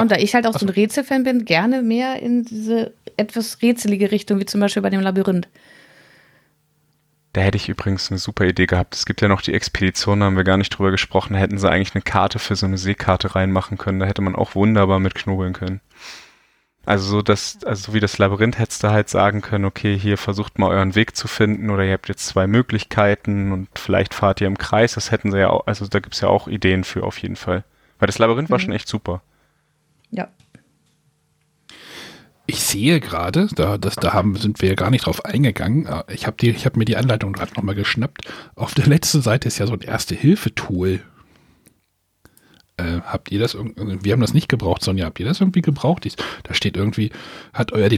S2: Und da ich halt auch so ein Rätselfan bin, gerne mehr in diese etwas rätselige Richtung, wie zum Beispiel bei dem Labyrinth.
S3: Da hätte ich übrigens eine super Idee gehabt. Es gibt ja noch die Expedition, da haben wir gar nicht drüber gesprochen. Da hätten sie eigentlich eine Karte für so eine Seekarte reinmachen können. Da hätte man auch wunderbar mit knobeln können. Also so das, also so wie das Labyrinth hättest du halt sagen können, okay, hier versucht mal euren Weg zu finden oder ihr habt jetzt zwei Möglichkeiten und vielleicht fahrt ihr im Kreis. Das hätten sie ja auch, also da gibt's ja auch Ideen für auf jeden Fall. Weil das Labyrinth war
S2: Mhm.
S3: schon echt super.
S2: Ja.
S1: Ich sehe gerade, da, das, da haben, sind wir ja gar nicht drauf eingegangen. äh, Ich habe hab mir die Anleitung gerade nochmal geschnappt. Auf der letzten Seite ist ja so ein Erste-Hilfe-Tool. Äh, habt ihr das irgendwie, wir haben das nicht gebraucht, Sonja, habt ihr das irgendwie gebraucht? Ich, da steht irgendwie, hat euer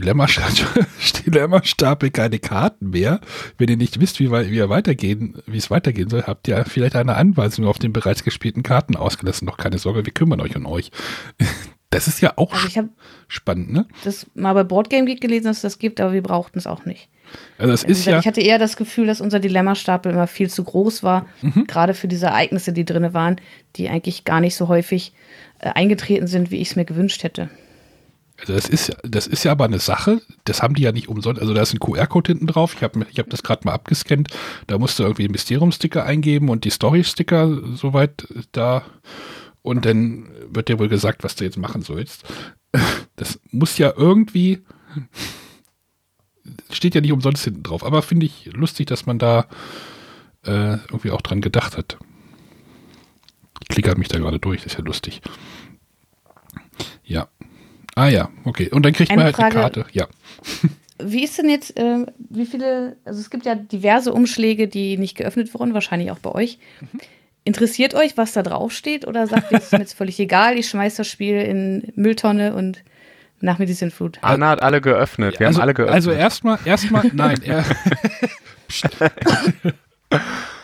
S1: Dilemma-Stapel keine Karten mehr? Wenn ihr nicht wisst, wie, wie, er weitergehen, wie es weitergehen soll, habt ihr vielleicht eine Anweisung auf den bereits gespielten Karten ausgelassen. Doch keine Sorge, wir kümmern euch um euch. Das ist ja auch
S2: Also ich habe
S1: spannend, ne?
S2: das mal bei Boardgame Geek gelesen, dass es das gibt, aber wir brauchten es auch nicht.
S1: Also
S2: Also
S1: ist ja,
S2: Ich hatte eher das Gefühl, dass unser Dilemmastapel immer viel zu groß war,
S1: Mhm.
S2: gerade für diese Ereignisse, die drin waren, die eigentlich gar nicht so häufig äh, eingetreten sind, wie ich es mir gewünscht hätte.
S1: also das ist ja, das ist ja aber eine Sache, das haben die ja nicht umsonst, also da ist ein QR-Code hinten drauf, ich habe ich hab das gerade mal abgescannt, da musst du irgendwie einen Mysterium-Sticker eingeben und die Story-Sticker soweit da und dann wird dir wohl gesagt, was du jetzt machen sollst. Das muss ja irgendwie, steht ja nicht umsonst hinten drauf, aber finde ich lustig, dass man da äh, irgendwie auch dran gedacht hat. Ich klicke mich da gerade durch, das ist ja lustig. Ja. Ah ja, okay. Und dann kriegt
S2: Eine
S1: man halt
S2: Frage-
S1: eine Karte. Ja.
S2: Wie ist denn jetzt, äh, wie viele, also es gibt ja diverse Umschläge, die nicht geöffnet wurden, wahrscheinlich auch bei euch. Interessiert euch, was da drauf steht oder sagt ihr, es ist mir jetzt völlig egal, ich schmeiß das Spiel in Mülltonne und nach mir die Sintflut?
S3: Anna hat alle geöffnet. Wir
S1: also,
S3: haben alle geöffnet.
S1: Also erstmal, erstmal, nein. Er.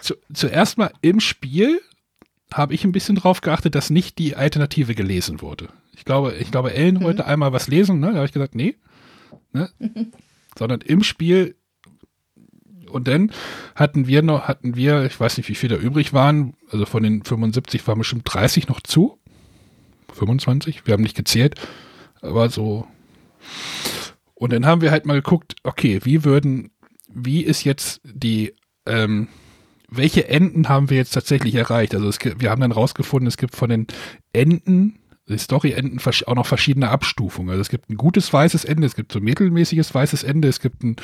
S1: Zu, zuerst mal im Spiel habe ich ein bisschen drauf geachtet, dass nicht die Alternative gelesen wurde. Ich glaube, ich glaube, Ellen wollte einmal was lesen, ne? Da habe ich gesagt, nee. Ne? Sondern im Spiel und dann hatten wir noch, hatten wir, ich weiß nicht, wie viele da übrig waren, also von den 75 waren bestimmt 30 noch zu. 25, wir haben nicht gezählt, aber so. Und dann haben wir halt mal geguckt, okay, wie würden, wie ist jetzt die, ähm, welche Enden haben wir jetzt tatsächlich erreicht? Also es, wir haben dann rausgefunden, es gibt von den Enden, die Story-Enden auch noch verschiedene Abstufungen. Also es gibt ein gutes weißes Ende, es gibt so ein mittelmäßiges weißes Ende, es gibt ein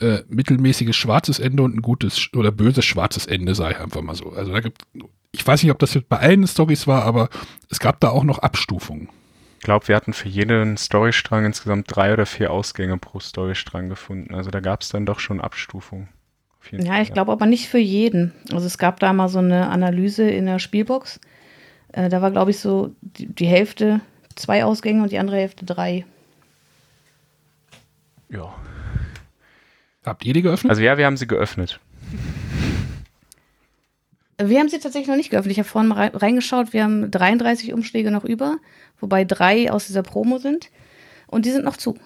S1: äh, mittelmäßiges schwarzes Ende und ein gutes oder böses schwarzes Ende, sei einfach mal so. Also da gibt, ich weiß nicht, ob das jetzt bei allen Stories war, aber es gab da auch noch Abstufungen.
S3: Ich glaube, wir hatten für jeden Storystrang insgesamt drei oder vier Ausgänge pro Storystrang gefunden. Also da gab es dann doch schon Abstufungen.
S2: Ja, ich glaube aber nicht für jeden. Also es gab da mal so eine Analyse in der Spielbox. Äh, da war, glaube ich, so die, die Hälfte zwei Ausgänge und die andere Hälfte drei.
S3: Ja.
S1: Habt ihr die geöffnet?
S3: Also ja, wir haben sie geöffnet.
S2: Wir haben sie tatsächlich noch nicht geöffnet. Ich habe vorhin mal reingeschaut. Wir haben 33 Umschläge noch über, wobei drei aus dieser Promo sind. Und die sind noch zu.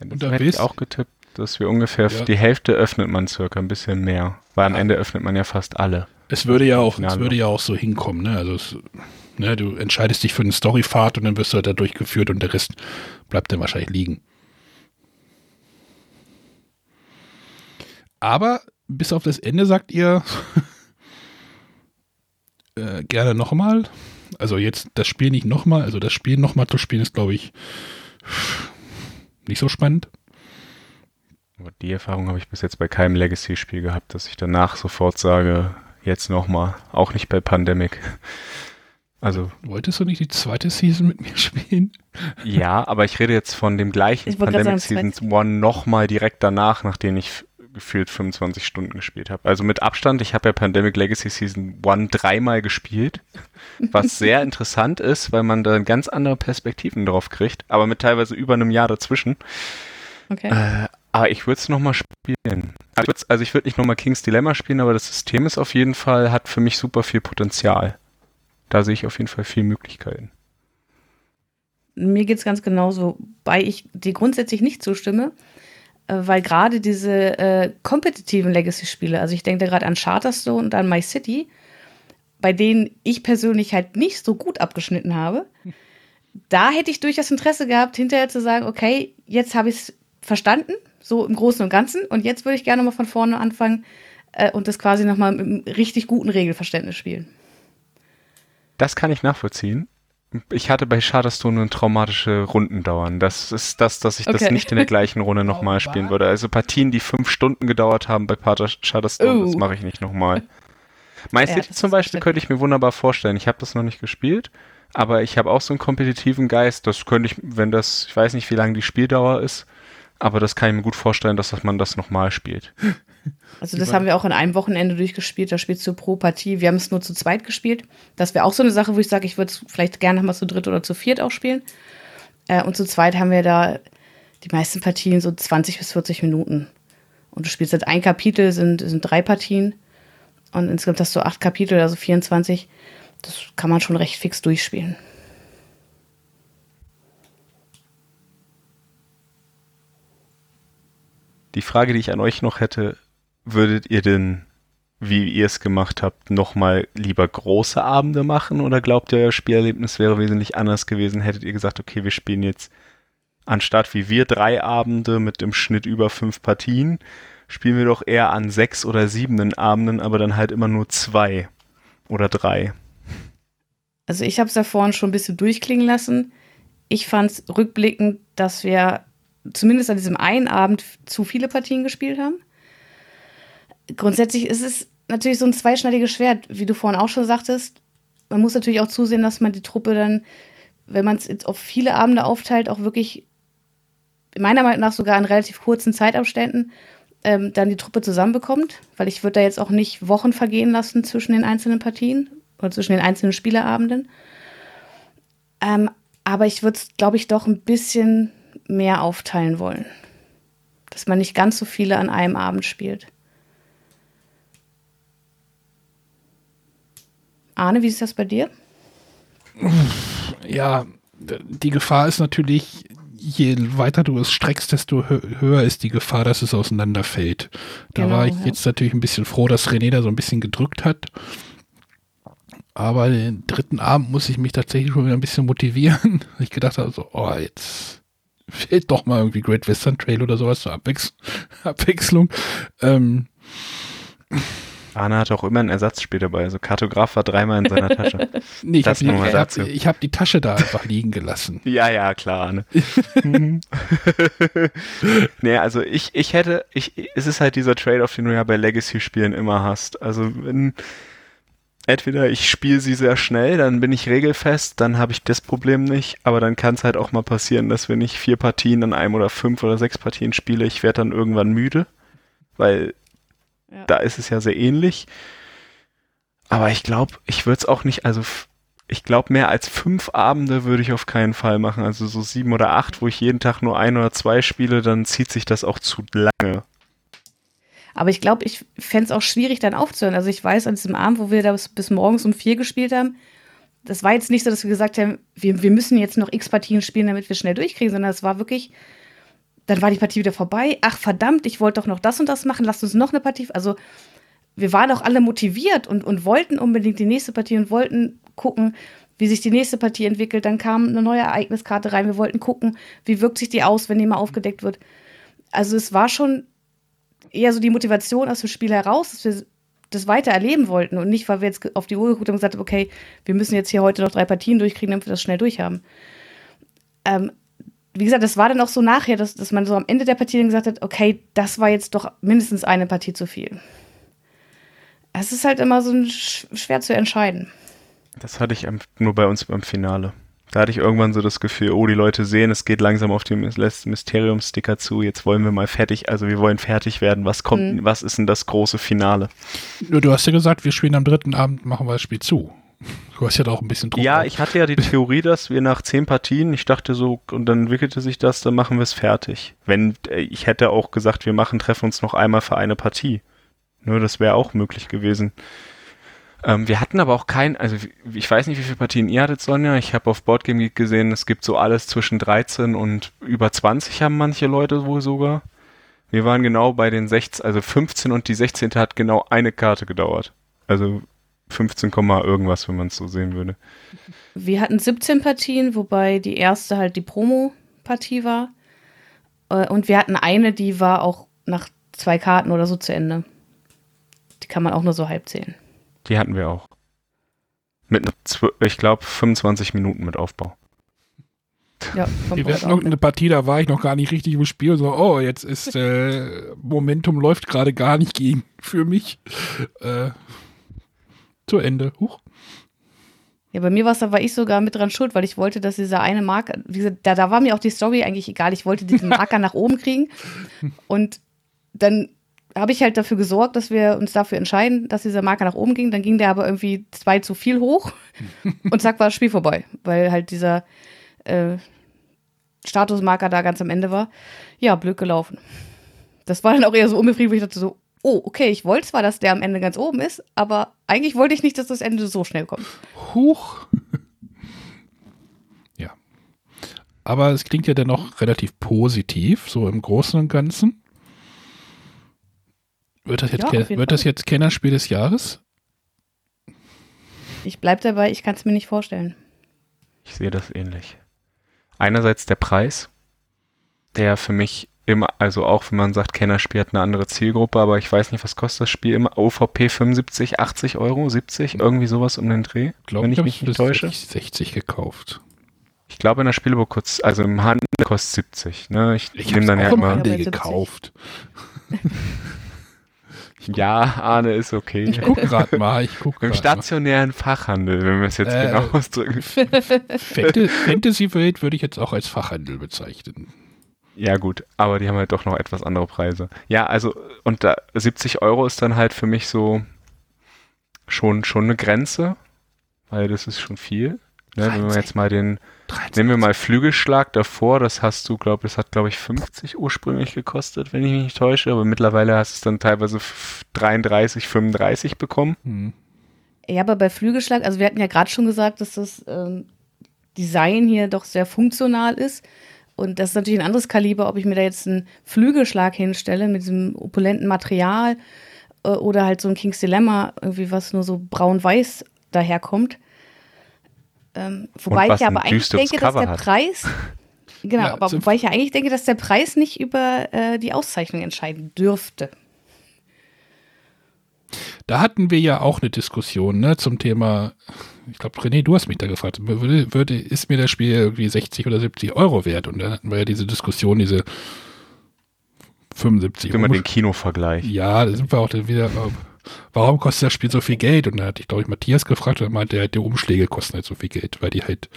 S3: Ja, das hätte ich auch getippt, dass wir ungefähr ja. die Hälfte öffnet man circa, ein bisschen mehr. Weil am Ende öffnet man ja fast alle.
S1: Es würde ja auch, es würde ja auch so hinkommen, ne? Also es, ne, du entscheidest dich für eine Storyfahrt und dann wirst du halt da durchgeführt und der Rest bleibt dann wahrscheinlich liegen. Aber bis auf das Ende sagt ihr äh, gerne nochmal. Also jetzt das Spiel nicht nochmal, also das Spiel nochmal zu spielen ist, glaube ich, nicht so spannend.
S3: Die Erfahrung habe ich bis jetzt bei keinem Legacy-Spiel gehabt, dass ich danach sofort sage, jetzt nochmal. Auch nicht bei Pandemic. Also.
S1: Wolltest du nicht die zweite Season mit mir spielen?
S3: Ja, aber ich rede jetzt von dem gleichen Pandemic sagen, Season 1 nochmal direkt danach, nachdem ich gefühlt 25 Stunden gespielt habe. Also mit Abstand, ich habe ja Pandemic Legacy Season 1 dreimal gespielt, was sehr interessant ist, weil man da ganz andere Perspektiven drauf kriegt, aber mit teilweise über einem Jahr dazwischen. Okay. Äh, aber ich würde es nochmal spielen. Also ich würde also würd nicht nochmal King's Dilemma spielen, aber das System ist auf jeden Fall, hat für mich super viel Potenzial. Da sehe ich auf jeden Fall viele Möglichkeiten.
S2: Mir geht es ganz genauso, weil ich dir grundsätzlich nicht zustimme. Äh, weil gerade diese äh, kompetitiven Legacy-Spiele, also ich denke da gerade an Charterstone und an My City, bei denen ich persönlich halt nicht so gut abgeschnitten habe, da hätte ich durchaus Interesse gehabt, hinterher zu sagen, okay, jetzt habe ich es verstanden, so im Großen und Ganzen, und jetzt würde ich gerne mal von vorne anfangen äh, und das quasi nochmal mit einem richtig guten Regelverständnis spielen.
S3: Das kann ich nachvollziehen ich hatte bei Shadowstone eine traumatische Rundendauern. Das ist das, dass ich okay. das nicht in der gleichen Runde nochmal spielen würde. Also Partien, die fünf Stunden gedauert haben bei Pater Shadowstone, uh. das mache ich nicht nochmal. My ja, zum Beispiel könnte ich mir wunderbar vorstellen. Ich habe das noch nicht gespielt, aber ich habe auch so einen kompetitiven Geist. Das könnte ich, wenn das, ich weiß nicht, wie lange die Spieldauer ist, aber das kann ich mir gut vorstellen, dass man das nochmal spielt.
S2: Also das haben wir auch in einem Wochenende durchgespielt. Da spielst du pro Partie. Wir haben es nur zu zweit gespielt. Das wäre auch so eine Sache, wo ich sage, ich würde es vielleicht gerne mal zu dritt oder zu viert auch spielen. Äh, und zu zweit haben wir da die meisten Partien so 20 bis 40 Minuten. Und du spielst jetzt ein Kapitel, sind, sind drei Partien. Und insgesamt hast du acht Kapitel, also 24. Das kann man schon recht fix durchspielen.
S3: Die Frage, die ich an euch noch hätte, würdet ihr denn, wie ihr es gemacht habt, nochmal lieber große Abende machen oder glaubt ihr, euer Spielerlebnis wäre wesentlich anders gewesen? Hättet ihr gesagt, okay, wir spielen jetzt anstatt wie wir drei Abende mit im Schnitt über fünf Partien, spielen wir doch eher an sechs oder siebenen Abenden, aber dann halt immer nur zwei oder drei.
S2: Also ich habe es ja vorhin schon ein bisschen durchklingen lassen. Ich fand es rückblickend, dass wir zumindest an diesem einen Abend zu viele Partien gespielt haben grundsätzlich ist es natürlich so ein zweischneidiges Schwert, wie du vorhin auch schon sagtest. Man muss natürlich auch zusehen, dass man die Truppe dann, wenn man es auf viele Abende aufteilt, auch wirklich meiner Meinung nach sogar in relativ kurzen Zeitabständen ähm, dann die Truppe zusammenbekommt, weil ich würde da jetzt auch nicht Wochen vergehen lassen zwischen den einzelnen Partien oder zwischen den einzelnen Spielerabenden. Ähm, aber ich würde es, glaube ich, doch ein bisschen mehr aufteilen wollen. Dass man nicht ganz so viele an einem Abend spielt. Arne, wie ist das bei dir?
S1: Ja, die Gefahr ist natürlich, je weiter du es streckst, desto höher ist die Gefahr, dass es auseinanderfällt. Da genau, war ich ja. jetzt natürlich ein bisschen froh, dass René da so ein bisschen gedrückt hat. Aber den dritten Abend muss ich mich tatsächlich schon wieder ein bisschen motivieren. Ich gedacht habe so, oh, jetzt fehlt doch mal irgendwie Great Western Trail oder sowas zur Abwechs Abwechslung. Ähm,
S3: Arne hat auch immer ein Ersatzspiel dabei. Also Kartograf war dreimal in seiner Tasche.
S1: nee, ich habe die, hab, hab die Tasche da einfach liegen gelassen.
S3: Ja, ja, klar. Arne. nee, also ich, ich hätte, ich, es ist halt dieser Trade-off, den du ja bei Legacy-Spielen immer hast. Also wenn entweder ich spiele sie sehr schnell, dann bin ich regelfest, dann habe ich das Problem nicht, aber dann kann es halt auch mal passieren, dass wenn ich vier Partien an einem oder fünf oder sechs Partien spiele, ich werde dann irgendwann müde, weil da ist es ja sehr ähnlich. Aber ich glaube, ich würde es auch nicht, also ich glaube, mehr als fünf Abende würde ich auf keinen Fall machen. Also so sieben oder acht, wo ich jeden Tag nur ein oder zwei spiele, dann zieht sich das auch zu lange.
S2: Aber ich glaube, ich fände es auch schwierig, dann aufzuhören. Also ich weiß, an diesem Abend, wo wir da bis, bis morgens um vier gespielt haben, das war jetzt nicht so, dass wir gesagt haben, wir, wir müssen jetzt noch x Partien spielen, damit wir schnell durchkriegen, sondern es war wirklich, dann war die Partie wieder vorbei. Ach verdammt, ich wollte doch noch das und das machen, lasst uns noch eine Partie. Also wir waren auch alle motiviert und, und wollten unbedingt die nächste Partie und wollten gucken, wie sich die nächste Partie entwickelt. Dann kam eine neue Ereigniskarte rein. Wir wollten gucken, wie wirkt sich die aus, wenn die mal aufgedeckt wird. Also es war schon eher so die Motivation aus dem Spiel heraus, dass wir das weiter erleben wollten und nicht, weil wir jetzt auf die Uhr geguckt haben und gesagt haben, okay, wir müssen jetzt hier heute noch drei Partien durchkriegen, damit wir das schnell durchhaben. Ähm, wie gesagt, das war dann auch so nachher, dass, dass man so am Ende der Partie dann gesagt hat, okay, das war jetzt doch mindestens eine Partie zu viel. Es ist halt immer so schwer zu entscheiden.
S3: Das hatte ich nur bei uns beim Finale. Da hatte ich irgendwann so das Gefühl, oh, die Leute sehen, es geht langsam auf den Mysterium-Sticker zu, jetzt wollen wir mal fertig, also wir wollen fertig werden. Was kommt, mhm. was ist denn das große Finale?
S1: Du hast ja gesagt, wir spielen am dritten Abend, machen wir das Spiel zu. Du hast ja da auch ein bisschen
S3: Druck. Ja, ich hatte ja die Theorie, dass wir nach zehn Partien, ich dachte so, und dann entwickelte sich das, dann machen wir es fertig. Wenn, äh, ich hätte auch gesagt, wir machen, treffen uns noch einmal für eine Partie. Nur das wäre auch möglich gewesen. Ähm, wir hatten aber auch kein, also ich weiß nicht, wie viele Partien ihr hattet, Sonja. Ich habe auf Boardgame Geek gesehen, es gibt so alles zwischen 13 und über 20 haben manche Leute wohl sogar. Wir waren genau bei den 16, also 15 und die 16. hat genau eine Karte gedauert. Also 15, irgendwas, wenn man es so sehen würde.
S2: Wir hatten 17 Partien, wobei die erste halt die Promo-Partie war. Äh, und wir hatten eine, die war auch nach zwei Karten oder so zu Ende. Die kann man auch nur so halb zählen.
S3: Die hatten wir auch. Mit, ich glaube, 25 Minuten mit Aufbau.
S1: Ja, wir hatten irgendeine Partie, da war ich noch gar nicht richtig im Spiel. So, oh, jetzt ist äh, Momentum läuft gerade gar nicht gegen für mich. Äh, zu Ende. Huch.
S2: Ja, bei mir war es, da war ich sogar mit dran schuld, weil ich wollte, dass dieser eine Marker, wie gesagt, da, da war mir auch die Story eigentlich egal. Ich wollte diesen Marker nach oben kriegen. Und dann habe ich halt dafür gesorgt, dass wir uns dafür entscheiden, dass dieser Marker nach oben ging. Dann ging der aber irgendwie zwei zu viel hoch und zack war das Spiel vorbei, weil halt dieser äh, Statusmarker da ganz am Ende war. Ja, blöd gelaufen. Das war dann auch eher so unbefriedigend, ich dachte so, oh, okay, ich wollte zwar, dass der am Ende ganz oben ist, aber eigentlich wollte ich nicht, dass das Ende so schnell kommt.
S1: Huch. ja. Aber es klingt ja dennoch relativ positiv, so im Großen und Ganzen. Wird das jetzt, ja, wird das jetzt Kennerspiel des Jahres?
S2: Ich bleibe dabei, ich kann es mir nicht vorstellen.
S3: Ich sehe das ähnlich. Einerseits der Preis, der für mich immer, also auch wenn man sagt, Kennerspiel hat eine andere Zielgruppe, aber ich weiß nicht, was kostet das Spiel immer? OVP 75, 80 Euro, 70, irgendwie sowas um den Dreh,
S1: glaub, wenn ich mich nicht täusche. 60 gekauft.
S3: Ich glaube in der Spielbuch kurz, also im Handel kostet 70. Ne? Ich,
S1: ich nehme dann ja immer. Handel gekauft.
S3: Ja, Arne ist okay.
S1: Ich gucke gerade mal. Ich guck
S3: Im stationären mal. Fachhandel, wenn wir es jetzt äh, genau ausdrücken.
S1: Fantasy-Welt würde ich jetzt auch als Fachhandel bezeichnen.
S3: Ja, gut, aber die haben halt doch noch etwas andere Preise. Ja, also, und da 70 Euro ist dann halt für mich so schon, schon eine Grenze, weil das ist schon viel. Ne, wenn wir jetzt mal den, 23. nehmen wir mal Flügelschlag davor, das hast du, glaube das hat, glaube ich, 50 ursprünglich gekostet, wenn ich mich nicht täusche, aber mittlerweile hast du es dann teilweise 33, 35 bekommen. Mhm.
S2: Ja, aber bei Flügelschlag, also wir hatten ja gerade schon gesagt, dass das ähm, Design hier doch sehr funktional ist. Und das ist natürlich ein anderes Kaliber, ob ich mir da jetzt einen Flügelschlag hinstelle mit diesem opulenten Material äh, oder halt so ein King's Dilemma, irgendwie was nur so braun-weiß daherkommt. Ähm, wobei ich ja aber eigentlich denke, dass der hat. Preis. Genau, ja, aber wobei ich ja eigentlich denke, dass der Preis nicht über äh, die Auszeichnung entscheiden dürfte.
S1: Da hatten wir ja auch eine Diskussion ne, zum Thema, ich glaube, René, du hast mich da gefragt, würde, würde, ist mir das Spiel irgendwie 60 oder 70 Euro wert? Und dann hatten wir ja diese Diskussion, diese 75
S3: Euro. Immer den Kinovergleich.
S1: Ja, da sind wir auch dann wieder warum kostet das Spiel so viel Geld? Und da hatte ich, glaube ich, Matthias gefragt und er meinte, halt, die Umschläge kosten halt so viel Geld, weil die halt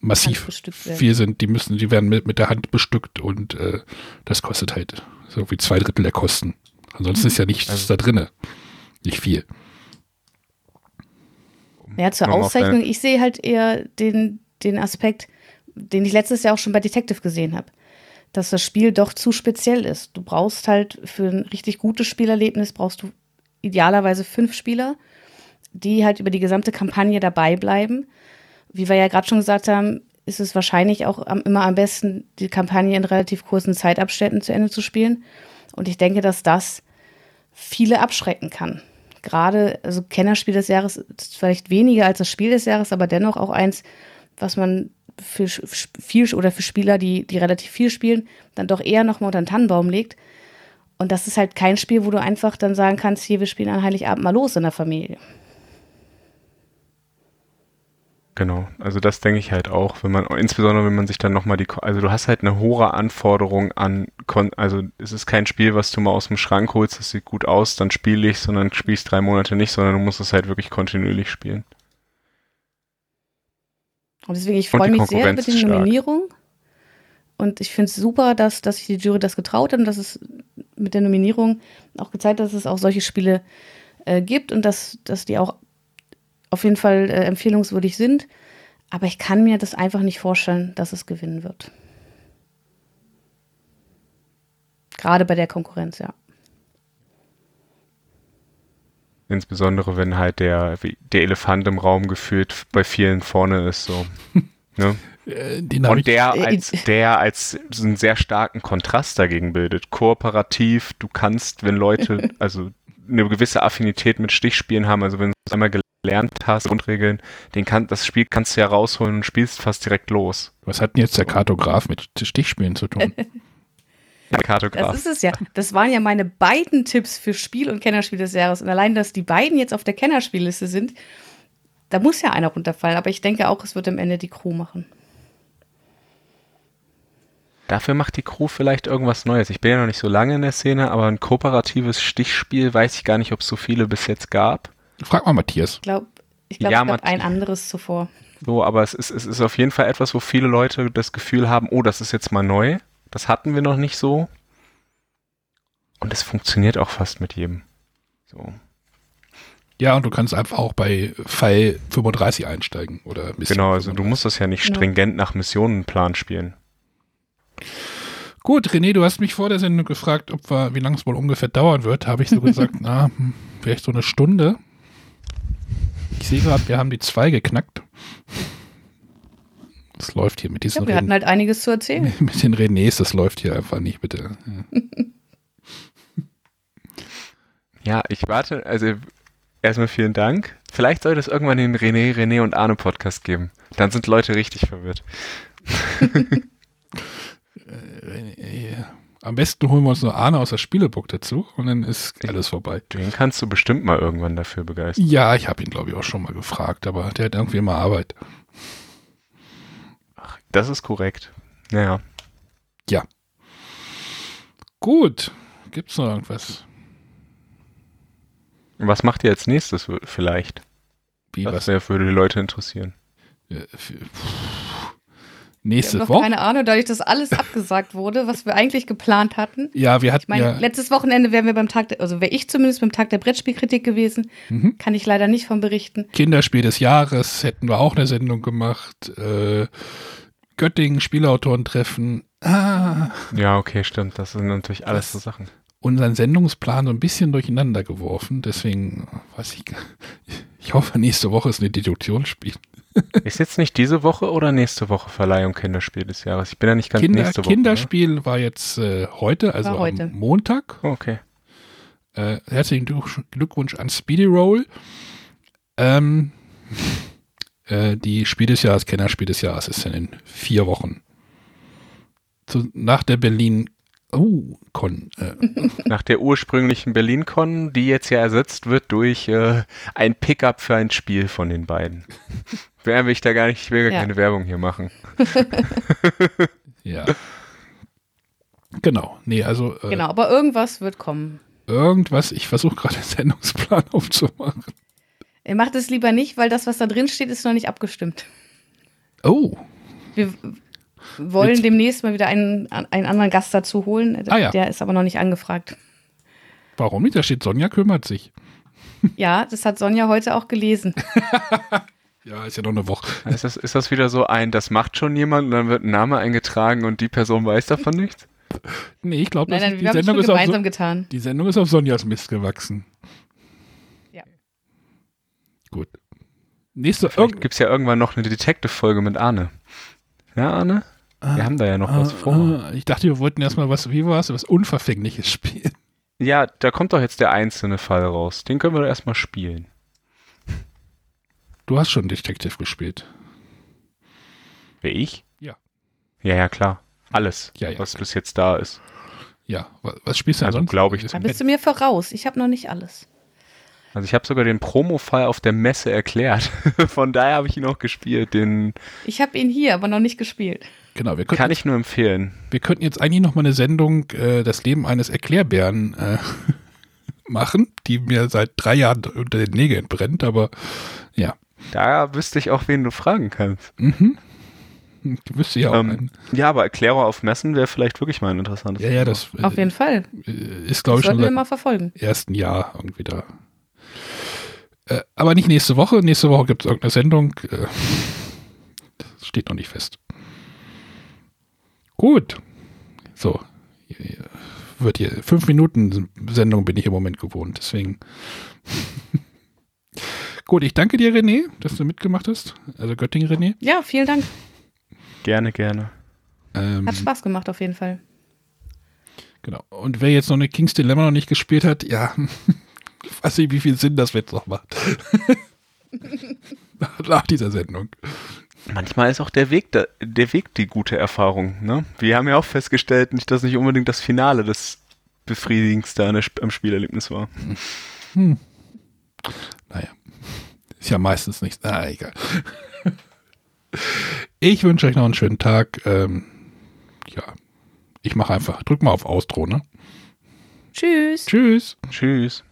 S1: massiv viel sind. Die müssen, die werden mit, mit der Hand bestückt und äh, das kostet halt so wie zwei Drittel der Kosten. Ansonsten ist ja nichts also, da drinne. Nicht viel.
S2: Ja, zur Auszeichnung, ich sehe halt eher den, den Aspekt, den ich letztes Jahr auch schon bei Detective gesehen habe. dass das Spiel doch zu speziell ist. Du brauchst halt für ein richtig gutes Spielerlebnis brauchst du idealerweise fünf Spieler, die halt über die gesamte Kampagne dabei bleiben. Wie wir ja gerade schon gesagt haben, ist es wahrscheinlich auch am, immer am besten, die Kampagne in relativ kurzen Zeitabständen zu Ende zu spielen. Und ich denke, dass das viele abschrecken kann. Gerade, also Kennerspiel des Jahres ist vielleicht weniger als das Spiel des Jahres, aber dennoch auch eins, was man für viel oder für Spieler, die, die relativ viel spielen, dann doch eher nochmal unter den Tannenbaum legt. Und das ist halt kein Spiel, wo du einfach dann sagen kannst, hier, wir spielen an Heiligabend mal los in der Familie.
S3: Genau, also das denke ich halt auch, wenn man, insbesondere wenn man sich dann nochmal die, also du hast halt eine hohe Anforderung an, also es ist kein Spiel, was du mal aus dem Schrank holst, das sieht gut aus, dann spiele ich, sondern spielst drei Monate nicht, sondern du musst es halt wirklich kontinuierlich spielen.
S2: Und deswegen, ich freue mich sehr über die Nominierung. Und ich finde es super, dass, dass sich die Jury das getraut hat und dass es mit der Nominierung auch gezeigt dass es auch solche Spiele äh, gibt und dass, dass die auch auf jeden Fall äh, empfehlungswürdig sind. Aber ich kann mir das einfach nicht vorstellen, dass es gewinnen wird. Gerade bei der Konkurrenz, ja.
S3: Insbesondere wenn halt der, der Elefant im Raum gefühlt bei vielen vorne ist, so. ne? Äh, Und der äh, als, der als einen sehr starken Kontrast dagegen bildet. Kooperativ, du kannst, wenn Leute, also eine gewisse Affinität mit Stichspielen haben, also wenn du es einmal gelernt hast, Grundregeln, den kann, das Spiel kannst du ja rausholen und spielst fast direkt los.
S1: Was hat denn jetzt der Kartograf mit Stichspielen zu tun?
S2: Kartograf. Das ist es ja. Das waren ja meine beiden Tipps für Spiel und Kennerspiel des Jahres. Und allein, dass die beiden jetzt auf der Kennerspielliste sind, da muss ja einer runterfallen. Aber ich denke auch, es wird am Ende die Crew machen.
S3: Dafür macht die Crew vielleicht irgendwas Neues. Ich bin ja noch nicht so lange in der Szene, aber ein kooperatives Stichspiel weiß ich gar nicht, ob es so viele bis jetzt gab.
S1: Frag mal Matthias.
S2: Ich glaube, ich glaub, ja, es gab ein anderes zuvor.
S3: So, aber es ist, es ist auf jeden Fall etwas, wo viele Leute das Gefühl haben, oh, das ist jetzt mal neu. Das hatten wir noch nicht so. Und es funktioniert auch fast mit jedem. So.
S1: Ja, und du kannst einfach auch bei Fall 35 einsteigen oder
S3: Mission Genau, also 35. du musst das ja nicht stringent nach Missionenplan spielen.
S1: Gut, René, du hast mich vor der Sendung gefragt, ob wir, wie lange es wohl ungefähr dauern wird. Habe ich so gesagt, na, hm, vielleicht so eine Stunde. Ich sehe gerade, wir haben die zwei geknackt. Das läuft hier mit diesen.
S2: Ja, wir hatten halt einiges zu erzählen.
S1: Mit den Renés, das läuft hier einfach nicht, bitte.
S3: Ja, ja ich warte, also erstmal vielen Dank. Vielleicht sollte es irgendwann den René, René und Arne Podcast geben. Dann sind Leute richtig verwirrt.
S1: Äh, am besten holen wir uns nur Arne aus der Spieleburg dazu und dann ist alles vorbei.
S3: Den kannst du bestimmt mal irgendwann dafür begeistern.
S1: Ja, ich habe ihn, glaube ich, auch schon mal gefragt, aber der hat irgendwie immer Arbeit.
S3: Ach, das ist korrekt. Naja.
S1: Ja. Gut. Gibt's noch irgendwas?
S3: Was macht ihr als nächstes vielleicht? Wie, was, was? würde die Leute interessieren? Ja,
S1: Nächste
S2: wir haben
S1: Woche.
S2: Keine Ahnung, dadurch, dass alles abgesagt wurde, was wir eigentlich geplant hatten.
S1: Ja, wir hatten.
S2: Ich meine,
S1: ja
S2: letztes Wochenende wären wir beim Tag, der, also wäre ich zumindest beim Tag der Brettspielkritik gewesen. Mhm. Kann ich leider nicht von berichten.
S1: Kinderspiel des Jahres hätten wir auch eine Sendung gemacht. Äh, Göttingen, Spielautoren treffen. Ah.
S3: Ja, okay, stimmt. Das sind natürlich alles so Sachen.
S1: Unseren Sendungsplan so ein bisschen durcheinander geworfen. Deswegen weiß ich. Ich hoffe, nächste Woche ist eine Deduktionsspiel.
S3: Ist jetzt nicht diese Woche oder nächste Woche Verleihung Kinderspiel des Jahres? Ich bin ja nicht ganz
S1: Kinder,
S3: nächste
S1: Woche. Kinderspiel ne? war jetzt äh, heute, also heute. am Montag.
S3: Oh, okay.
S1: Äh, herzlichen Glückwunsch an Speedy Roll. Ähm, äh, die Spiel des Jahres, Kennerspiel des Jahres ist dann in vier Wochen. Zu, nach der Berlin Oh, Con. Äh.
S3: Nach der ursprünglichen Berlin-Con, die jetzt ja ersetzt wird durch äh, ein Pickup für ein Spiel von den beiden. Wer will ich da gar nicht, ich will gar ja. keine Werbung hier machen.
S1: ja. Genau, nee, also.
S2: Äh, genau, aber irgendwas wird kommen.
S1: Irgendwas, ich versuche gerade den Sendungsplan aufzumachen.
S2: Er macht es lieber nicht, weil das, was da drin steht, ist noch nicht abgestimmt.
S1: Oh.
S2: Wir, wollen Mit demnächst mal wieder einen, einen anderen Gast dazu holen. Ah, ja. Der ist aber noch nicht angefragt.
S1: Warum nicht? Da steht Sonja kümmert sich.
S2: Ja, das hat Sonja heute auch gelesen.
S1: Ja, ist ja noch eine Woche.
S3: Ist das, ist das wieder so ein, das macht schon jemand und dann wird ein Name eingetragen und die Person weiß davon nichts?
S1: Nee, ich glaube,
S2: Nein, nein,
S1: die
S2: wir haben es
S1: Sendung ist auf
S2: gemeinsam
S1: so,
S2: getan.
S1: die Sendung ist auf Sonjas Mist gewachsen.
S2: Ja.
S1: Gut. Nächste
S3: Vielleicht gibt es ja irgendwann noch eine Detective-Folge mit Arne. Ja, Arne? Wir haben da ja noch was vor.
S1: Ah, ich dachte, wir wollten erstmal was, wie war es, was Unverfängliches spielen.
S3: Ja, da kommt doch jetzt der einzelne Fall raus. Den können wir doch erstmal spielen.
S1: Du hast schon Detective gespielt.
S3: Wer ich?
S1: Ja.
S3: Ja, ja, klar. Alles,
S1: Ja, ja,
S3: was
S1: klar.
S3: bis jetzt da ist.
S1: Ja, was, was spielst du denn
S3: Also,
S1: sonst?
S3: ich
S2: Da bist du mir voraus. Ich habe noch nicht alles.
S3: Also ich habe sogar den Promo-Fall auf der Messe erklärt. Von daher habe ich ihn auch gespielt. Den
S2: Ich habe ihn hier, aber noch nicht gespielt.
S1: Genau, wir könnten,
S3: kann ich nur empfehlen.
S1: wir könnten jetzt eigentlich noch mal eine Sendung, äh, das Leben eines Erklärbären, äh, machen, die mir seit drei Jahren unter den Nägeln brennt, aber ja.
S3: Da wüsste ich auch, wen du fragen kannst.
S1: Mhm. Ich wüsste ja auch
S3: Ähm,
S1: einen.
S3: ja, aber Erklärer auf Messen wäre vielleicht wirklich mal ein interessantes
S1: Ja, ja, das äh,
S2: Auf jeden Fall.
S1: ist, glaube ich, schon
S2: sollten wir mal verfolgen.
S1: ersten Jahr irgendwie da. Äh, aber nicht nächste Woche. Nächste Woche gibt es irgendeine Sendung. Äh, das steht noch nicht fest. Gut. So. Wird hier. Fünf Minuten Sendung bin ich im Moment gewohnt. Deswegen. Gut, ich danke dir, René, dass du mitgemacht hast. Also Göttingen, René.
S2: Ja, vielen Dank.
S3: Gerne, gerne.
S1: Ähm,
S2: Hat Spaß gemacht auf jeden Fall.
S1: Genau. Und wer jetzt noch eine King's Dilemma noch nicht gespielt hat, ja, ich weiß nicht, wie viel Sinn das jetzt noch macht. Nach dieser Sendung.
S3: Manchmal ist auch der Weg, da, der Weg die gute Erfahrung. Ne? Wir haben ja auch festgestellt, nicht, dass nicht unbedingt das Finale das befriedigendste an der am Spielerlebnis war.
S1: Naja, ist ja meistens nicht. Na, egal. Ich wünsche euch noch einen schönen Tag. Ähm, ja, ich mache einfach, drück mal auf Austro, ne?
S2: Tschüss.
S1: Tschüss.
S3: Tschüss.